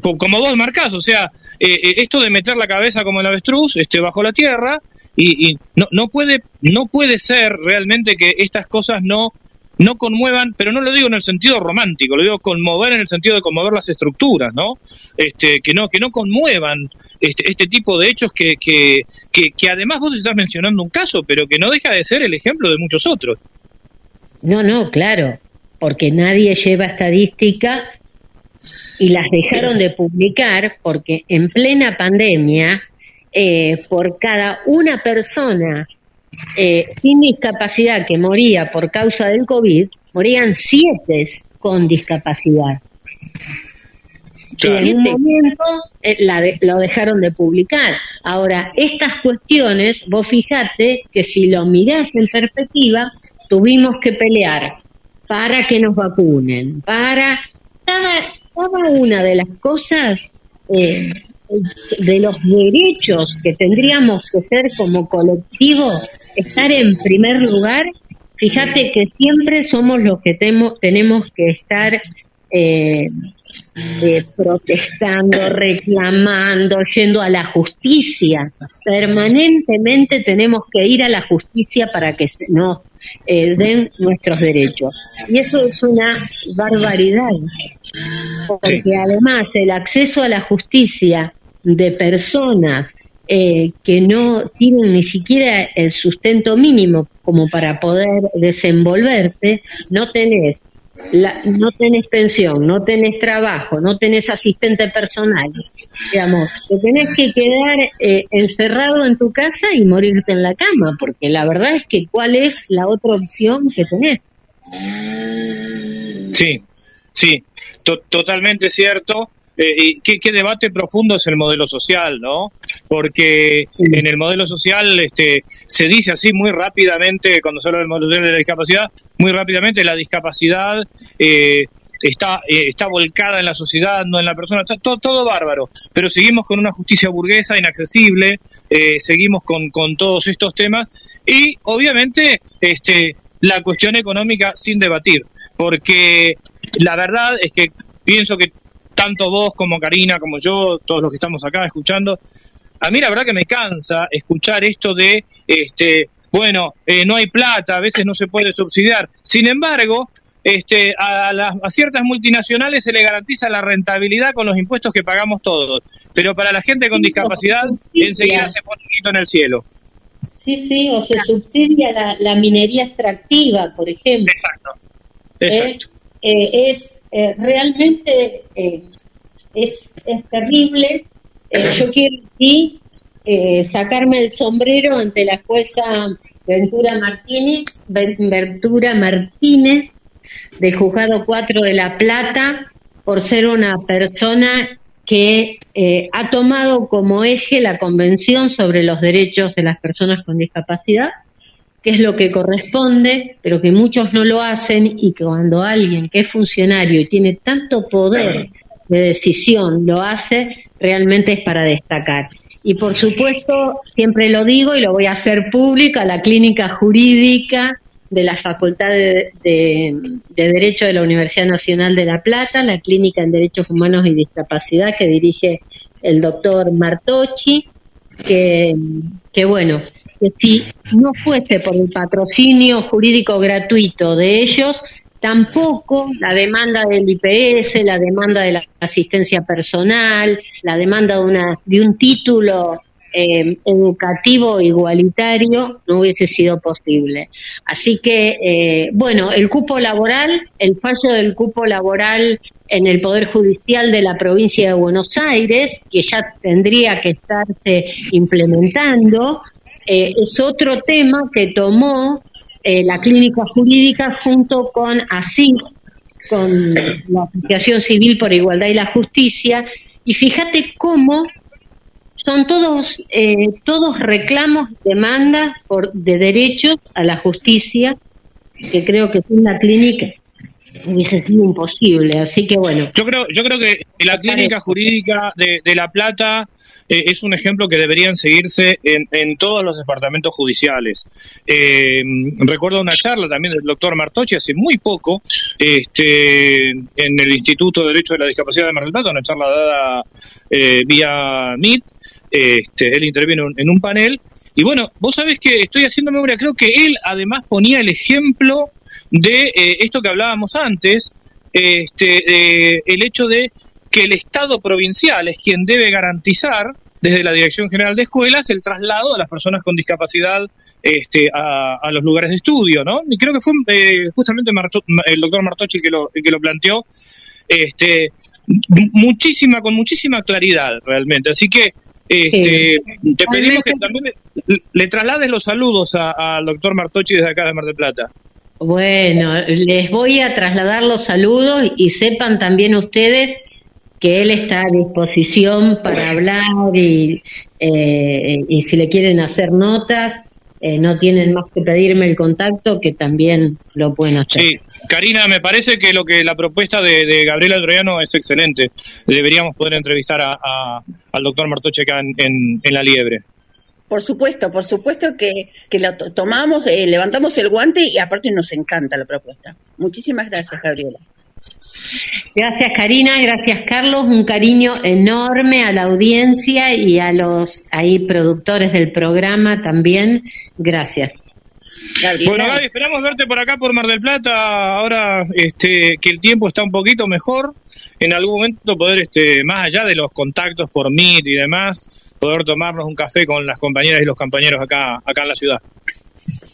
como vos marcás, o sea, eh, eh, esto de meter la cabeza como el avestruz este, bajo la tierra y, y no, no, puede, no puede ser realmente que estas cosas no no conmuevan, pero no lo digo en el sentido romántico, lo digo conmover en el sentido de conmover las estructuras, ¿no? Este, que no, que no conmuevan este, este tipo de hechos que, que, que, además vos estás mencionando un caso, pero que no deja de ser el ejemplo de muchos otros. No, no, claro, porque nadie lleva estadística y las dejaron de publicar porque en plena pandemia, eh, por cada una persona eh, sin discapacidad que moría por causa del COVID, morían siete con discapacidad. en un momento eh, lo dejaron de publicar. Ahora, estas cuestiones, vos fijate que si lo mirás en perspectiva, tuvimos que pelear para que nos vacunen, para cada, cada una de las cosas eh, de los derechos que tendríamos que ser como colectivo, estar en primer lugar, fíjate que siempre somos los que tenemos que estar eh, eh, protestando, reclamando, yendo a la justicia. Permanentemente tenemos que ir a la justicia para que nos eh, den nuestros derechos. Y eso es una barbaridad, porque además el acceso a la justicia de personas eh, que no tienen ni siquiera el sustento mínimo como para poder desenvolverse, no tenés no tenés pensión, no tenés trabajo, no tenés asistente personal, digamos, te tenés que quedar eh, encerrado en tu casa y morirte en la cama, porque la verdad es que ¿cuál es la otra opción que tenés? Sí, sí, totalmente cierto. Eh, y qué, debate profundo es el modelo social, ¿no? Porque en el modelo social este, se dice así muy rápidamente, cuando se habla del modelo de la discapacidad, muy rápidamente la discapacidad eh, está, eh, está volcada en la sociedad, no en la persona, está todo, todo bárbaro, pero seguimos con una justicia burguesa inaccesible, seguimos con, con todos estos temas y obviamente este, la cuestión económica sin debatir, porque la verdad es que pienso que tanto vos como Karina, como yo, todos los que estamos acá escuchando, a mí la verdad que me cansa escuchar esto de, este, bueno, eh, no hay plata, a veces no se puede subsidiar. Sin embargo, este, a, las, a ciertas multinacionales se le garantiza la rentabilidad con los impuestos que pagamos todos, pero para la gente con discapacidad enseguida se pone un hito en el cielo. Sí, sí, o se subsidia la, minería extractiva, por ejemplo. Exacto. Exacto. Eh, es eh, realmente eh, es, terrible. yo quiero sacarme el sombrero ante la jueza Ventura Martínez, Ventura Martínez, del Juzgado 4 de La Plata, por ser una persona que ha tomado como eje la Convención sobre los Derechos de las Personas con Discapacidad que es lo que corresponde, pero que muchos no lo hacen y que cuando alguien que es funcionario y tiene tanto poder de decisión lo hace, realmente es para destacar. Y por supuesto, siempre lo digo y lo voy a hacer pública, la clínica jurídica de la Facultad de, de, Derecho de la Universidad Nacional de La Plata, la clínica en Derechos Humanos y Discapacidad que dirige el doctor Martochi, que bueno, que si no fuese por el patrocinio jurídico gratuito de ellos, tampoco la demanda del IPS, la demanda de la asistencia personal, la demanda de, una, de un título eh, educativo igualitario no hubiese sido posible. Así que, eh, bueno, el cupo laboral, el fallo del cupo laboral en el Poder Judicial de la provincia de Buenos Aires, que ya tendría que estarse implementando, eh, es otro tema que tomó eh, la clínica jurídica junto con ASI, con la Asociación Civil por Igualdad y la Justicia, y fíjate cómo son todos eh, todos reclamos, demandas por, de derechos a la justicia, que creo que sin la clínica hubiese sido imposible. Así que bueno. Yo creo, yo creo que la clínica jurídica de, de La Plata eh, es un ejemplo que deberían seguirse en, en todos los departamentos judiciales. Eh, recuerdo una charla también del doctor Martochi hace muy poco este, en el Instituto de Derecho de la Discapacidad de Mar del Plata, una charla dada eh, vía MIT. Este, él intervino en un panel. Y bueno, vos sabés que estoy haciendo memoria, creo que él además ponía el ejemplo de esto que hablábamos antes, este, el hecho de que el Estado provincial es quien debe garantizar desde la Dirección General de Escuelas el traslado de las personas con discapacidad este, a, los lugares de estudio, ¿no? Y creo que fue eh, justamente el doctor Martochi que lo, que lo planteó, este, muchísima, con muchísima claridad realmente. Así que este, te pedimos que también le, traslades los saludos al doctor Martochi desde acá de Mar del Plata. Bueno, les voy a trasladar los saludos y sepan también ustedes que él está a disposición para hablar y, eh, y si le quieren hacer notas, eh, no tienen más que pedirme el contacto, que también lo pueden hacer. Sí, Karina, me parece que lo que la propuesta de, Gabriela Troyano es excelente. Deberíamos poder entrevistar a, al doctor Martoche acá en, La Liebre. Por supuesto, por supuesto que, que lo tomamos, eh, levantamos el guante y aparte nos encanta la propuesta. Muchísimas gracias, Gabriela. Gracias Karina, gracias Carlos, un cariño enorme a la audiencia y a los ahí productores del programa también. Gracias. Bueno, Gaby, esperamos verte por acá por Mar del Plata. Ahora este, que el tiempo está un poquito mejor, en algún momento poder, este, más allá de los contactos por Meet y demás, poder tomarnos un café con las compañeras y los compañeros acá, acá en la ciudad.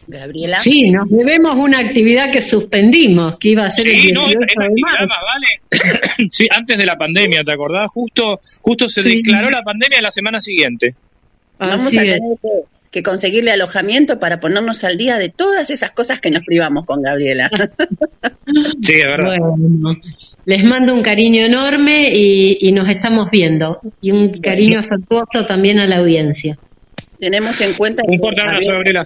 Gabriela. Sí, nos debemos una actividad que suspendimos, que iba a ser el 18 de vale. sí, antes de la pandemia, ¿te acordás? Justo, justo se declaró la pandemia la semana siguiente. Vamos a tener que, conseguirle alojamiento para ponernos al día de todas esas cosas que nos privamos con Gabriela. sí, es verdad. les mando un cariño enorme y, nos estamos viendo. Y un cariño afectuoso también a la audiencia. Tenemos en cuenta... Un fuerte abrazo, Gabriela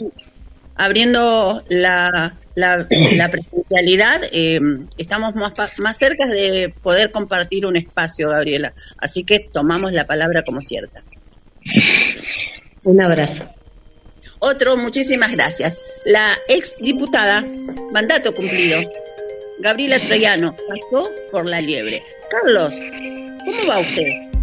abriendo la, la, presencialidad, eh, estamos más, más cerca de poder compartir un espacio, Gabriela. Así que tomamos la palabra como cierta. Un abrazo. Otro, muchísimas gracias. La ex diputada, mandato cumplido, Gabriela Troyano, pasó por la liebre. Carlos, ¿cómo va usted?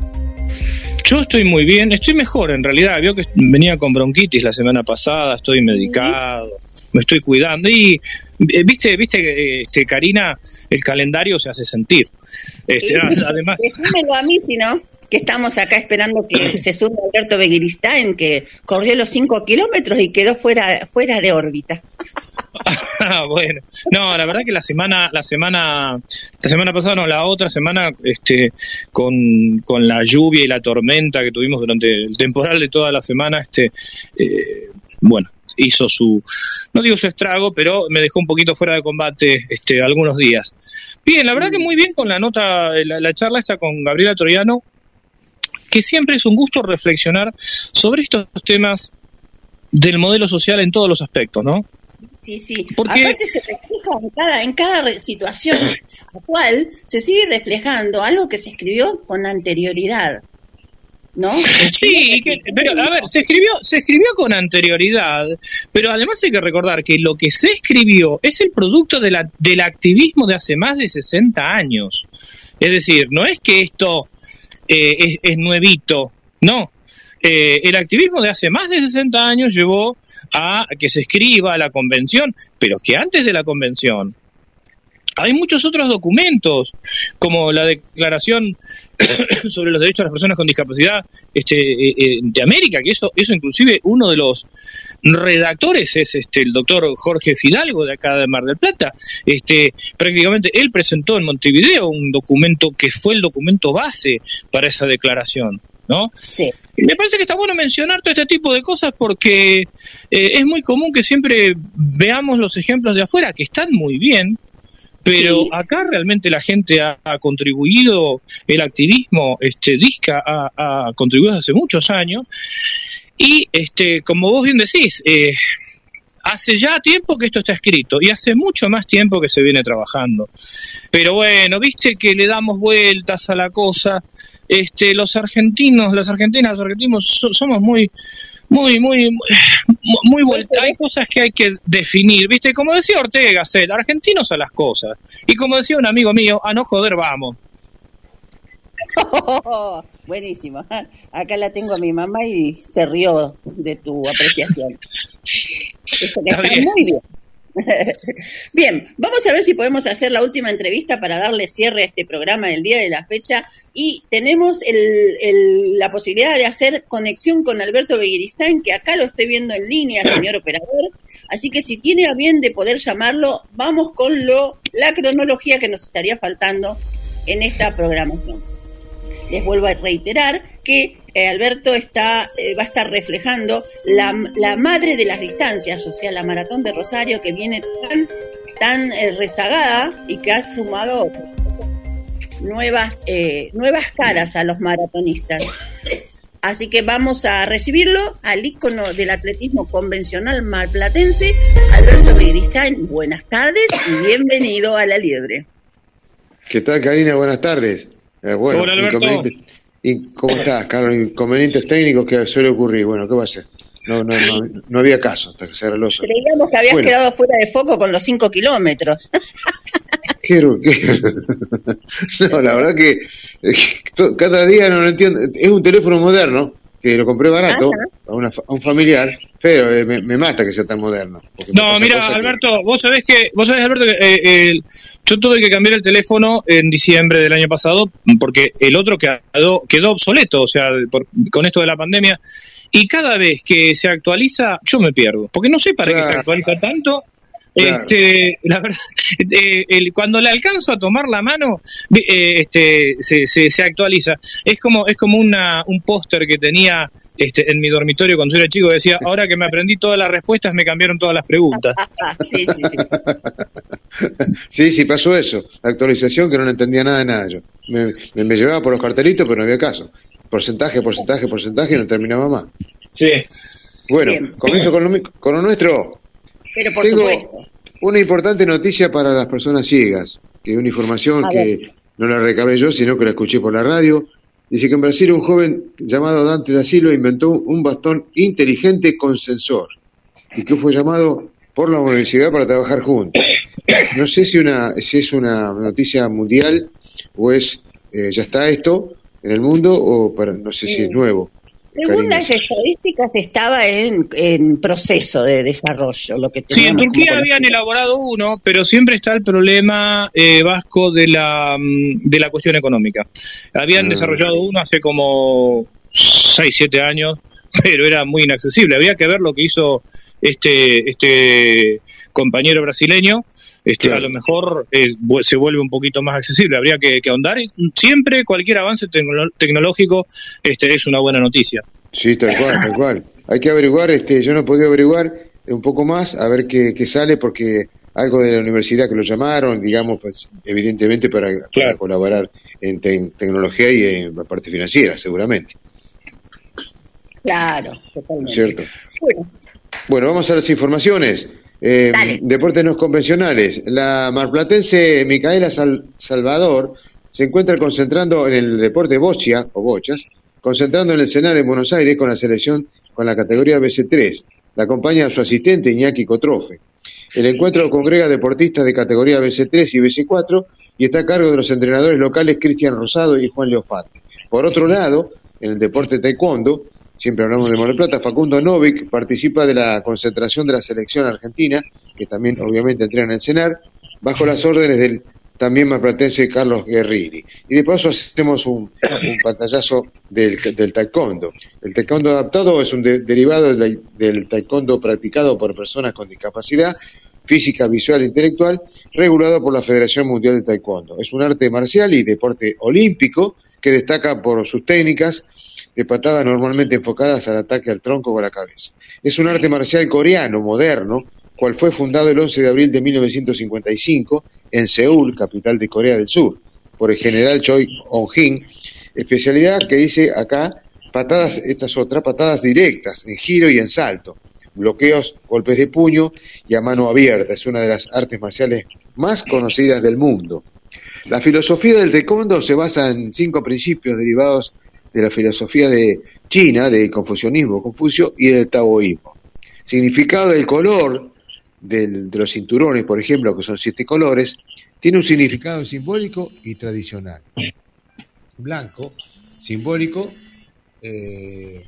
Yo estoy muy bien, estoy mejor en realidad. Vio que venía con bronquitis la semana pasada, estoy medicado, me estoy cuidando y eh, viste, viste, este, Karina, el calendario se hace sentir. Este, además, a mí, si no que estamos acá esperando que se suba Alberto Begiristain, que corrió los 5 kilómetros y quedó fuera, fuera de órbita. bueno, no, la verdad que la semana, la semana, la semana pasada, no, la otra semana, este, con, con la lluvia y la tormenta que tuvimos durante el temporal de toda la semana, este, eh, bueno, hizo su, no digo su estrago, pero me dejó un poquito fuera de combate este, algunos días. Bien, la verdad que muy bien con la nota, la, la charla está con Gabriela Troyano, que siempre es un gusto reflexionar sobre estos temas del modelo social en todos los aspectos, ¿no? Sí, sí. Porque... Aparte se refleja en cada, en cada situación actual, se sigue reflejando algo que se escribió con anterioridad. ¿No? Sí, pero a ver, se escribió, se escribió con anterioridad, pero además hay que recordar que lo que se escribió es el producto de la, del activismo de hace más de 60 años. Es decir, no es que esto eh, es, es, nuevito, no, eh, el activismo de hace más de 60 años llevó a que se escriba la convención, pero que antes de la convención hay muchos otros documentos, como la Declaración sobre los Derechos de las Personas con Discapacidad este, eh, eh, de América, que eso, eso inclusive uno de los redactores es este el doctor Jorge Fidalgo de acá de Mar del Plata. Este, prácticamente él presentó en Montevideo un documento que fue el documento base para esa declaración. ¿No? Sí. me parece que está bueno mencionar todo este tipo de cosas porque eh, es muy común que siempre veamos los ejemplos de afuera que están muy bien, pero acá realmente la gente ha, contribuido, el activismo, este, Disca ha, contribuido hace muchos años y este, como vos bien decís, eh, hace ya tiempo que esto está escrito y hace mucho más tiempo que se viene trabajando. Pero bueno, viste que le damos vueltas a la cosa este, los argentinos, las argentinas, los argentinos somos muy, muy, muy, muy, vuelta. Hay cosas que hay que definir, ¿viste? Como decía Ortega Gasset, argentinos a las cosas. Y como decía un amigo mío, a no joder, vamos. buenísimo. Acá la tengo a mi mamá y se rió de tu apreciación. está muy bien. Bien, vamos a ver si podemos hacer la última entrevista para darle cierre a este programa del día de la fecha y tenemos la posibilidad de hacer conexión con Alberto Beguiristán, que acá lo estoy viendo en línea, señor operador, así que si tiene a bien de poder llamarlo, vamos con lo, la cronología que nos estaría faltando en esta programación. Les vuelvo a reiterar que eh, Alberto está, eh, va a estar reflejando la, la, madre de las distancias, o sea, la maratón de Rosario que viene tan, eh, rezagada y que ha sumado nuevas, nuevas caras a los maratonistas. Así que vamos a recibirlo al ícono del atletismo convencional marplatense, Alberto Begristán. Buenas tardes y bienvenido a La Liebre. ¿Qué tal, Karina? Buenas tardes. Eh, bueno, Hola, Alberto. ¿Cómo estás, Carlos? Inconvenientes técnicos que suele ocurrir. Bueno, ¿qué va a ser? No, no, no, no había caso hasta que se arregló Creíamos que habías quedado fuera de foco con los 5 kilómetros. no, la verdad que cada día no lo entiendo. Es un teléfono moderno que lo compré barato a, un familiar, pero eh, me, mata que sea tan moderno. No, mira, Alberto, vos sabés que, vos sabés, Alberto, que eh, yo tuve que cambiar el teléfono en diciembre del año pasado porque el otro quedó, quedó obsoleto, o sea, con esto de la pandemia. Y cada vez que se actualiza, yo me pierdo, porque no sé para qué se actualiza tanto este, la verdad, eh, cuando le alcanzo a tomar la mano, eh, este, se, se, actualiza. Es como, es como una, un póster que tenía este, en mi dormitorio cuando yo era chico. Decía, ahora que me aprendí todas las respuestas, me cambiaron todas las preguntas. sí, sí, sí. sí, sí, pasó eso. La actualización que no entendía nada de nada yo. Me, me, llevaba por los cartelitos, pero no había caso. Porcentaje, porcentaje, porcentaje, y no terminaba más. Sí. Bueno, comienzo con lo, con lo nuestro. Pero por supuesto. Una importante noticia para las personas ciegas, que es una información que no la recabé yo, sino que la escuché por la radio. Dice que en Brasil un joven llamado Dante da Silva inventó un bastón inteligente con sensor y que fue llamado por la universidad para trabajar juntos. No sé si, una, si es una noticia mundial o es eh, ya está esto en el mundo o para, no sé si es nuevo. Según las estadísticas estaba en, en, proceso de desarrollo. Lo que sí, en Turquía habían elaborado uno, pero siempre está el problema eh, vasco de la, mm, de la cuestión económica. Habían ah. desarrollado uno hace como 6, 7 años, pero era muy inaccesible. Había que ver lo que hizo este, este compañero brasileño. Este, A lo mejor se vuelve un poquito más accesible. Habría que, ahondar. Siempre cualquier avance tecnológico este, es una buena noticia. Sí, tal cual, tal cual. Hay que averiguar, este, yo no he podido averiguar un poco más, a ver qué, sale, porque algo de la universidad que lo llamaron, digamos, pues evidentemente para, colaborar en tecnología y en la parte financiera, seguramente. Claro, totalmente. ¿Cierto? Bueno. bueno, vamos a las informaciones. Eh, deportes no convencionales. La marplatense Micaela Salvador se encuentra concentrando en el deporte bochia o bochas, concentrando en el escenario en Buenos Aires con la selección con la categoría BC3. La acompaña a su asistente Iñaki Cotrofe. El encuentro congrega deportistas de categoría BC3 y BC4 y está a cargo de los entrenadores locales Cristian Rosado y Juan Leofat. Por otro lado, en el deporte taekwondo, siempre hablamos de Mar Plata, Facundo Novik participa de la concentración de la selección argentina, que también obviamente entrena en el CENAR, bajo las órdenes del también marplatense Carlos Guerrini. Y de paso hacemos un, pantallazo del, taekwondo. El taekwondo adaptado es un derivado del, del taekwondo practicado por personas con discapacidad física, visual e intelectual, regulado por la Federación Mundial de Taekwondo. Es un arte marcial y deporte olímpico que destaca por sus técnicas, de patadas normalmente enfocadas al ataque al tronco o a la cabeza. Es un arte marcial coreano moderno, cual fue fundado el 11 de abril de 1955 en Seúl, capital de Corea del Sur, por el general Choi On-hin, especialidad que dice acá patadas, estas otras patadas directas, en giro y en salto, bloqueos, golpes de puño y a mano abierta. Es una de las artes marciales más conocidas del mundo. La filosofía del taekwondo se basa en cinco principios derivados de la filosofía de China, del confucianismo, Confucio y del taoísmo. Significado del color de los cinturones, por ejemplo, que son siete colores, tiene un significado simbólico y tradicional. Blanco, simbólico, eh,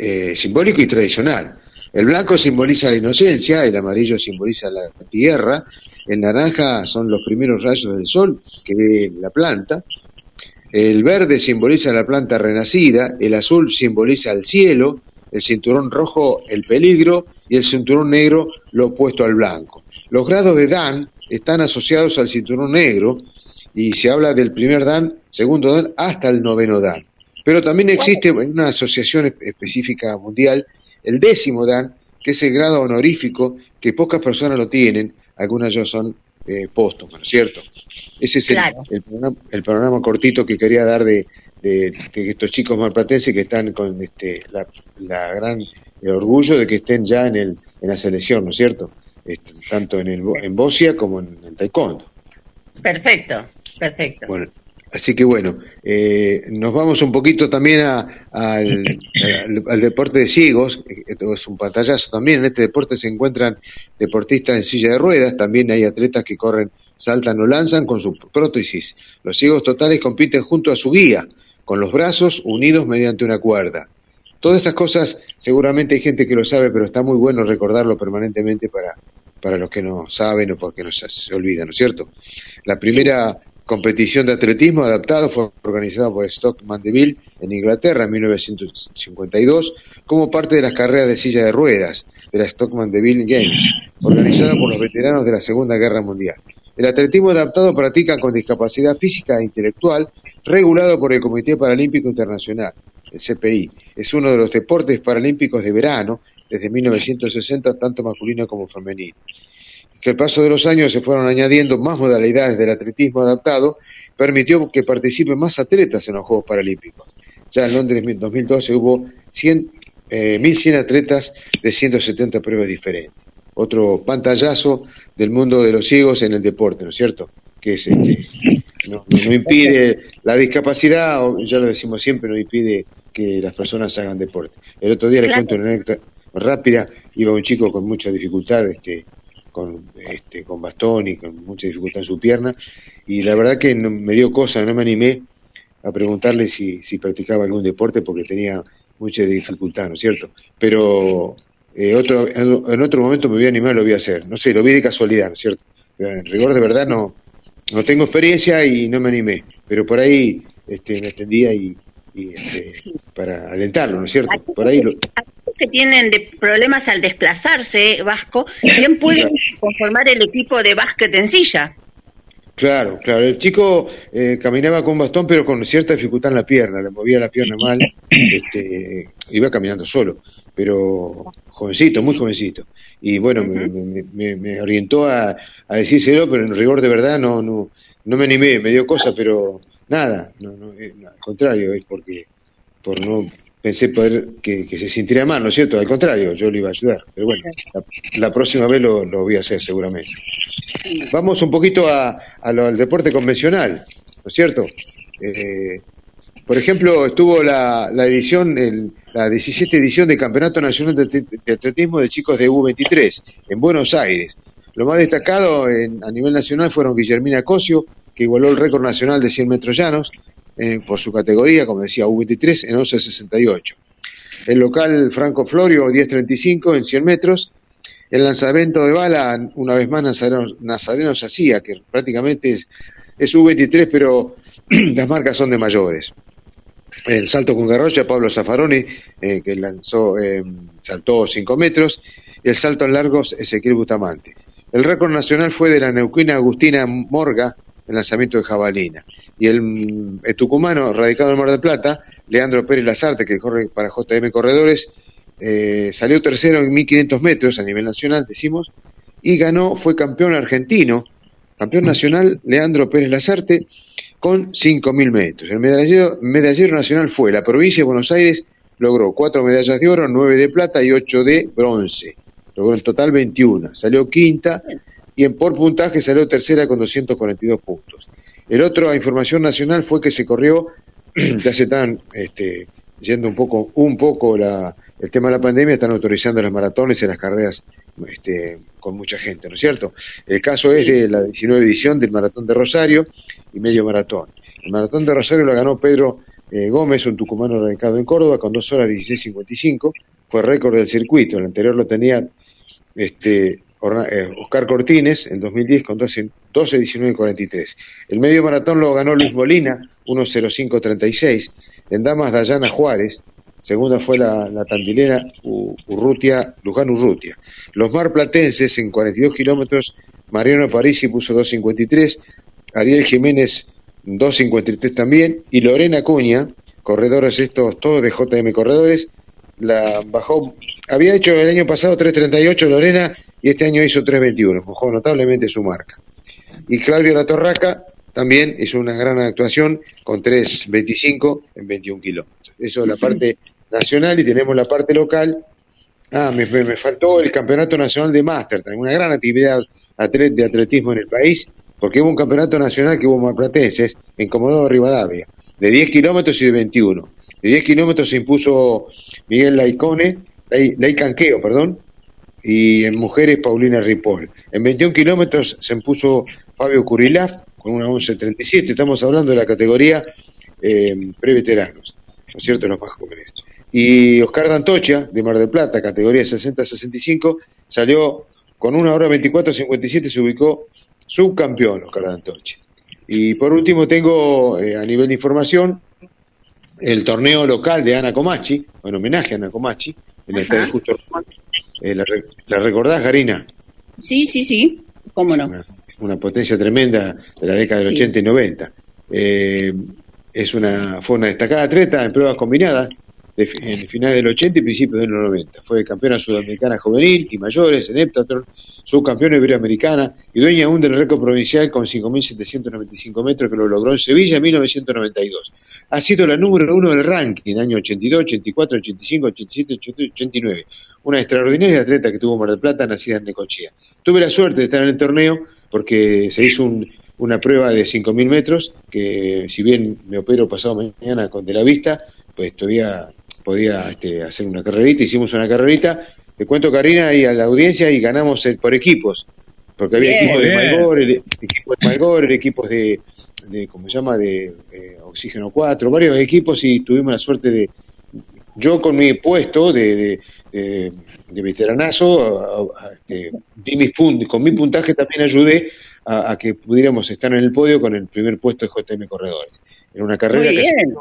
eh, simbólico y tradicional. El blanco simboliza la inocencia, el amarillo simboliza la tierra, el naranja son los primeros rayos del sol que ve la planta, el verde simboliza la planta renacida, el azul simboliza el cielo, el cinturón rojo el peligro y el cinturón negro lo opuesto al blanco. Los grados de Dan están asociados al cinturón negro y se habla del primer Dan, segundo Dan hasta el noveno Dan. Pero también existe una asociación específica mundial el décimo Dan, que es el grado honorífico que pocas personas lo tienen, algunas ya son eh, póstuma, ¿no es cierto? Ese es el, programa, cortito que quería dar de, estos chicos malplatenses que están con este, la, gran orgullo de que estén ya en, el, en la selección, ¿no es cierto? Este, tanto en, el, en Bosia como en el taekwondo. Perfecto, perfecto. Bueno, así que bueno, eh, nos vamos un poquito también al, deporte de ciegos, esto es un pantallazo también, en este deporte se encuentran deportistas en silla de ruedas, también hay atletas que corren, saltan o lanzan con su prótesis. Los ciegos totales compiten junto a su guía, con los brazos unidos mediante una cuerda. Todas estas cosas seguramente hay gente que lo sabe, pero está muy bueno recordarlo permanentemente para, para los que no saben o porque no se, olvidan, ¿no es cierto? La primera competición de atletismo adaptado fue organizada por Stock Mandeville en Inglaterra en 1952 como parte de las carreras de silla de ruedas de la Stock Mandeville Games, organizada por los veteranos de la Segunda Guerra Mundial. El atletismo adaptado practica con discapacidad física e intelectual, regulado por el Comité Paralímpico Internacional el CPI. Es uno de los deportes paralímpicos de verano desde 1960, tanto masculino como femenino. Que el paso de los años se fueron añadiendo más modalidades del atletismo adaptado, permitió que participen más atletas en los Juegos Paralímpicos. Ya en Londres en 2012 hubo 100, 1.100 eh, atletas de 170 pruebas diferentes. Otro pantallazo del mundo de los ciegos en el deporte, ¿no es cierto? Que es, este, no, no, impide la discapacidad, ya lo decimos siempre, no impide que las personas hagan deporte. El otro día les cuento una anécdota rápida, iba un chico con mucha dificultad, este, con, este, con bastón y con mucha dificultad en su pierna, y la verdad que me dio cosa, no me animé a preguntarle si, si practicaba algún deporte porque tenía mucha dificultad, ¿no es cierto? Pero eh, otro, en, otro momento me voy a animar, lo voy a hacer. No sé, lo vi de casualidad, ¿no es cierto? En rigor de verdad no, no tengo experiencia y no me animé, pero por ahí este, me extendía y, este, para alentarlo, ¿no es cierto? Por ahí que tienen de problemas al desplazarse, Vasco, bien pueden conformar el equipo de básquet en silla. Claro, claro. El chico eh, caminaba con bastón, pero con cierta dificultad en la pierna. Le movía la pierna mal. Este, iba caminando solo, pero jovencito, muy jovencito. Y bueno, me, orientó a, a, decírselo, pero en rigor de verdad no, no, no me animé. Me dio cosa, pero nada. No, no, eh, al contrario, es porque por no pensé poder que, se sintiera mal, ¿no es cierto? Al contrario, yo le iba a ayudar. Pero bueno, la, próxima vez lo, voy a hacer seguramente. Vamos un poquito a, al deporte convencional, ¿no es cierto? Eh, por ejemplo, estuvo la, la edición, el, la 17 edición del Campeonato Nacional de, Atletismo de Chicos de U23 en Buenos Aires. Lo más destacado a nivel nacional fueron Guillermina Cosio, que igualó el récord nacional de 100 metros llanos, eh, por su categoría, como decía, U23 en 11.68. El local Franco Florio, 10.35 en 100 metros. El lanzamiento de bala, una vez más, Nazareno, Nazareno que prácticamente es, es U23, pero las marcas son de mayores. El salto con garrocha, Pablo Zaffaroni, eh, que lanzó, eh, saltó 5 metros. Y el salto en largos, Ezequiel Bustamante. El récord nacional fue de la neuquina Agustina Morga, el lanzamiento de jabalina y el, tucumano radicado en Mar del Plata, Leandro Pérez Lazarte, que corre para JM Corredores, eh, salió tercero en 1500 metros a nivel nacional, decimos, y ganó, fue campeón argentino, campeón nacional Leandro Pérez Lazarte, con 5000 metros. El medallero, medallero nacional fue la provincia de Buenos Aires, logró cuatro medallas de oro, nueve de plata y ocho de bronce. Logró en total 21. Salió quinta y en por puntaje salió tercera con 242 puntos. El otro a información nacional fue que se corrió, ya se están este, yendo un poco, un poco la, el tema de la pandemia, están autorizando las maratones y las carreras este, con mucha gente, ¿no es cierto? El caso es de la 19 edición del Maratón de Rosario y medio maratón. El Maratón de Rosario lo ganó Pedro eh, Gómez, un tucumano radicado en Córdoba, con 2 horas 16.55, fue récord del circuito, el anterior lo tenía este, Oscar Cortines en 2010 con 12, 12 19 43. El medio maratón lo ganó Luis Molina, 1.05.36. En damas, Dayana Juárez. Segunda fue la, la Urrutia, Luján Urrutia. Los marplatenses en 42 kilómetros, Mariano Parisi puso 2.53, Ariel Jiménez 2.53 también, y Lorena Cuña, corredores estos todos de JM Corredores, la bajó, había hecho el año pasado 3.38 Lorena y este año hizo 3.21, mejoró notablemente su marca. Y Claudio La Torraca también hizo una gran actuación con 3.25 en 21 kilómetros. Eso es la parte nacional y tenemos la parte local. Ah, me, me, faltó el Campeonato Nacional de Máster, también una gran actividad de atletismo en el país, porque hubo un campeonato nacional que hubo marplatenses en Comodoro Rivadavia, de 10 kilómetros y de 21. De 10 kilómetros se impuso Miguel Laicone, Laicanqueo, perdón, y en mujeres Paulina Ripoll. En 21 kilómetros se impuso Fabio Curilaf con una 11.37, estamos hablando de la categoría eh, preveteranos, ¿no es cierto?, los más jóvenes. Y Oscar Dantocha, de Mar del Plata, categoría 60-65, salió con una hora 24.57, se ubicó subcampeón Oscar Dantocha. Y por último tengo eh, a nivel de información el torneo local de Ana Comachi, en homenaje a Ana Comachi, en el Estadio Justo eh, ¿la, ¿la, recordás, Garina? Sí, sí, sí, cómo no una potencia tremenda de la década del 80 y 90. Eh, es una, fue una destacada atleta en pruebas combinadas de, en el final del 80 y principios de los 90. Fue campeona sudamericana juvenil y mayores en heptathlon, subcampeona iberoamericana y dueña aún del récord provincial con 5.795 metros que lo logró en Sevilla en 1992. Ha sido la número uno del ranking en año 82, 84, 85, 87, 89. Una extraordinaria atleta que tuvo Mar del Plata, nacida en Necochea. Tuve la suerte de estar en el torneo porque se hizo una prueba de 5.000 metros, que si bien me opero pasado mañana con de la vista, pues todavía podía este, hacer una carrerita, hicimos una carrerita, te cuento Karina y a la audiencia y ganamos por equipos, porque había equipos de Malgor, equipos de Malgor, equipos de, de ¿cómo se llama?, de eh, Oxígeno 4, varios equipos y tuvimos la suerte de, yo con mi puesto de, de, de veteranazo, este, mis puntos, con mi puntaje también ayudé a, que pudiéramos estar en el podio con el primer puesto de JM Corredores. Era una carrera muy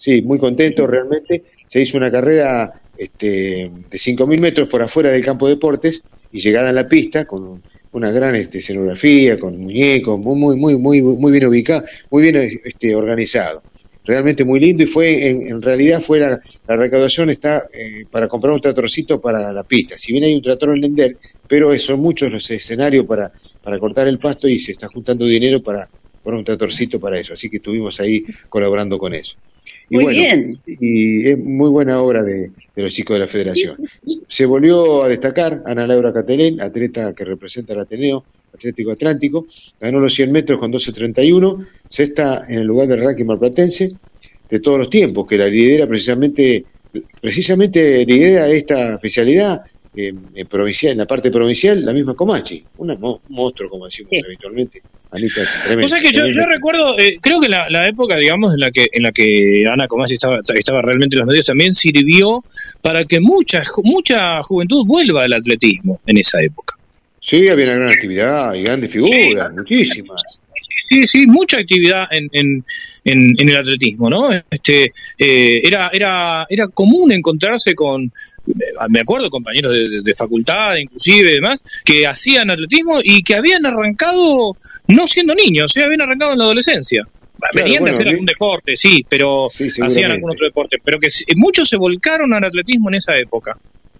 sí, muy contento realmente. Se hizo una carrera este, de 5.000 metros por afuera del campo de deportes y llegada a la pista con una gran este, escenografía, con muñecos, muy, muy, muy, muy, bien ubicado, muy bien este, organizado realmente muy lindo y fue en, realidad fue la, recaudación está eh, para comprar un tratorcito para la pista. Si bien hay un trator en Lender, pero son muchos los escenarios para, para cortar el pasto y se está juntando dinero para poner un tratorcito para eso. Así que estuvimos ahí colaborando con eso. Y muy bien. Y es muy buena obra de, los chicos de la federación. Se volvió a destacar Ana Laura Catelén, atleta que representa al Ateneo, Atlético Atlántico, ganó los 100 metros con 12.31, está en el lugar del ranking marplatense de todos los tiempos, que la lidera precisamente, precisamente lidera esta especialidad eh, en, provincial, en la parte provincial, la misma Comachi, un monstruo como decimos habitualmente. Anita, o sea que yo, yo recuerdo, eh, creo que la, la, época, digamos, en la que en la que Ana Comachi estaba, estaba realmente en los medios también sirvió para que mucha mucha juventud vuelva al atletismo en esa época. Sí, había una gran actividad y grandes figuras, muchísimas. Sí, sí, mucha actividad en, en, en, el atletismo, ¿no? Este, eh, era, era, era común encontrarse con, me acuerdo, compañeros de, facultad, inclusive demás, que hacían atletismo y que habían arrancado no siendo niños, ¿eh? habían arrancado en la adolescencia. Venían de hacer algún deporte, sí, pero hacían algún otro deporte, pero que muchos se volcaron al atletismo en esa época.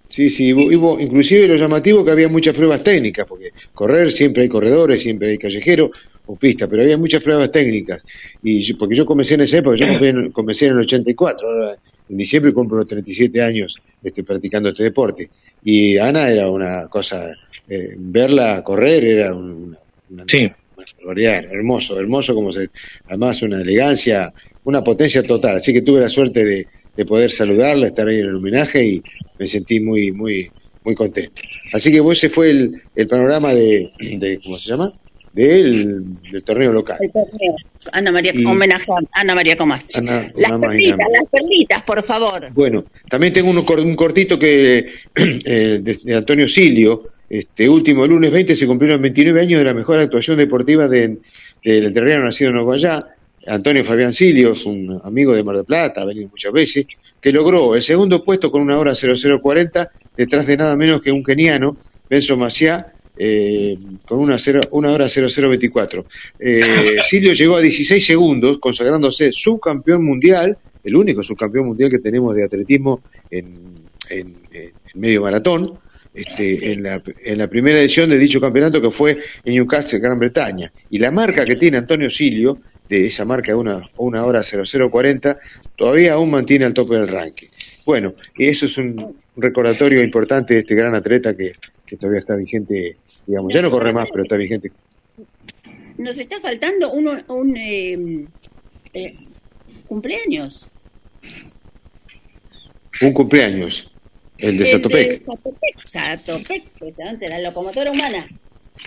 Sí, sí, hubo, inclusive lo llamativo que había muchas pruebas técnicas, porque correr siempre hay corredores, siempre hay callejeros o pistas, pero había muchas pruebas técnicas. Y porque yo comencé en esa época, yo comencé en el 84, ahora en diciembre cumplo los 37 años este, practicando este deporte. Y Ana era una cosa, eh, verla correr era una, una, sí. hermoso, hermoso como se, además una elegancia, una potencia total. Así que tuve la suerte de, de poder saludarla, estar ahí en el homenaje y me sentí muy, muy, muy contento. Así que ese fue el, el panorama de, de, ¿cómo se llama? Del, del torneo local. Ana María, homenaje a Ana María Comas. las perlitas, las perlitas, por favor. Bueno, también tengo un, un cortito que eh, de, Antonio Silio, este último lunes 20 se cumplieron 29 años de la mejor actuación deportiva del de, terreno nacido en Oguayá, Antonio Fabián Silios, un amigo de Mar del Plata, ha venido muchas veces, que logró el segundo puesto con una hora 0040, detrás de nada menos que un keniano, Benzo Maciá, eh, con una, una hora 0024. Eh, Silio llegó a 16 segundos, consagrándose subcampeón mundial, el único subcampeón mundial que tenemos de atletismo en, en, medio maratón, este, en, la, en la primera edición de dicho campeonato que fue en Newcastle, Gran Bretaña. Y la marca que tiene Antonio Silio, de esa marca de una, una hora 0040, todavía aún mantiene al tope del ranking. Bueno, y eso es un recordatorio importante de este gran atleta que, todavía está vigente, digamos, ya no corre más, pero está vigente. Nos está faltando uno, un eh, eh, cumpleaños. Un cumpleaños. El de Satopec. Satopec, de la locomotora humana.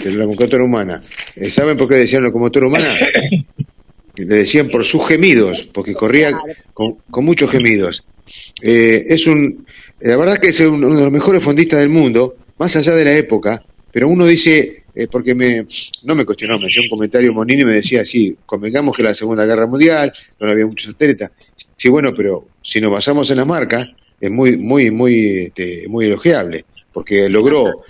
De la locomotora humana. Eh, ¿Saben por qué decían locomotora humana? Le decían por sus gemidos, porque corría con, muchos gemidos. Eh, es un, la verdad que es uno de los mejores fondistas del mundo, más allá de la época, pero uno dice, eh, porque me, no me cuestionó, me hacía un comentario Monini y me decía, así, convengamos que la Segunda Guerra Mundial, no había muchos atletas. Sí, bueno, pero si nos basamos en la marca, es muy, muy, muy, este, muy elogiable, porque logró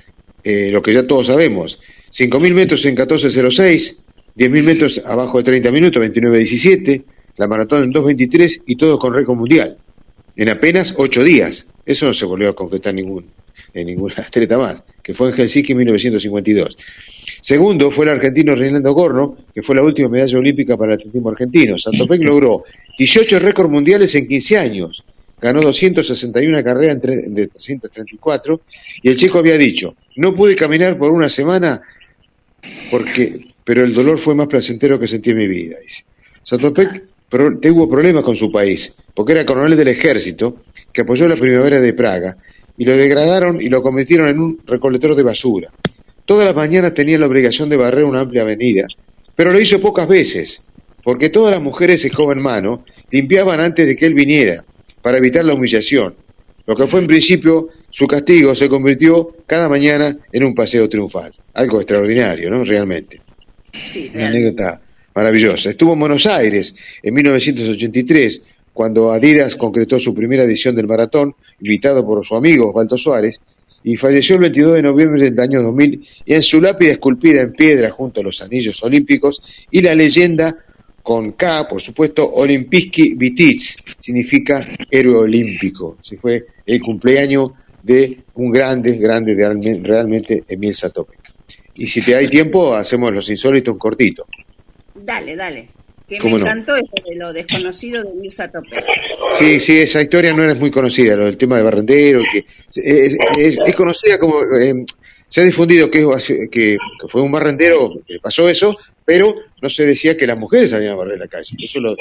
eh, lo que ya todos sabemos, 5.000 metros en 14.06, 10.000 metros abajo de 30 minutos, 29.17, la maratón en 2.23 y todo con récord mundial, en apenas 8 días. Eso no se volvió a concretar ningún, en ninguna atleta más, que fue en Helsinki en 1952. Segundo fue el argentino Reinaldo Gorno, que fue la última medalla olímpica para el atletismo argentino. Santopec logró 18 récords mundiales en 15 años, ganó 261 carreras de 334 y el chico había dicho, no pude caminar por una semana porque, pero el dolor fue más placentero que sentí en mi vida. Dice. Satopek tuvo problemas con su país porque era coronel del ejército que apoyó la primavera de Praga y lo degradaron y lo convirtieron en un recolector de basura. Todas las mañanas tenía la obligación de barrer una amplia avenida, pero lo hizo pocas veces, porque todas las mujeres escoba en mano limpiaban antes de que él viniera, para evitar la humillación. Lo que fue en principio su castigo se convirtió cada mañana en un paseo triunfal. Algo extraordinario, ¿no? Realmente. Sí, Una anécdota maravillosa. Estuvo en Buenos Aires en 1983, cuando Adidas concretó su primera edición del maratón, invitado por su amigo Osvaldo Suárez, y falleció el 22 de noviembre del año 2000, y en su lápida esculpida en piedra junto a los anillos olímpicos y la leyenda con K, por supuesto, Olimpiski Vitic, significa héroe olímpico. Si fue el cumpleaños de un grande, grande, de, realmente Emil Satopek. Y si te hay tiempo, hacemos los insólitos cortito. Dale, dale. Que me encantó eso de lo desconocido de Emil Satopek. Sí, sí, esa historia no era muy conocida, lo del tema de Barrendero, que es, conocida como... Eh, se ha difundido que, que, fue un barrendero, que pasó eso, pero no se decía que las mujeres salían a barrer la calle. Eso lo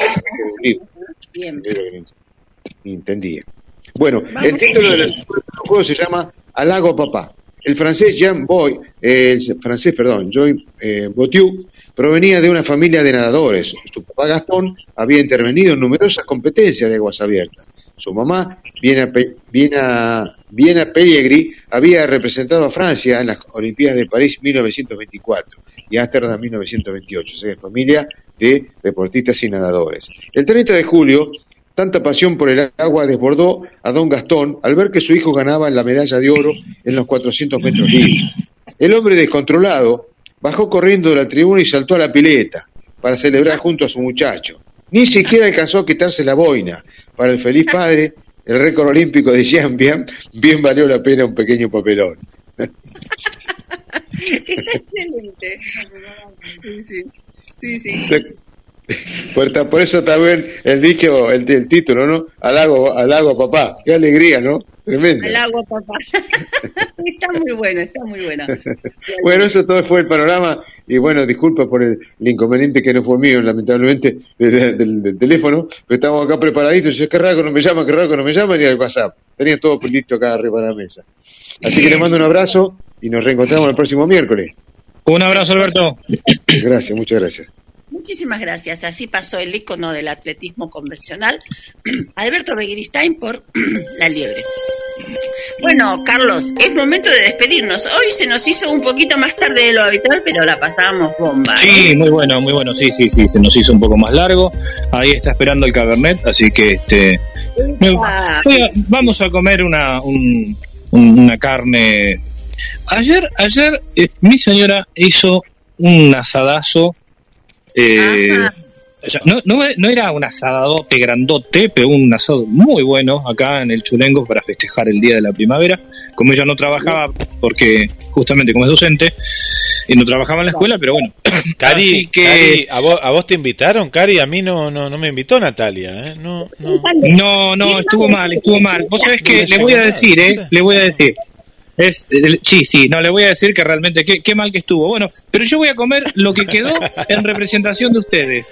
Bien. entendía. Bueno, el título del juego se llama Alago Papá. El francés Jean Boy, el francés, perdón, Joy eh, Botiu, provenía de una familia de nadadores. Su papá Gastón había intervenido en numerosas competencias de aguas abiertas. Su mamá, Viena, Viena, Viena Pellegri, había representado a Francia en las Olimpiadas de París 1924 y Ámsterdam 1928, o sea, familia de deportistas y nadadores. El 30 de julio, tanta pasión por el agua desbordó a don Gastón al ver que su hijo ganaba la medalla de oro en los 400 metros libres. El hombre descontrolado bajó corriendo de la tribuna y saltó a la pileta para celebrar junto a su muchacho. Ni siquiera alcanzó a quitarse la boina, para el feliz padre, el récord olímpico de Jean bien, bien valió la pena un pequeño papelón. Está excelente. Sí, sí. Sí, sí. Por, por, eso también el dicho, el, el título, ¿no? Al agua, al agua, papá. Qué alegría, ¿no? Tremendo. Al agua, papá. está muy bueno, está muy bueno. bueno, eso todo fue el panorama. Y bueno, disculpa por el, inconveniente que no fue mío, lamentablemente, del, teléfono. Pero estamos acá preparaditos. Yo, qué raro no me llama, qué raro no me llama, ni al WhatsApp. Tenía todo listo acá arriba de la mesa. Así que le mando un abrazo y nos reencontramos el próximo miércoles. Un abrazo, Alberto. Gracias, muchas gracias. Muchísimas gracias. Así pasó el icono del atletismo convencional, Alberto Begiristain por la liebre. Bueno, Carlos, es momento de despedirnos. Hoy se nos hizo un poquito más tarde de lo habitual, pero la pasamos bomba. Sí, ¿eh? muy bueno, muy bueno. Sí, sí, sí, se nos hizo un poco más largo. Ahí está esperando el Cabernet, así que este vamos a comer una, una carne. Ayer, ayer eh, mi señora hizo un asadazo eh, no, no, era un asadote grandote, pero un asado muy bueno acá en el Chulengo para festejar el Día de la Primavera. Como ella no trabajaba, porque justamente como es docente, y no trabajaba en la escuela, pero bueno. Cari, que... ¿a, vos, te invitaron, Cari? A mí no, no, no me invitó Natalia, ¿eh? No, no. no, estuvo mal, estuvo mal. Vos sabés que le voy a decir, ¿eh? Le voy a decir. Es, sí, sí, no, le voy a decir que realmente qué, qué mal que estuvo. Bueno, pero yo voy a comer lo que quedó en representación de ustedes.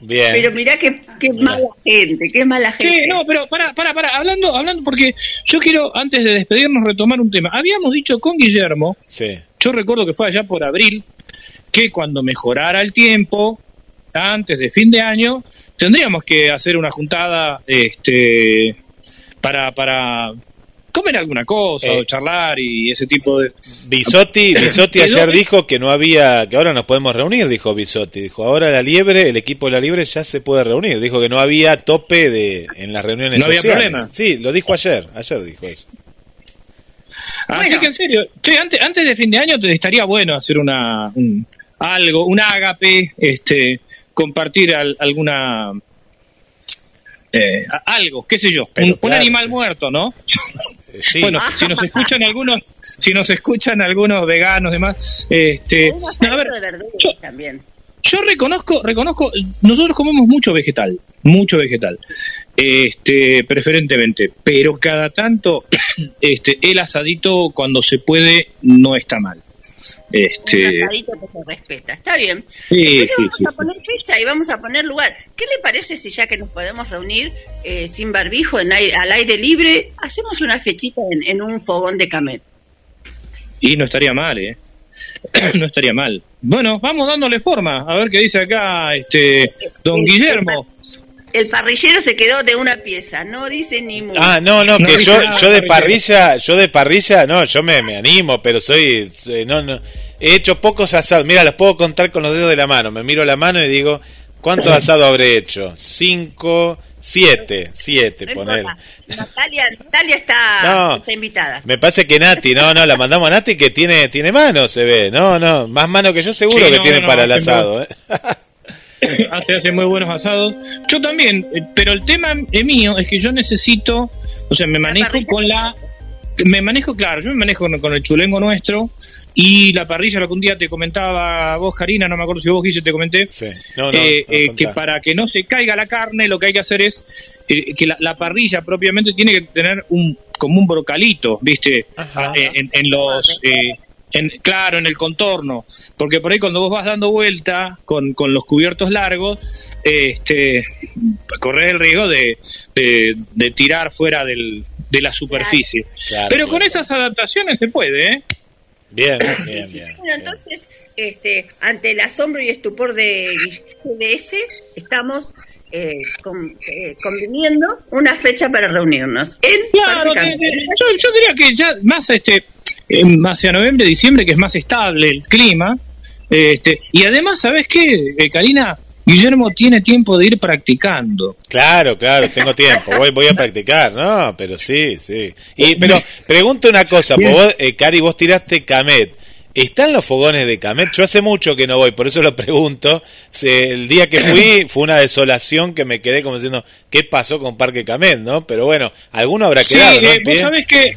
Bien. Pero mirá qué, qué mala gente, qué mala gente. Sí, no, pero para, para, para, hablando, hablando, porque yo quiero, antes de despedirnos, retomar un tema. Habíamos dicho con Guillermo, sí. yo recuerdo que fue allá por abril, que cuando mejorara el tiempo, antes de fin de año, tendríamos que hacer una juntada este, para, para comer alguna cosa o eh, charlar y ese tipo de Bisotti Bisotti ayer dijo que no había que ahora nos podemos reunir dijo Bisotti. Dijo ahora la liebre el equipo de la liebre ya se puede reunir dijo que no había tope de en las reuniones no había problema. Sí lo dijo ayer ayer dijo eso. Así que en serio antes antes de fin de año te estaría bueno hacer una algo un ágape este compartir alguna eh, algo, qué sé yo, un, animal muerto, ¿no? Bueno, si nos escuchan algunos, si nos escuchan algunos veganos demás, este, a ver, yo, también. Yo reconozco, reconozco, nosotros comemos mucho vegetal, mucho vegetal, este, preferentemente, pero cada tanto, este, el asadito cuando se puede no está mal. Este... Un que se respeta. Está bien. Sí, vamos a poner fecha y vamos a poner lugar. ¿Qué le parece si ya que nos podemos reunir eh, sin barbijo, en al aire libre, hacemos una fechita en, un fogón de camet? Y no estaría mal, ¿eh? no estaría mal. Bueno, vamos dándole forma. A ver qué dice acá este don Guillermo el parrillero se quedó de una pieza, no dice ni mucho. Ah, no, no, que yo, yo de parrilla, yo de parrilla, no, yo me, me animo, pero soy, no, no, he hecho pocos asados, mira, los puedo contar con los dedos de la mano, me miro la mano y digo, ¿cuántos asados habré hecho? Cinco, siete, siete, poner. Natalia, Natalia está, está, invitada. Me parece que Nati, no, no, la mandamos a Nati que tiene, tiene mano, se ve, no, no, más mano que yo seguro que tiene para el asado, ¿eh? hace, hace muy buenos asados. Yo también, eh, pero el tema mío es que yo necesito, o sea, me manejo con la... Me manejo, claro, yo me manejo con, el chulengo nuestro y la parrilla, lo que un día te comentaba vos, Karina, no me acuerdo si vos, Guille, te comenté, eh, eh, que para que no se caiga la carne, lo que hay que hacer es que la, parrilla propiamente tiene que tener un como un brocalito, ¿viste? en, en, los... En, claro, en el contorno, porque por ahí cuando vos vas dando vuelta con, con los cubiertos largos, este, corres el riesgo de, de, tirar fuera del, de la superficie. Pero con esas adaptaciones se puede, ¿eh? Bien, bien, bien. Bueno, entonces, este, ante el asombro y estupor de GDS, estamos eh, eh, conviniendo una fecha para reunirnos. claro, yo, yo, diría que ya más este hacia noviembre, diciembre, que es más estable el clima. Este, y además, ¿sabes qué, eh, Karina? Guillermo tiene tiempo de ir practicando. Claro, claro, tengo tiempo. Voy, voy a practicar, ¿no? Pero sí, sí. Y, pero pregunto una cosa, vos, eh, Cari, vos tiraste Camet. ¿Están los fogones de Camet? Yo hace mucho que no voy, por eso lo pregunto. El día que fui fue una desolación que me quedé como diciendo, ¿qué pasó con Parque Camet, no? Pero bueno, alguno habrá quedado, ¿no? Eh, vos sabés que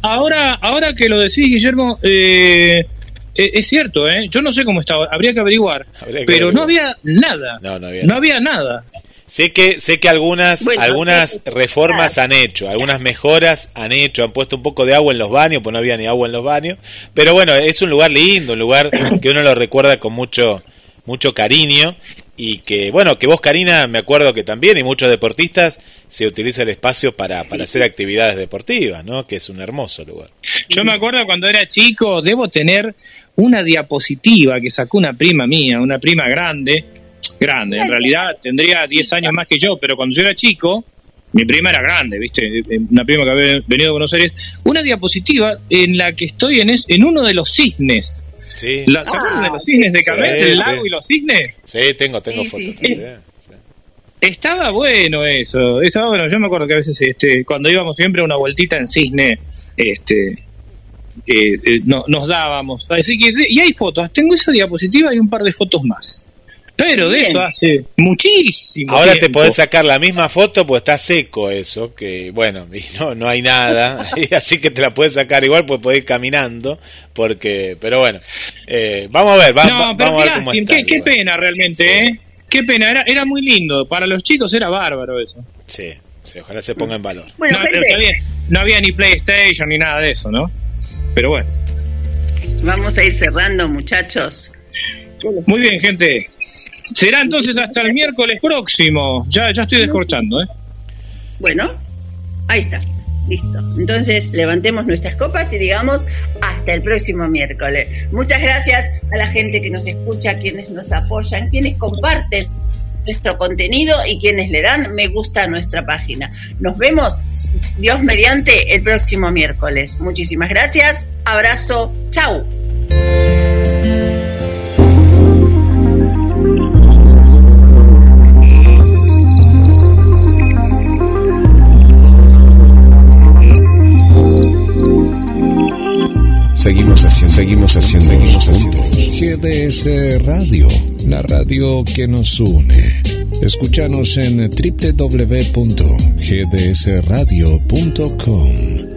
ahora, ahora que lo decís, Guillermo, eh, eh, es cierto, ¿eh? Yo no sé cómo estaba, habría que averiguar, pero no había nada. No, había, nada. Sé que sé que algunas algunas reformas han hecho, algunas mejoras han hecho, han puesto un poco de agua en los baños, pues no había ni agua en los baños, pero bueno, es un lugar lindo, un lugar que uno lo recuerda con mucho mucho cariño y que, bueno, que vos, Karina, me acuerdo que también, y muchos deportistas, se utiliza el espacio para, para hacer actividades deportivas, ¿no? Que es un hermoso lugar. Yo me acuerdo cuando era chico, debo tener una diapositiva que sacó una prima mía, una prima grande, grande, en realidad tendría 10 años más que yo, pero cuando yo era chico, mi prima era grande, ¿viste? Una prima que había venido a Buenos Aires, una diapositiva en la que estoy en, en uno de los cisnes Sí. ¿Se acuerdan de los cisnes de Camet, el lago y los cisnes? Sí, tengo, tengo fotos. Estaba bueno eso, estaba bueno. Yo me acuerdo que a veces este, cuando íbamos siempre a una vueltita en cisne, este, eh, eh, no, nos dábamos. Así que, y hay fotos, tengo esa diapositiva y un par de fotos más. Pero de eso hace muchísimo. Ahora te podés sacar la misma foto, pues está seco eso, que bueno, y no, no hay nada, así que te la puedes sacar igual, pues podés ir caminando, porque, pero bueno, eh, vamos a ver, vamos a ver cómo está. Qué, qué pena realmente, ¿eh? Qué pena, era, era muy lindo, para los chicos era bárbaro eso. Sí, sí ojalá se ponga en valor. Bueno, no, no había ni PlayStation ni nada de eso, ¿no? Pero bueno. Vamos a ir cerrando, muchachos. Muy bien, gente. Será entonces hasta el miércoles próximo. Ya, ya estoy descorchando, ¿eh? Bueno, ahí está. Listo. Entonces, levantemos nuestras copas y digamos hasta el próximo miércoles. Muchas gracias a la gente que nos escucha, quienes nos apoyan, quienes comparten nuestro contenido y quienes le dan me gusta a nuestra página. Nos vemos, Dios mediante, el próximo miércoles. Muchísimas gracias. Abrazo. Chau. Seguimos haciendo, seguimos haciendo. GDS Radio, la radio que nos une. Escúchanos en www.gdsradio.com.